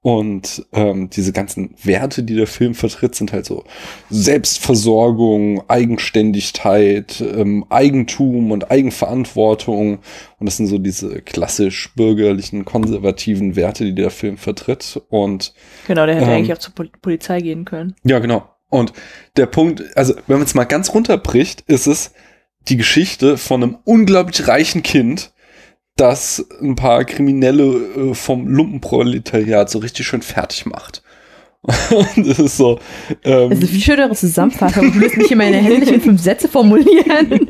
S3: Und ähm, diese ganzen Werte, die der Film vertritt, sind halt so Selbstversorgung, Eigenständigkeit, ähm, Eigentum und Eigenverantwortung. Und das sind so diese klassisch bürgerlichen, konservativen Werte, die der Film vertritt. Und
S2: Genau, der hätte
S3: Ähm.
S2: eigentlich auch zur Pol Polizei gehen können.
S3: ja, genau. Und der Punkt, also wenn man es mal ganz runterbricht, ist es die Geschichte von einem unglaublich reichen Kind, das ein paar Kriminelle äh, vom Lumpenproletariat so richtig schön fertig macht. Das ist so. Ähm,
S1: Das ist eine viel schönere Zusammenfassung. Du lässt mich in meine in fünf Sätze formulieren.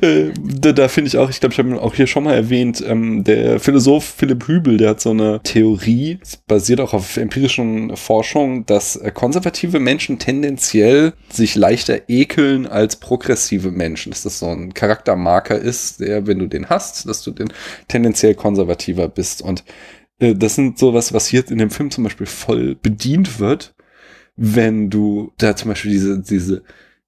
S3: äh, da da finde ich auch, ich glaube, ich habe auch hier schon mal erwähnt, ähm, der Philosoph Philipp Hübel, der hat so eine Theorie, basiert auch auf empirischen Forschung, dass äh, konservative Menschen tendenziell sich leichter ekeln als progressive Menschen. Dass das so ein Charaktermarker ist, der, wenn du den hast, dass du den tendenziell konservativer bist. Und äh, das sind sowas, was hier in dem Film zum Beispiel voll bedient wird, wenn du da zum Beispiel diese, diese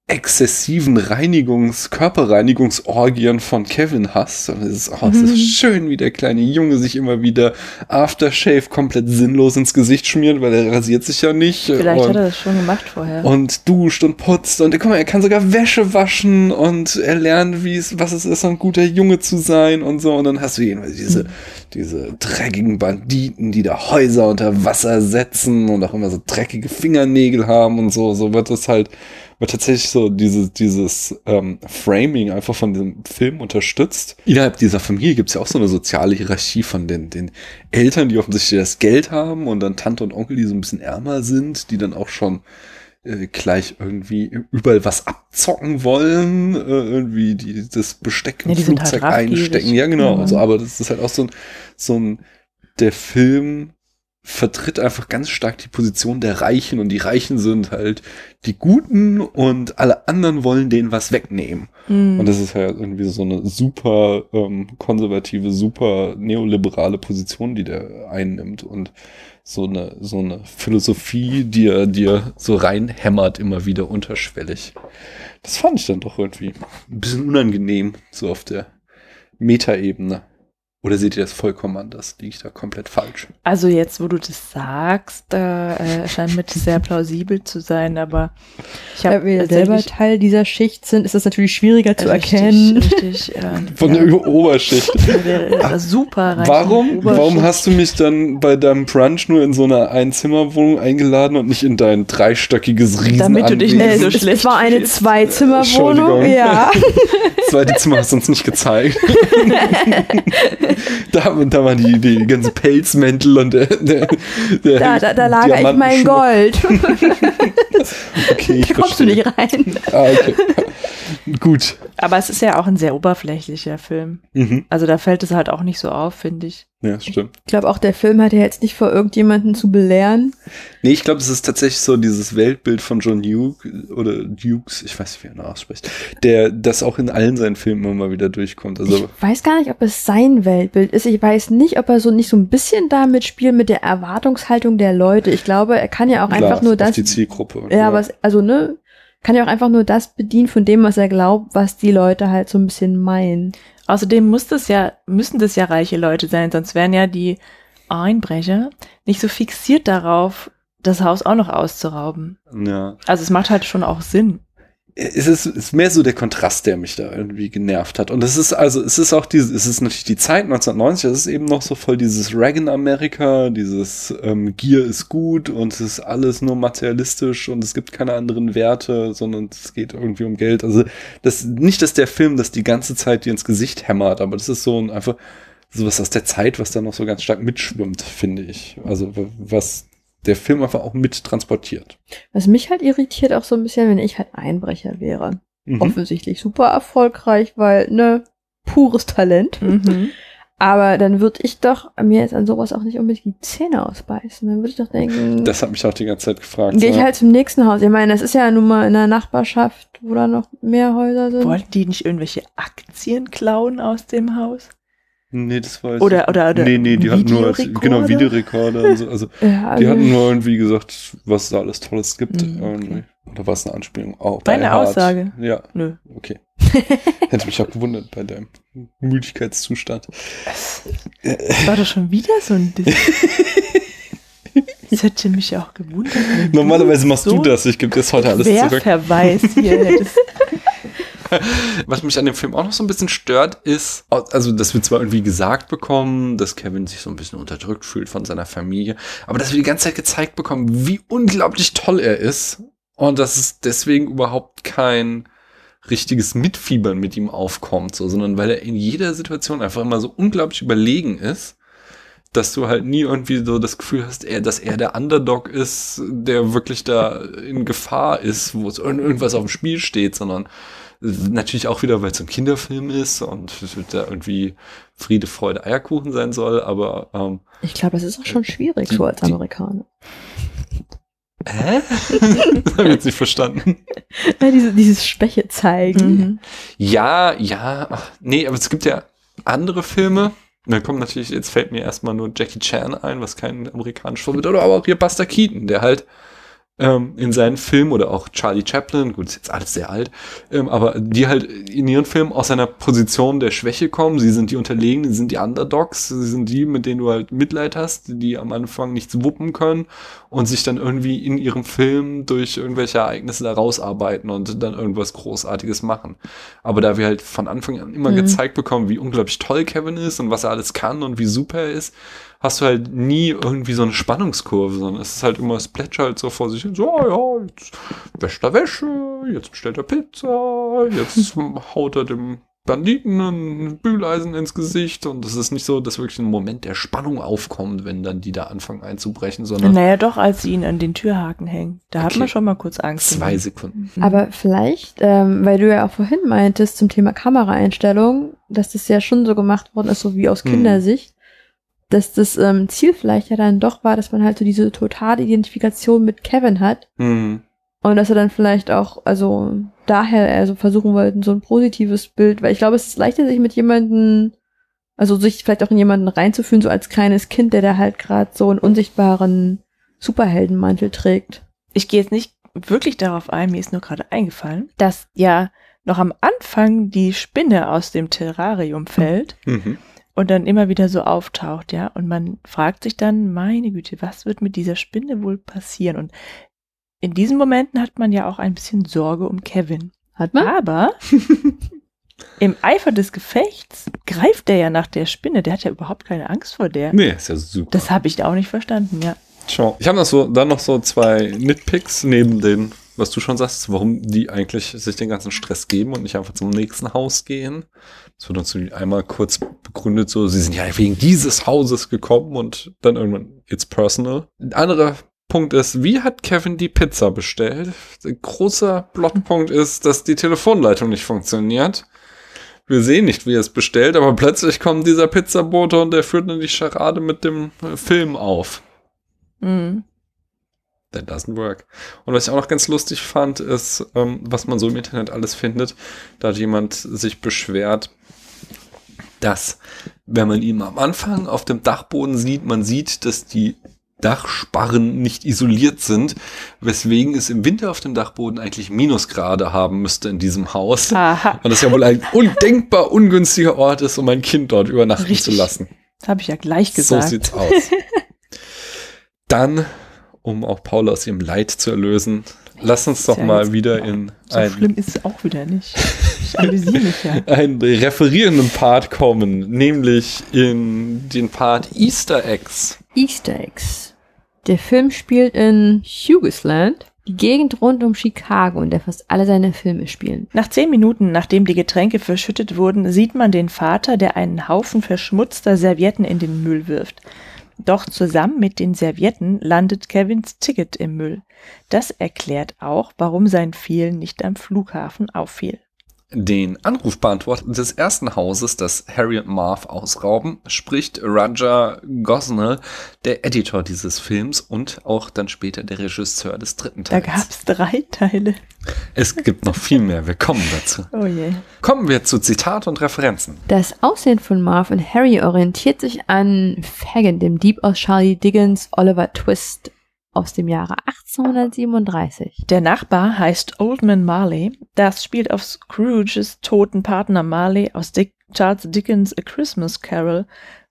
S3: exzessiven Reinigungs-, Körperreinigungsorgien von Kevin hast. Und es ist, oh, es ist schön, wie der kleine Junge sich immer wieder Aftershave komplett sinnlos ins Gesicht schmiert, weil er rasiert sich ja nicht.
S2: Vielleicht
S3: und,
S2: hat er das schon gemacht vorher.
S3: und duscht und putzt und guck mal, er kann sogar Wäsche waschen und er lernt, wie es, was es ist, ein guter Junge zu sein und so. Und dann hast du jedenfalls diese, diese dreckigen Banditen, die da Häuser unter Wasser setzen und auch immer so dreckige Fingernägel haben und so. So wird es halt, wird tatsächlich so dieses, dieses ähm, Framing einfach von diesem Film unterstützt. Innerhalb dieser Familie gibt es ja auch so eine soziale Hierarchie von den, den Eltern, die offensichtlich das Geld haben und dann Tante und Onkel, die so ein bisschen ärmer sind, die dann auch schon äh, gleich irgendwie überall was abzocken wollen, äh, irgendwie die, das Besteck im
S2: Ja, halt
S3: Flugzeug
S2: raffgierig.
S3: einstecken. Ja, genau.
S2: Mhm.
S3: Also, aber das ist halt auch so ein, so ein, der Film vertritt einfach ganz stark die Position der Reichen und die Reichen sind halt die Guten und alle anderen wollen denen was wegnehmen.
S2: Hm.
S3: Und das ist halt irgendwie so eine super ähm, konservative, super neoliberale Position, die der einnimmt und so eine, so eine Philosophie, die er dir so reinhämmert, immer wieder unterschwellig. Das fand ich dann doch irgendwie ein bisschen unangenehm, so auf der Metaebene. Oder seht ihr das vollkommen anders? Liege ich da komplett falsch?
S2: Also jetzt, wo du das sagst, da äh, scheint mir das sehr plausibel zu sein, aber ich habe
S1: wir selber Teil dieser Schicht sind, ist das natürlich schwieriger zu erkennen.
S2: Richtig, ähm,
S3: Von
S2: ja,
S3: der Oberschicht.
S2: der, der super
S3: Warum, warum hast du mich dann bei deinem Brunch nur in so einer Einzimmerwohnung eingeladen und nicht in dein dreistöckiges Riesen
S2: Damit du dich nicht so
S1: es,
S2: schlecht
S1: es war eine. Zweizimmerwohnung. Ja.
S3: Zweite Zimmer hast du uns nicht gezeigt. da, da waren die, die ganzen Pelzmäntel und der, der, der
S1: Da, da, da lagere ich mein. Gold.
S3: Okay, ich
S1: Da kommst du
S3: verstehe.
S1: nicht rein.
S3: Ah, okay. Gut.
S2: Aber es ist ja auch ein sehr oberflächlicher Film.
S3: Mhm.
S2: Also da fällt es halt auch nicht so auf, finde ich.
S3: Ja, stimmt.
S1: Ich glaube auch, der Film hat ja jetzt nicht vor, irgendjemanden zu belehren.
S3: Nee, ich glaube, es ist tatsächlich so dieses Weltbild von John Duke oder Dukes, ich weiß nicht, wie er ihn ausspricht, der das auch in allen seinen Filmen immer wieder durchkommt. Also
S1: Ich weiß gar nicht, ob es sein Weltbild ist. Ich weiß nicht, ob er so nicht so ein bisschen damit spielt mit der Erwartungshaltung der Leute. Ich glaube, er kann ja auch
S3: klar,
S1: einfach nur das.
S3: die Zielgruppe.
S1: Ja, was, also, ne, kann ja auch einfach nur das bedienen von dem, was er glaubt, was die Leute halt so ein bisschen meinen.
S2: Außerdem muss das ja, müssen das ja reiche Leute sein, sonst wären ja die Einbrecher nicht so fixiert darauf, das Haus auch noch auszurauben.
S3: Ja.
S2: Also es macht halt schon auch Sinn.
S3: Es ist, ist mehr so der Kontrast, der mich da irgendwie genervt hat. Und es ist also, es ist auch diese, es ist natürlich die Zeit 1990, es ist eben noch so voll dieses Reagan-Amerika, dieses ähm, Gier ist gut und es ist alles nur materialistisch und es gibt keine anderen Werte, sondern es geht irgendwie um Geld. Also das nicht, dass der Film das die ganze Zeit dir ins Gesicht hämmert, aber das ist so ein einfach sowas aus der Zeit, was da noch so ganz stark mitschwimmt, finde ich. Also was der Film einfach auch mit transportiert.
S1: Was mich halt irritiert auch so ein bisschen, wenn ich halt Einbrecher wäre.
S3: Mhm.
S1: Offensichtlich super erfolgreich, weil, ne, pures Talent.
S2: Mhm.
S1: Aber dann würde ich doch mir jetzt an sowas auch nicht unbedingt die Zähne ausbeißen. Dann würde ich doch denken,
S3: Das hat mich auch die ganze Zeit gefragt.
S1: gehe ich halt zum nächsten Haus. Ich meine, das ist ja nun mal in der Nachbarschaft, wo da noch mehr Häuser sind.
S2: Wollten die nicht irgendwelche Aktien klauen aus dem Haus?
S3: Nee, das war
S2: Oder, oder, oder
S3: Nee, nee, die hatten nur als, genau Videorekorder und so. Also
S1: ja,
S3: die hatten nur irgendwie gesagt, was da alles Tolles gibt.
S2: Mhm, okay.
S3: Oder war es eine Anspielung? Oh,
S2: Deine. Aussage.
S3: Ja,
S2: Nö.
S3: okay. Hätte mich auch gewundert bei deinem Müdigkeitszustand.
S2: Das war doch schon wieder so ein Diss. Das hätte mich auch gewundert.
S3: Normalerweise machst
S2: so
S3: du das, ich gebe das heute alles zurück.
S2: Querverweis hier hättest.
S3: Was mich an dem Film auch noch so ein bisschen stört, ist, also, dass wir zwar irgendwie gesagt bekommen, dass Kevin sich so ein bisschen unterdrückt fühlt von seiner Familie, aber dass wir die ganze Zeit gezeigt bekommen, wie unglaublich toll er ist und dass es deswegen überhaupt kein richtiges Mitfiebern mit ihm aufkommt, so, sondern weil er in jeder Situation einfach immer so unglaublich überlegen ist, dass du halt nie irgendwie so das Gefühl hast, dass er der Underdog ist, der wirklich da in Gefahr ist, wo es irgend- irgendwas auf dem Spiel steht, sondern natürlich auch wieder, weil es ein Kinderfilm ist und da irgendwie Friede, Freude, Eierkuchen sein soll, aber ähm,
S1: Ich glaube, das ist auch schon schwierig,
S3: Die-
S1: so als Amerikaner.
S3: hä? das habe ich jetzt nicht verstanden.
S1: Ja, diese, dieses Schwäche zeigen.
S2: Mhm.
S3: Ja, ja, ach, nee, aber es gibt ja andere Filme. Da kommt natürlich, jetzt fällt mir erstmal nur Jackie Chan ein, was kein amerikanischer Film wird, oder aber auch hier Buster Keaton, der halt ähm, in seinen Filmen oder auch Charlie Chaplin, gut, ist jetzt alles sehr alt, ähm, aber die halt in ihren Filmen aus einer Position der Schwäche kommen. Sie sind die Unterlegenen, sie sind die Underdogs, sie sind die, mit denen du halt Mitleid hast, die am Anfang nichts wuppen können und sich dann irgendwie in ihrem Film durch irgendwelche Ereignisse da rausarbeiten und dann irgendwas Großartiges machen. Aber da wir halt von Anfang an immer
S1: Mhm.
S3: gezeigt bekommen, wie unglaublich toll Kevin ist und was er alles kann und wie super er ist, hast du halt nie irgendwie so eine Spannungskurve, sondern es ist halt immer, es plätschert so vor sich hin, so, ah ja, jetzt wäscht er Wäsche, jetzt bestellt er Pizza, jetzt haut er dem Banditen ein Bügeleisen ins Gesicht und es ist nicht so, dass wirklich ein Moment der Spannung aufkommt, wenn dann die da anfangen einzubrechen, sondern
S2: Naja, doch, als sie ihn an den Türhaken hängen. Da hat
S3: Okay.
S2: man schon mal kurz Angst.
S3: zwei Sekunden.
S2: Mhm.
S1: Aber vielleicht, ähm, weil du ja auch vorhin meintest zum Thema Kameraeinstellung, dass das ja schon so gemacht worden ist, so wie aus
S3: Hm.
S1: Dass das ähm, Ziel vielleicht ja dann doch war, dass man halt so diese totale Identifikation mit Kevin hat
S3: Hm.
S1: und dass er dann vielleicht auch, also daher also versuchen wollten, so ein positives Bild, weil ich glaube, es ist leichter, sich mit jemandem, also sich vielleicht auch in jemanden reinzufühlen, so als kleines Kind, der da halt gerade so einen unsichtbaren Superheldenmantel trägt.
S2: ich gehe jetzt nicht wirklich darauf ein, mir ist nur gerade eingefallen, dass ja noch am Anfang die Spinne aus dem Terrarium fällt
S3: Mhm.
S2: Und dann immer wieder so auftaucht, ja, und man fragt sich dann, meine Güte, was wird mit dieser Spinne wohl passieren? Und in diesen Momenten hat man ja auch ein bisschen Sorge um Kevin.
S1: Hat man?
S2: Aber im Eifer des Gefechts greift der ja nach der Spinne, der hat ja überhaupt keine Angst vor der.
S3: Nee, ist ja super.
S2: Das habe ich auch nicht verstanden, ja.
S3: Ciao. Ich habe noch so, dann noch so zwei Nitpicks neben den, was du schon sagst, warum die eigentlich sich den ganzen Stress geben und nicht einfach zum nächsten Haus gehen. Das wird uns einmal kurz begründet, so, sie sind ja wegen dieses Hauses gekommen und dann irgendwann, it's personal. Ein anderer Punkt ist, wie hat Kevin die Pizza bestellt? Ein großer Plotpunkt ist, dass die Telefonleitung nicht funktioniert. Wir sehen nicht, wie er es bestellt, aber plötzlich kommt dieser Pizzabote und der führt dann die Charade mit dem Film auf.
S2: Mhm.
S3: That doesn't work. Und was ich auch noch ganz lustig fand, ist, ähm, was man so im Internet alles findet. Da hat jemand sich beschwert, dass, wenn man ihn am Anfang auf dem Dachboden sieht, man sieht, dass die Dachsparren nicht isoliert sind, weswegen es im Winter auf dem Dachboden eigentlich Minusgrade haben müsste in diesem Haus.
S2: Aha,
S3: Und das ja wohl ein undenkbar ungünstiger Ort ist, um ein Kind dort übernachten
S2: Richtig.
S3: zu lassen.
S2: das habe ich ja gleich
S3: So
S2: gesagt.
S3: sieht's aus. Dann, um auch Paula aus ihrem Leid zu erlösen, lass uns doch
S2: ja
S3: mal wieder in
S2: so
S3: ein,
S2: schlimm ist es auch wieder nicht. Ich amüsiere mich ja.
S3: einen referierenden Part kommen, nämlich in den Part Easter Eggs.
S1: Easter Eggs. Der Film spielt in Hugisland Die Gegend rund um Chicago, in der fast alle seine Filme spielen.
S2: Nach zehn Minuten, nachdem die Getränke verschüttet wurden, sieht man den Vater, der einen Haufen verschmutzter Servietten in den Müll wirft. Doch zusammen mit den Servietten landet Kevins Ticket im Müll. Das erklärt auch, warum sein Fehlen nicht am Flughafen auffiel.
S3: Den Anrufbeantworter des ersten Hauses, das Harry und Marv ausrauben, spricht Roger Gosnell, der Editor dieses Films und auch dann später der Regisseur des dritten
S2: Da
S3: Teils.
S2: gab's drei Teile.
S3: Es gibt noch viel mehr, wir kommen dazu.
S2: Oh je.
S3: Kommen wir zu Zitat und Referenzen.
S1: Das Aussehen von Marv und Harry orientiert sich an Fagin, dem Dieb aus Charlie Dickens Oliver Twist aus dem Jahre 1837.
S2: Der Nachbar heißt Oldman Marley. Das spielt auf Scrooges toten Partner Marley aus Dick Charles Dickens A Christmas Carol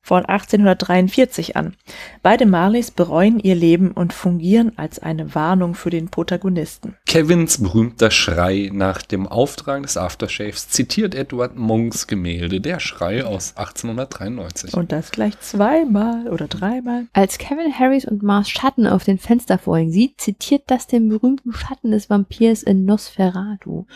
S2: von 1843 an. Beide Marleys bereuen ihr Leben und fungieren als eine Warnung für den Protagonisten.
S3: Kevins berühmter Schrei nach dem Auftragen des Aftershaves zitiert Edward Munks Gemälde Der Schrei aus 1893.
S2: Und das gleich zweimal oder dreimal.
S1: Als Kevin Harrys und Mars Schatten auf den Fenstervorhängen sieht, zitiert das den berühmten Schatten des Vampirs in Nosferatu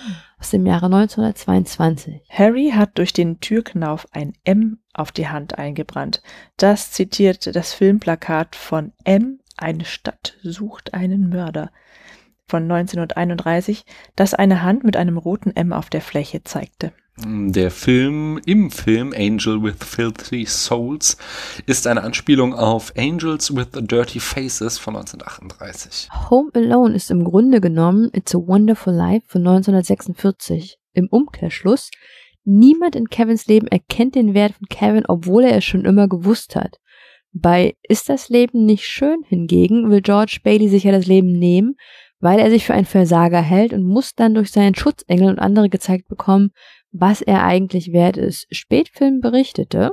S1: aus dem Jahre 1922.
S2: Harry hat durch den Türknauf ein M auf die Hand eingebrannt. Das zitiert das Filmplakat von M, eine Stadt sucht einen Mörder von 1931, das eine Hand mit einem roten M auf der Fläche zeigte.
S3: Der Film im Film Angel with Filthy Souls ist eine Anspielung auf Angels with Dirty Faces von 1938.
S1: Home Alone ist im Grunde genommen It's a Wonderful Life von 1946. Im Umkehrschluss, niemand in Kevins Leben erkennt den Wert von Kevin, obwohl er es schon immer gewusst hat. Bei Ist das Leben nicht schön hingegen will George Bailey sich ja das Leben nehmen, weil er sich für einen Versager hält und muss dann durch seinen Schutzengel und andere gezeigt bekommen, was er eigentlich wert ist. Spätfilm berichtete,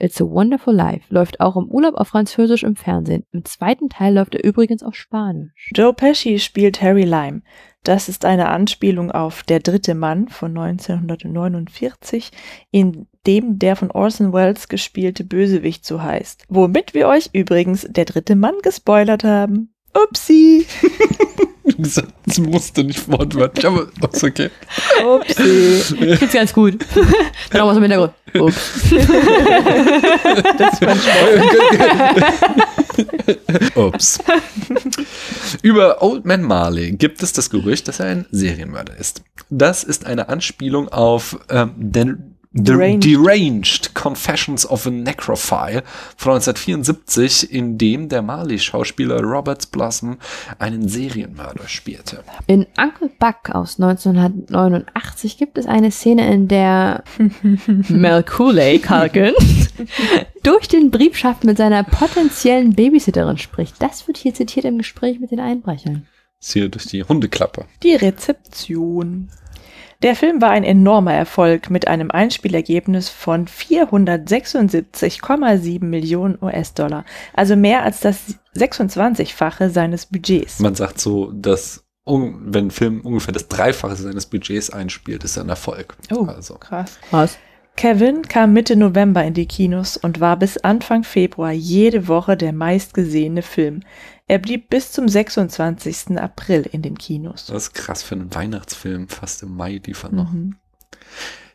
S1: It's a Wonderful Life läuft auch im Urlaub auf Französisch im Fernsehen. Im zweiten Teil läuft er übrigens auf Spanisch.
S2: Joe Pesci spielt Harry Lime. Das ist eine Anspielung auf Der dritte Mann von 1949, in dem der von Orson Welles gespielte Bösewicht so heißt. Womit wir euch übrigens Der dritte Mann gespoilert haben. Upsi.
S3: Gesagt, das musste nicht wortwörtlich, aber ist okay.
S2: Upsi.
S1: Ich find's ganz gut. Dann auch was im Hintergrund. Ups.
S2: Das war
S3: Ups. Über Old Man Marley gibt es das Gerücht, dass er ein Serienmörder ist. Das ist eine Anspielung auf ähm, den The
S2: Deranged.
S3: Deranged Confessions of a Necrophile von 1974, in dem der Marley-Schauspieler Robert Blossom einen Serienmörder spielte.
S1: In Uncle Buck aus 1989 gibt es eine Szene, in der Mel Cooley Culkin durch den Briefschaft mit seiner potenziellen Babysitterin spricht. Das wird hier zitiert im Gespräch mit den Einbrechern.
S3: Hier durch die Hundeklappe.
S2: Die Rezeption. Der Film war ein enormer Erfolg mit einem Einspielergebnis von 476,7 Millionen US-Dollar, also mehr als das 26-fache seines Budgets.
S3: Man sagt so, dass wenn ein Film ungefähr das Dreifache seines Budgets einspielt, ist er ein Erfolg.
S2: Oh,
S3: Also.
S2: krass.
S1: Was?
S2: Kevin kam Mitte November in die Kinos und war bis Anfang Februar jede Woche der meistgesehene Film. Er blieb bis zum 26. April in den Kinos.
S3: Das ist krass für einen Weihnachtsfilm, fast im Mai liefern noch.
S2: Mhm.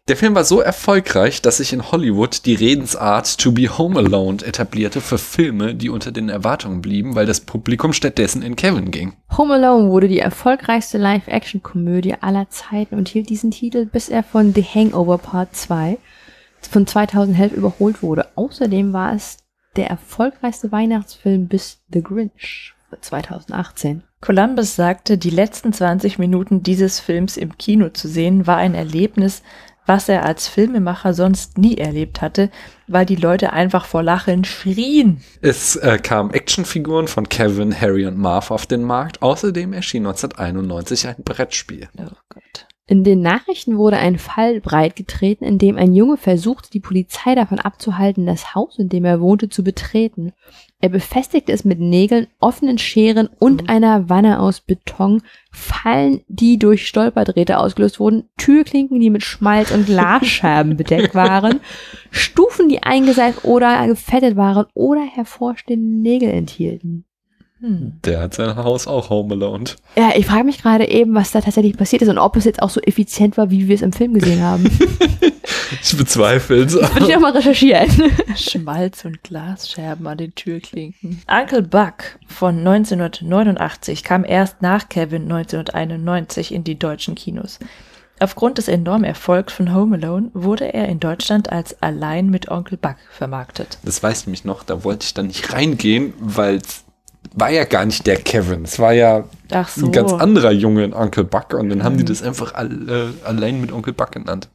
S3: Der Film war so erfolgreich, dass sich in Hollywood die Redensart To Be Home Alone etablierte für Filme, die unter den Erwartungen blieben, weil das Publikum stattdessen in Kevin ging.
S1: Home Alone wurde die erfolgreichste Live-Action-Komödie aller Zeiten und hielt diesen Titel, bis er von The Hangover Part 2 von 2011 überholt wurde. Außerdem war es der erfolgreichste Weihnachtsfilm bis The Grinch 2018.
S2: Columbus sagte, die letzten 20 Minuten dieses Films im Kino zu sehen, war ein Erlebnis, was er als Filmemacher sonst nie erlebt hatte, weil die Leute einfach vor Lachen schrien.
S3: Es äh, kamen Actionfiguren von Kevin, Harry und Marv auf den Markt. Außerdem erschien 1991 ein Brettspiel.
S2: Oh Gott.
S1: In den Nachrichten wurde ein Fall breitgetreten, in dem ein Junge versuchte, die Polizei davon abzuhalten, das Haus, in dem er wohnte, zu betreten. Er befestigte es mit Nägeln, offenen Scheren und
S2: Mhm.
S1: einer Wanne aus Beton, Fallen, die durch Stolperdrähte ausgelöst wurden, Türklinken, die mit Schmalz und Glasscherben bedeckt waren, Stufen, die eingeseift oder gefettet waren oder hervorstehende Nägel enthielten.
S3: Der hat sein Haus auch home alone.
S1: Ja, ich frage mich gerade eben, was da tatsächlich passiert ist und ob es jetzt auch so effizient war, wie wir es im Film gesehen haben.
S3: Ich bezweifle es.
S1: Würde ich auch mal recherchieren.
S2: Schmalz und Glasscherben an den Türklinken. Uncle Buck von 1989 kam erst nach Kevin 1991 in die deutschen Kinos. Aufgrund des enormen Erfolgs von Home Alone wurde er in Deutschland als Allein mit Onkel Buck vermarktet.
S3: Das weiß ich nämlich noch, da wollte ich dann nicht reingehen, weil es war ja gar nicht der Kevin. Es war ja
S2: Ach so.
S3: ein ganz anderer Junge in Onkel Buck und dann haben die das einfach all, äh, allein mit Onkel Buck genannt.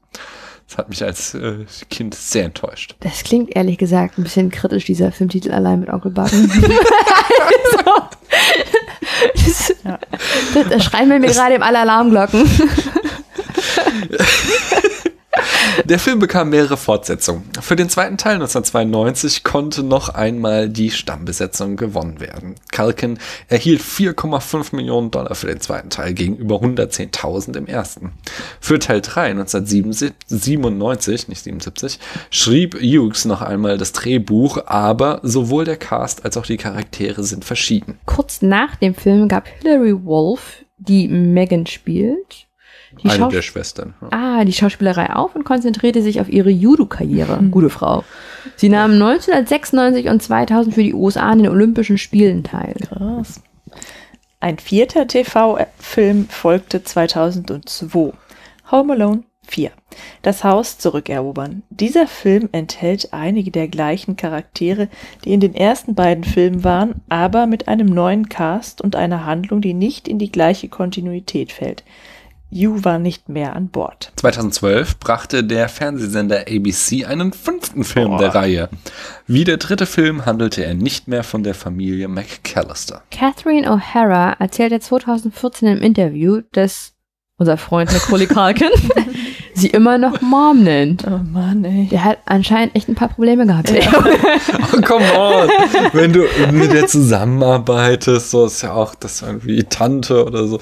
S3: Das hat mich als äh, Kind sehr enttäuscht.
S1: Das klingt ehrlich gesagt ein bisschen kritisch, dieser Filmtitel allein mit Onkel Buck. so. das,
S2: Ja.
S1: das, das schreien wir mir gerade im alle Alarmglocken.
S3: Der Film bekam mehrere Fortsetzungen. Für den zweiten Teil 1992 konnte noch einmal die Stammbesetzung gewonnen werden. Culkin erhielt 4,5 Millionen Dollar für den zweiten Teil gegenüber 110.000 im ersten. Für Teil 3 1997, nicht 77, schrieb Hughes noch einmal das Drehbuch, aber sowohl der Cast als auch die Charaktere sind verschieden.
S1: Kurz nach dem Film gab Hilary Wolf, die Megan spielt, die,
S3: Eine
S1: Schaus
S3: der Schwestern. Ja.
S1: ah, die Schauspielerei auf und konzentrierte sich auf ihre Judo-Karriere. Gute Frau. Sie nahm 1996 und 2000 für die USA an den Olympischen Spielen teil.
S2: Krass. Ein vierter TV-Film folgte 2002. Home Alone 4. Das Haus zurückerobern. Dieser Film enthält einige der gleichen Charaktere, die in den ersten beiden Filmen waren, aber mit einem neuen Cast und einer Handlung, die nicht in die gleiche Kontinuität fällt. Yu war nicht mehr an Bord.
S3: 2012 brachte der Fernsehsender ABC einen fünften Film der Reihe. Wie der dritte Film handelte er nicht mehr von der Familie McCallister.
S1: Catherine O'Hara erzählte 2014 im Interview, dass unser Freund Macaulay Culkin sie immer noch Mom nennt.
S2: Oh Mann, ey.
S1: Der hat anscheinend echt ein paar Probleme gehabt.
S3: Oh, come on! Wenn du mit der zusammenarbeitest, so ist ja auch das irgendwie Tante oder so.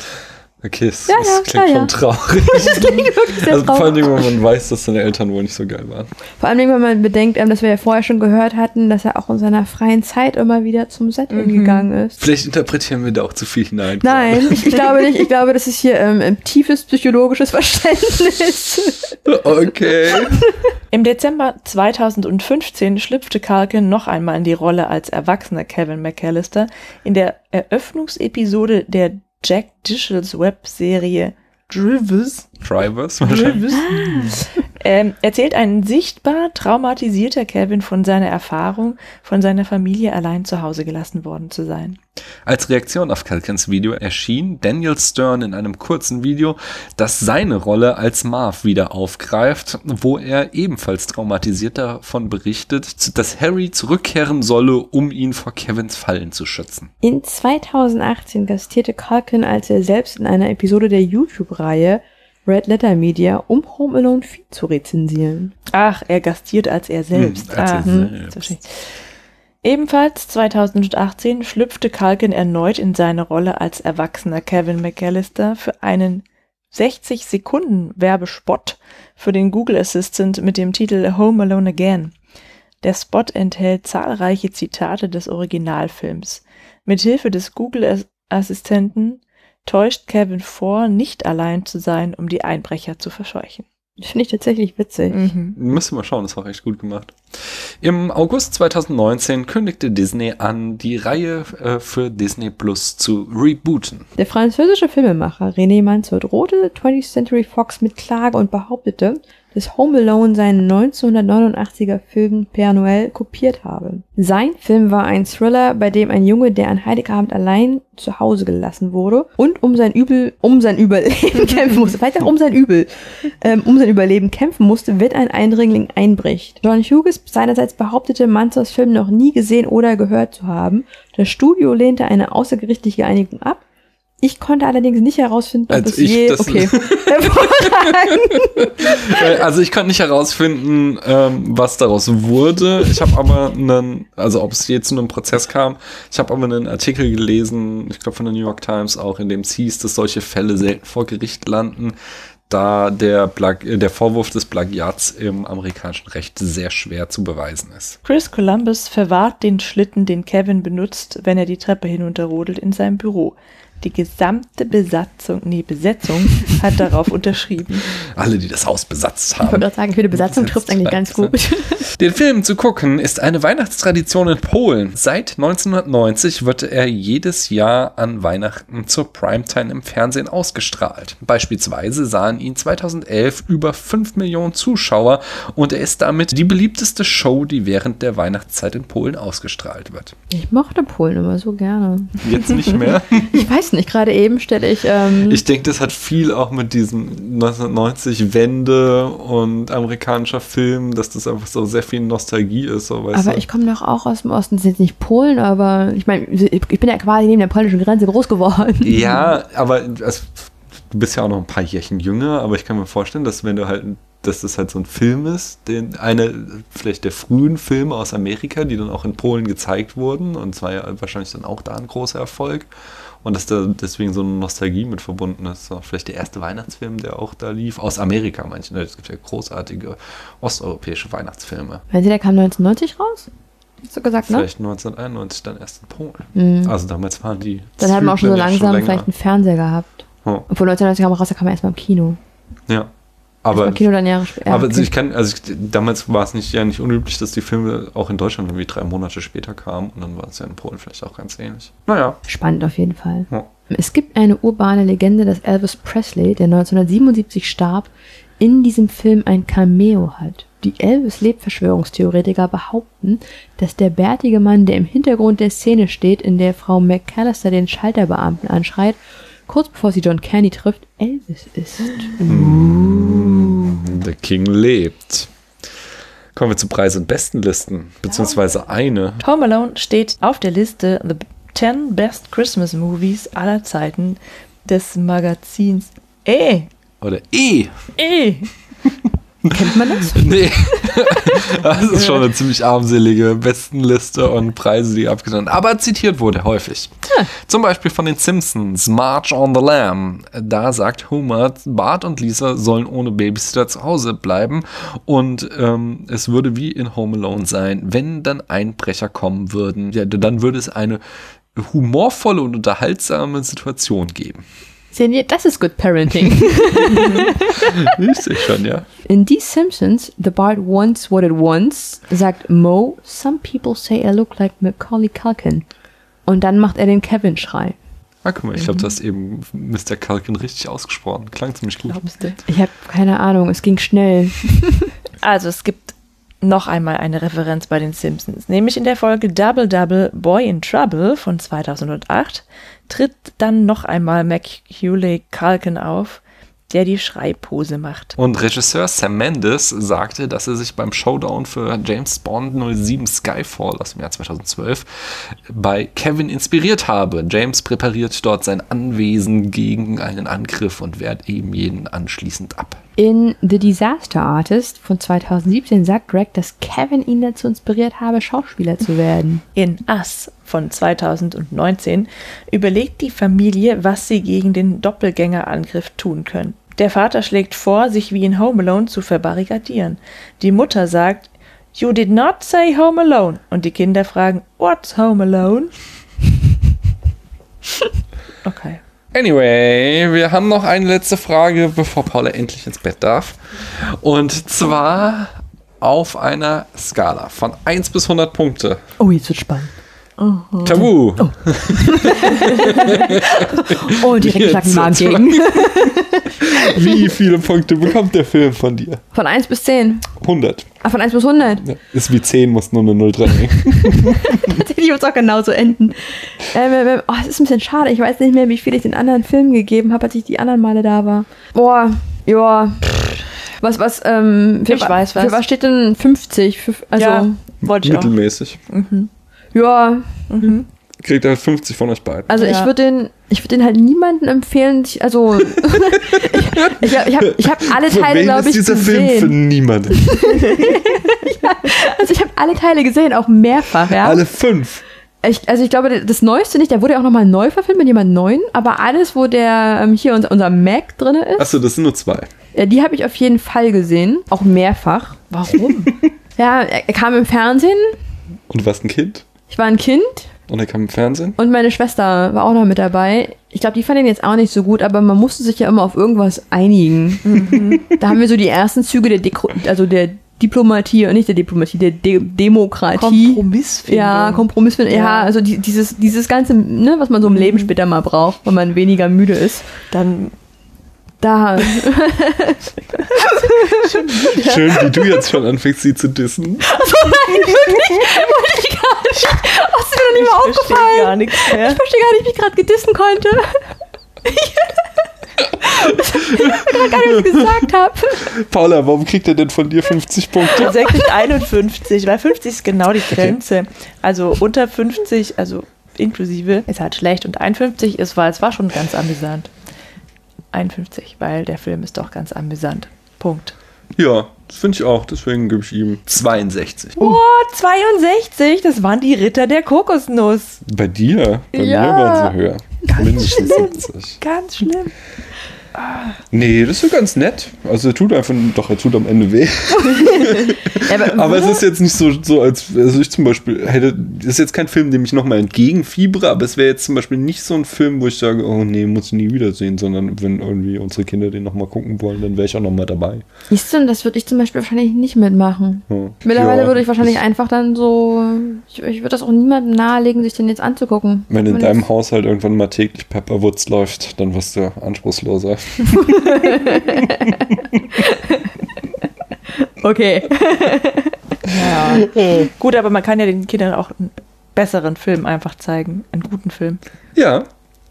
S3: Okay, es,
S1: Ja,
S3: es
S1: ja,
S3: klingt
S1: klar,
S3: schon
S1: ja.
S3: traurig.
S1: Das klingt wirklich sehr
S3: Also vor allem,
S1: traurig.
S3: wenn man weiß, dass seine Eltern wohl nicht so geil waren.
S1: Vor allem, wenn man bedenkt, ähm, dass wir ja vorher schon gehört hatten, dass er auch in seiner freien Zeit immer wieder zum Set gegangen ist.
S3: Vielleicht interpretieren wir da auch zu viel hinein.
S1: Nein, ich, ich glaube nicht. Ich glaube, das ist hier ähm, ein tiefes psychologisches Verständnis.
S3: Okay.
S2: Im Dezember 2015 schlüpfte Culkin noch einmal in die Rolle als erwachsener Kevin McAllister in der Eröffnungsepisode der Jack Dishels Webserie Drivers.
S3: Drivers wahrscheinlich.
S2: Drivers. Ähm, erzählt ein sichtbar traumatisierter Kevin von seiner Erfahrung, von seiner Familie allein zu Hause gelassen worden zu sein.
S3: Als Reaktion auf Calkins Video erschien Daniel Stern in einem kurzen Video, das seine Rolle als Marv wieder aufgreift, wo er ebenfalls traumatisiert davon berichtet, dass Harry zurückkehren solle, um ihn vor Kevins Fallen zu schützen.
S1: In 2018 gastierte Culkin als er selbst in einer Episode der YouTube-Reihe Red Letter Media, um Home Alone 4 zu rezensieren.
S2: Ach, er gastiert als er selbst.
S3: Hm, als er
S2: ah, hm,
S3: selbst.
S2: verstehe. Ebenfalls 2018 schlüpfte Culkin erneut in seine Rolle als erwachsener Kevin McAllister für einen 60 Sekunden Werbespot für den Google Assistant mit dem Titel Home Alone Again. Der Spot enthält zahlreiche Zitate des Originalfilms. Mithilfe des Google Assistenten täuscht Kevin vor, nicht allein zu sein, um die Einbrecher zu verscheuchen.
S1: Das finde ich tatsächlich witzig.
S2: Mhm.
S3: Müssen wir schauen, das war echt gut gemacht. Im August 2019 kündigte Disney an, die Reihe äh, für Disney Plus zu rebooten.
S1: Der französische Filmemacher René Mansour drohte 20th Century Fox mit Klage und behauptete, dass Home Alone seinen 1989er Film Père Noël kopiert habe. Sein Film war ein Thriller, bei dem ein Junge, der an Heiligabend allein zu Hause gelassen wurde und um sein Übel, um sein Überleben kämpfen musste, weiter um sein Übel, ähm, um sein Überleben kämpfen musste, wenn ein Eindringling einbricht. John Hughes seinerseits behauptete, Mansours Film noch nie gesehen oder gehört zu haben. Das Studio lehnte eine außergerichtliche Einigung ab. Ich konnte allerdings nicht herausfinden, ob
S3: Als
S1: es
S3: ich
S1: je. Okay.
S3: Also ich konnte nicht herausfinden, ähm, was daraus wurde. Ich habe aber einen, also ob es je zu einem Prozess kam, ich habe aber einen Artikel gelesen, ich glaube von der New York Times auch, in dem es hieß, dass solche Fälle selten vor Gericht landen, da der, Plag äh, der Vorwurf des Plagiats im amerikanischen Recht sehr schwer zu beweisen ist.
S2: Chris Columbus verwahrt den Schlitten, den Kevin benutzt, wenn er die Treppe hinunterrodelt, in seinem Büro. Die gesamte Besatzung, nee, Besetzung hat darauf unterschrieben.
S3: Alle, die das Haus besetzt
S1: Ich wollte
S3: haben.
S1: gerade sagen, für die Besatzung trifft eigentlich ganz gut.
S3: Den Film zu gucken ist eine Weihnachtstradition in Polen. Seit 1990 wird er jedes Jahr an Weihnachten zur Primetime im Fernsehen ausgestrahlt. Beispielsweise sahen ihn 2011 über 5 Millionen Zuschauer und er ist damit die beliebteste Show, die während der Weihnachtszeit in Polen ausgestrahlt wird.
S1: Ich mochte Polen immer so gerne.
S3: Jetzt nicht mehr.
S1: Ich weiß nicht, gerade eben stelle ich. Ähm,
S3: Ich denke, das hat viel auch mit diesem 1990 Wende und amerikanischer Film, dass das einfach so sehr viel Nostalgie ist. So,
S1: aber
S3: du?
S1: ich komme doch auch aus dem Osten. Das ist jetzt nicht Polen, aber ich meine, ich bin ja quasi neben der polnischen Grenze groß geworden.
S3: Ja, aber es, du bist ja auch noch ein paar Jährchen jünger, aber ich kann mir vorstellen, dass wenn du halt, dass das halt so ein Film ist, den eine vielleicht der frühen Filme aus Amerika, die dann auch in Polen gezeigt wurden, und zwar ja wahrscheinlich dann auch da ein großer Erfolg. Und dass da deswegen so eine Nostalgie mit verbunden ist. Vielleicht der erste Weihnachtsfilm, der auch da lief, aus Amerika manche. Es gibt ja großartige osteuropäische Weihnachtsfilme.
S1: Wenn sie, der kam 1990 raus? Hast du gesagt, ne?
S3: Vielleicht 1991 dann erst in Polen.
S1: Mhm.
S3: Also damals waren die.
S1: Dann hat man auch schon so langsam
S3: länger.
S1: vielleicht einen Fernseher gehabt.
S3: Hm.
S1: Obwohl 1990 kam er raus, da kam er erstmal im Kino.
S3: Ja. Aber
S1: Kino dann Jahre später.
S3: Aber
S1: okay.
S3: ich kann, also ich, damals war es nicht, ja nicht unüblich, dass die Filme auch in Deutschland irgendwie drei Monate später kamen und dann war es ja in Polen vielleicht auch ganz ähnlich. Naja.
S1: Spannend auf jeden Fall.
S3: Ja.
S1: Es gibt eine urbane Legende, dass Elvis Presley, der 1977 starb, in diesem Film ein Cameo hat. Die Elvis-Lebt-Verschwörungstheoretiker behaupten, dass der bärtige Mann, der im Hintergrund der Szene steht, in der Frau McAllister den Schalterbeamten anschreit, kurz bevor sie John Candy trifft, Elvis ist.
S3: Der King lebt. Kommen wir zu Preis- und Bestenlisten, beziehungsweise eine.
S2: Home Alone steht auf der Liste The 10 Best Christmas Movies aller Zeiten des Magazins E.
S3: Oder E.
S2: E.
S1: Kennt man das?
S3: Nee. das ist schon eine ziemlich armselige Bestenliste und Preise, die abgesandt. Aber zitiert wurde häufig. Zum Beispiel von den Simpsons, March on the Lamb. Da sagt Homer, Bart und Lisa sollen ohne Babysitter zu Hause bleiben und ähm, es würde wie in Home Alone sein, wenn dann Einbrecher kommen würden. Ja, dann würde es eine humorvolle und unterhaltsame Situation geben.
S1: Sehen das ist Good Parenting.
S3: Ich sehe schon, ja.
S1: In Die Simpsons, The Bart Wants What It Wants, sagt Mo, Some people say I look like Macaulay Culkin. Und dann macht er den Kevin-Schrei.
S3: Ah, guck mal, ich glaube, du hast eben Mr. Culkin richtig ausgesprochen. Klang ziemlich gut.
S2: Glaubst du?
S1: Ich habe keine Ahnung, es ging schnell.
S2: Also es gibt noch einmal eine Referenz bei den Simpsons, nämlich in der Folge Double Double Boy in Trouble von 2008 tritt dann noch einmal McHughley Culkin auf, der die Schreibpose macht.
S3: Und Regisseur Sam Mendes sagte, dass er sich beim Showdown für James Bond 07 Skyfall aus dem Jahr 2012 bei Kevin inspiriert habe. James präpariert dort sein Anwesen gegen einen Angriff und wehrt eben jeden anschließend ab.
S1: In The Disaster Artist von 2017 sagt Greg, dass Kevin ihn dazu inspiriert habe, Schauspieler zu werden.
S2: In Us von 2019 überlegt die Familie, was sie gegen den Doppelgängerangriff tun können. Der Vater schlägt vor, sich wie in Home Alone zu verbarrikadieren. Die Mutter sagt, You did not say Home Alone. Und die Kinder fragen, What's Home Alone? Okay.
S3: Anyway, wir haben noch eine letzte Frage, bevor Paula endlich ins Bett darf. Und zwar auf einer Skala von 1 bis 100 Punkte.
S1: Oh, jetzt wird spannend.
S3: Tabu.
S1: Oh, direkt
S3: Jetzt
S1: Nackenmagen
S3: wird's
S1: gegen.
S3: Wie viele Punkte bekommt der Film von dir?
S1: Von 1 bis 10.
S3: 100.
S1: Ah, von 1 bis 100.
S3: Ja, ist wie 10, muss nur eine 0 dranhängen.
S1: Tatsächlich wird es auch genauso enden. Ähm, ähm, oh, es ist ein bisschen schade. Ich weiß nicht mehr, wie viel ich den anderen Filmen gegeben habe, als ich die anderen Male da war. Boah, ja. Was, was, ähm, für,
S2: Ich weiß was.
S1: Für was steht denn 50? Für, also,
S2: ja, wollte ich auch.
S3: Mittelmäßig.
S1: Ja.
S3: Kriegt er 50 von euch beiden.
S1: Also ich
S2: Ja.
S1: würde den, ich würde den halt niemandem empfehlen. Ich, also ich, ich habe ich hab, ich hab alle
S3: Für
S1: Teile,
S3: wen
S1: glaube
S3: ist
S1: ich,
S3: dieser Film für
S1: gesehen.
S3: niemanden?
S1: Also ich habe alle Teile gesehen, auch mehrfach, ja.
S3: Alle fünf.
S1: Ich, also ich glaube, das Neueste nicht, der wurde ja auch nochmal neu verfilmt mit jemand Neuen, aber alles, wo der ähm, hier unser, unser Mac drin ist,
S3: Achso, das sind nur zwei.
S1: äh, die habe ich auf jeden Fall gesehen, auch mehrfach.
S2: Warum?
S1: Ja, er, er kam im Fernsehen,
S3: Und du warst ein Kind?
S1: Ich war ein Kind
S3: Und er kam im Fernsehen?
S1: und meine Schwester war auch noch mit dabei. Ich glaube, die fand ihn jetzt auch nicht so gut, aber man musste sich ja immer auf irgendwas einigen. Da haben wir so die ersten Züge der, Deko also der Diplomatie, nicht der Diplomatie, der De Demokratie.
S2: Kompromissfindung.
S1: Ja, Kompromissfindung. Ja.
S2: Ja.
S1: also die, dieses, dieses ganze, ne, was man so im Leben später mal braucht, wenn man weniger müde ist.
S2: Dann
S1: Da.
S3: Schön, wie du jetzt schon anfängst, sie zu dissen.
S1: Hast du mir noch nicht mal
S2: verstehe
S1: aufgefallen?
S2: gar nichts mehr.
S1: Ich verstehe gar nicht, wie ich gerade gedissen konnte. ich weiß gar nicht, was ich gesagt habe.
S3: Paula, warum kriegt er denn von dir 50 Punkte?
S2: Tatsächlich 51, weil 50 ist genau die Grenze. Also unter 50, also inklusive, ist halt schlecht und 51 ist, weil es war schon ganz amüsant. 51, weil der Film ist doch ganz amüsant. Punkt.
S3: Ja, das finde ich auch. Deswegen gebe ich ihm 62.
S2: Oh, 62, das waren die Ritter der Kokosnuss.
S3: Bei dir? Bei
S1: Ja.
S3: mir waren sie höher. Mindestens
S2: schlimm.
S3: 70.
S2: Ganz schlimm.
S3: Nee, das ist so ganz nett. Also er tut einfach, doch, er tut am Ende weh.
S1: Ja,
S3: Aber es ist jetzt nicht so, so als, also ich zum Beispiel hätte, das ist jetzt kein Film, dem ich nochmal entgegenfiebere, aber es wäre jetzt zum Beispiel nicht so ein Film, wo ich sage, oh nee, muss ich nie wiedersehen, sondern wenn irgendwie unsere Kinder den nochmal gucken wollen, dann wäre ich auch nochmal dabei.
S1: Siehst du, das würde ich zum Beispiel wahrscheinlich nicht mitmachen.
S3: Ja.
S1: Mittlerweile
S3: Ja,
S1: würde ich wahrscheinlich einfach dann so. Ich, ich würde das auch niemandem nahelegen, sich den jetzt anzugucken.
S3: Wenn in deinem Haushalt irgendwann mal täglich Pepperwoods läuft, dann wirst du anspruchsloser.
S1: Okay.
S2: Ja. Gut, aber man kann ja den Kindern auch einen besseren Film einfach zeigen. Einen guten Film.
S3: Ja,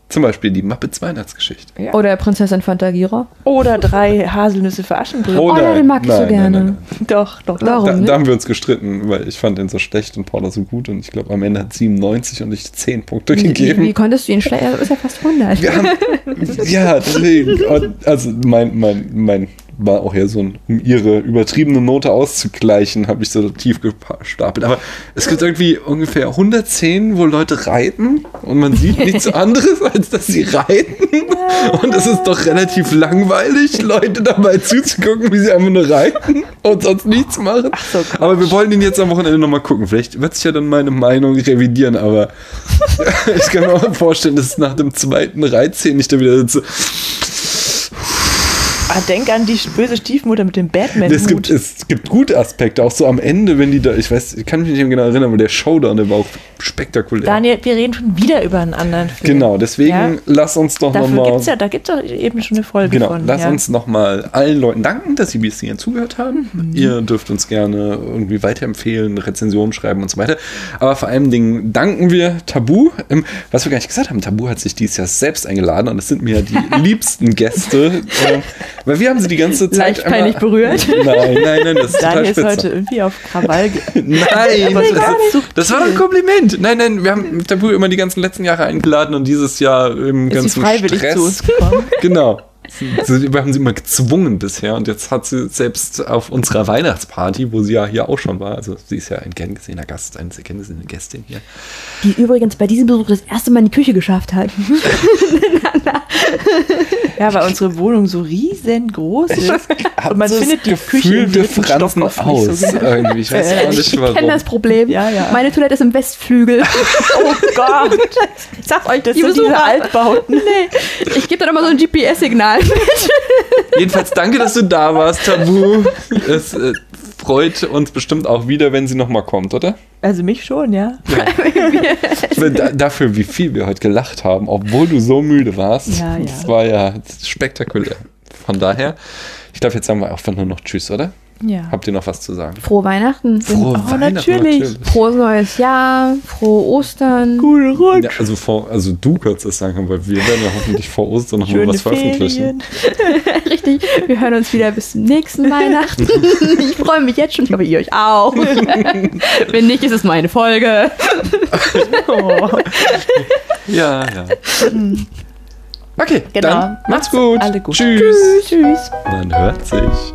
S3: zum Beispiel die Muppets Weihnachtsgeschichte.
S2: Ja.
S1: Oder Prinzessin Fantagira.
S2: Oder drei Haselnüsse für Aschenbrödel.
S1: Oh, ja, den mag ich so gerne.
S3: nein.
S2: Doch, doch, doch.
S1: Warum?
S3: Da, da haben wir uns gestritten, weil ich fand den so schlecht und Paula so gut und ich glaube am Ende hat 97 und ich 10 Punkte
S1: Wie, wie
S3: gegeben.
S1: konntest du ihn schlecht? Er ist ja fast 100.
S3: Wir haben, ja, deswegen. Und Also mein, mein, mein war auch ja so ein, um ihre übertriebene Note auszugleichen, habe ich so tief gestapelt. Aber es gibt irgendwie ungefähr 100 Szenen, wo Leute reiten und man sieht nichts anderes, als dass sie reiten. Und es ist doch relativ langweilig, Leute dabei zuzugucken, wie sie einfach nur reiten und sonst nichts machen.
S2: so,
S3: aber wir wollen ihn jetzt am Wochenende nochmal gucken. Vielleicht wird sich ja dann meine Meinung revidieren, aber ich kann mir auch vorstellen, dass nach dem zweiten Reitszenen ich da wieder sitze.
S2: Ah, denk an die böse Stiefmutter mit dem batman
S3: Es gibt, es gibt gute Aspekte, auch so am Ende, wenn die da, ich weiß, ich kann mich nicht mehr genau erinnern, aber der Showdown, der war auch spektakulär.
S2: Daniel, wir reden schon wieder über einen anderen Film.
S3: genau, deswegen
S2: Ja?
S3: lass uns doch nochmal.
S2: gibt's ja, da gibt es ja eben schon eine Folge
S3: Genau,
S2: von.
S3: lass
S2: ja.
S3: uns nochmal allen Leuten danken, dass sie bis hierhin zugehört haben.
S2: Mhm.
S3: Ihr dürft uns gerne irgendwie weiterempfehlen, Rezensionen schreiben und so weiter. Aber vor allem Dingen danken wir Tabu. Ähm, was wir gar nicht gesagt haben, Tabu hat sich dieses Jahr selbst eingeladen und es sind mir die liebsten Gäste. Weil wir haben sie die ganze Zeit.
S1: Leicht peinlich berührt.
S3: Nein, nein, nein, das ist total
S2: Daniel ist
S3: spitze.
S2: heute irgendwie auf Krawall.
S3: Nein, das,
S2: subtil.
S3: das war doch ein Kompliment. Nein, nein, wir haben Tabu immer die ganzen letzten Jahre eingeladen und dieses Jahr im
S2: Ist
S3: ganzen
S2: freiwillig
S3: Stress.
S2: zu uns gekommen?
S3: Genau. Sie- Wir haben sie immer gezwungen bisher und jetzt hat sie selbst auf unserer Weihnachtsparty, wo sie ja hier auch schon war, also sie ist ja ein gern gesehener Gast, eine sehr gern gesehene Gästin hier.
S1: Die übrigens bei diesem Besuch das erste Mal in die Küche geschafft hat.
S2: Ja, weil unsere Wohnung so riesengroß ist. Und man
S3: so
S2: findet die Küche im
S3: fransen
S2: Stock
S3: aus.
S2: nicht so
S3: irgendwie. Ich weiß auch nicht
S1: Ich kenne
S3: warum.
S1: das Problem.
S2: Ja, ja.
S1: Meine Toilette ist im Westflügel.
S2: Oh Gott,
S1: Ich sag's euch,
S2: das
S1: die
S2: sind diese
S1: Besucher.
S2: Altbauten.
S1: Nee, ich gebe dann immer so ein GPS-Signal mit.
S3: Jedenfalls danke, dass du da warst, Tabu. Es äh, freut uns bestimmt auch wieder, wenn sie nochmal kommt, oder?
S2: Also mich schon, ja.
S3: Da, dafür, wie viel wir heute gelacht haben, obwohl du so müde warst.
S2: Ja, ja.
S3: Das war ja spektakulär. Von daher, ich glaube, jetzt sagen wir einfach nur noch Tschüss, oder?
S2: Ja.
S3: Habt ihr noch was zu sagen?
S1: Frohe Weihnachten.
S3: Frohe
S2: Oh, natürlich.
S1: Frohes neues Jahr. Frohe Ostern.
S2: Cool Rutsch.
S3: Ja, also, vor, also du kannst das sagen, weil wir werden ja hoffentlich vor Ostern noch mal was veröffentlichen.
S2: Ferien.
S1: Richtig. Wir hören uns wieder bis zum nächsten Weihnachten. Ich freue mich jetzt schon. Ich hoffe, ihr euch auch. Wenn nicht, ist es meine Folge.
S2: Oh.
S3: Ja, ja. Okay,
S2: Genau.
S3: dann macht's gut.
S2: Alle gut.
S3: Tschüss.
S1: Tschüss.
S3: Man hört sich.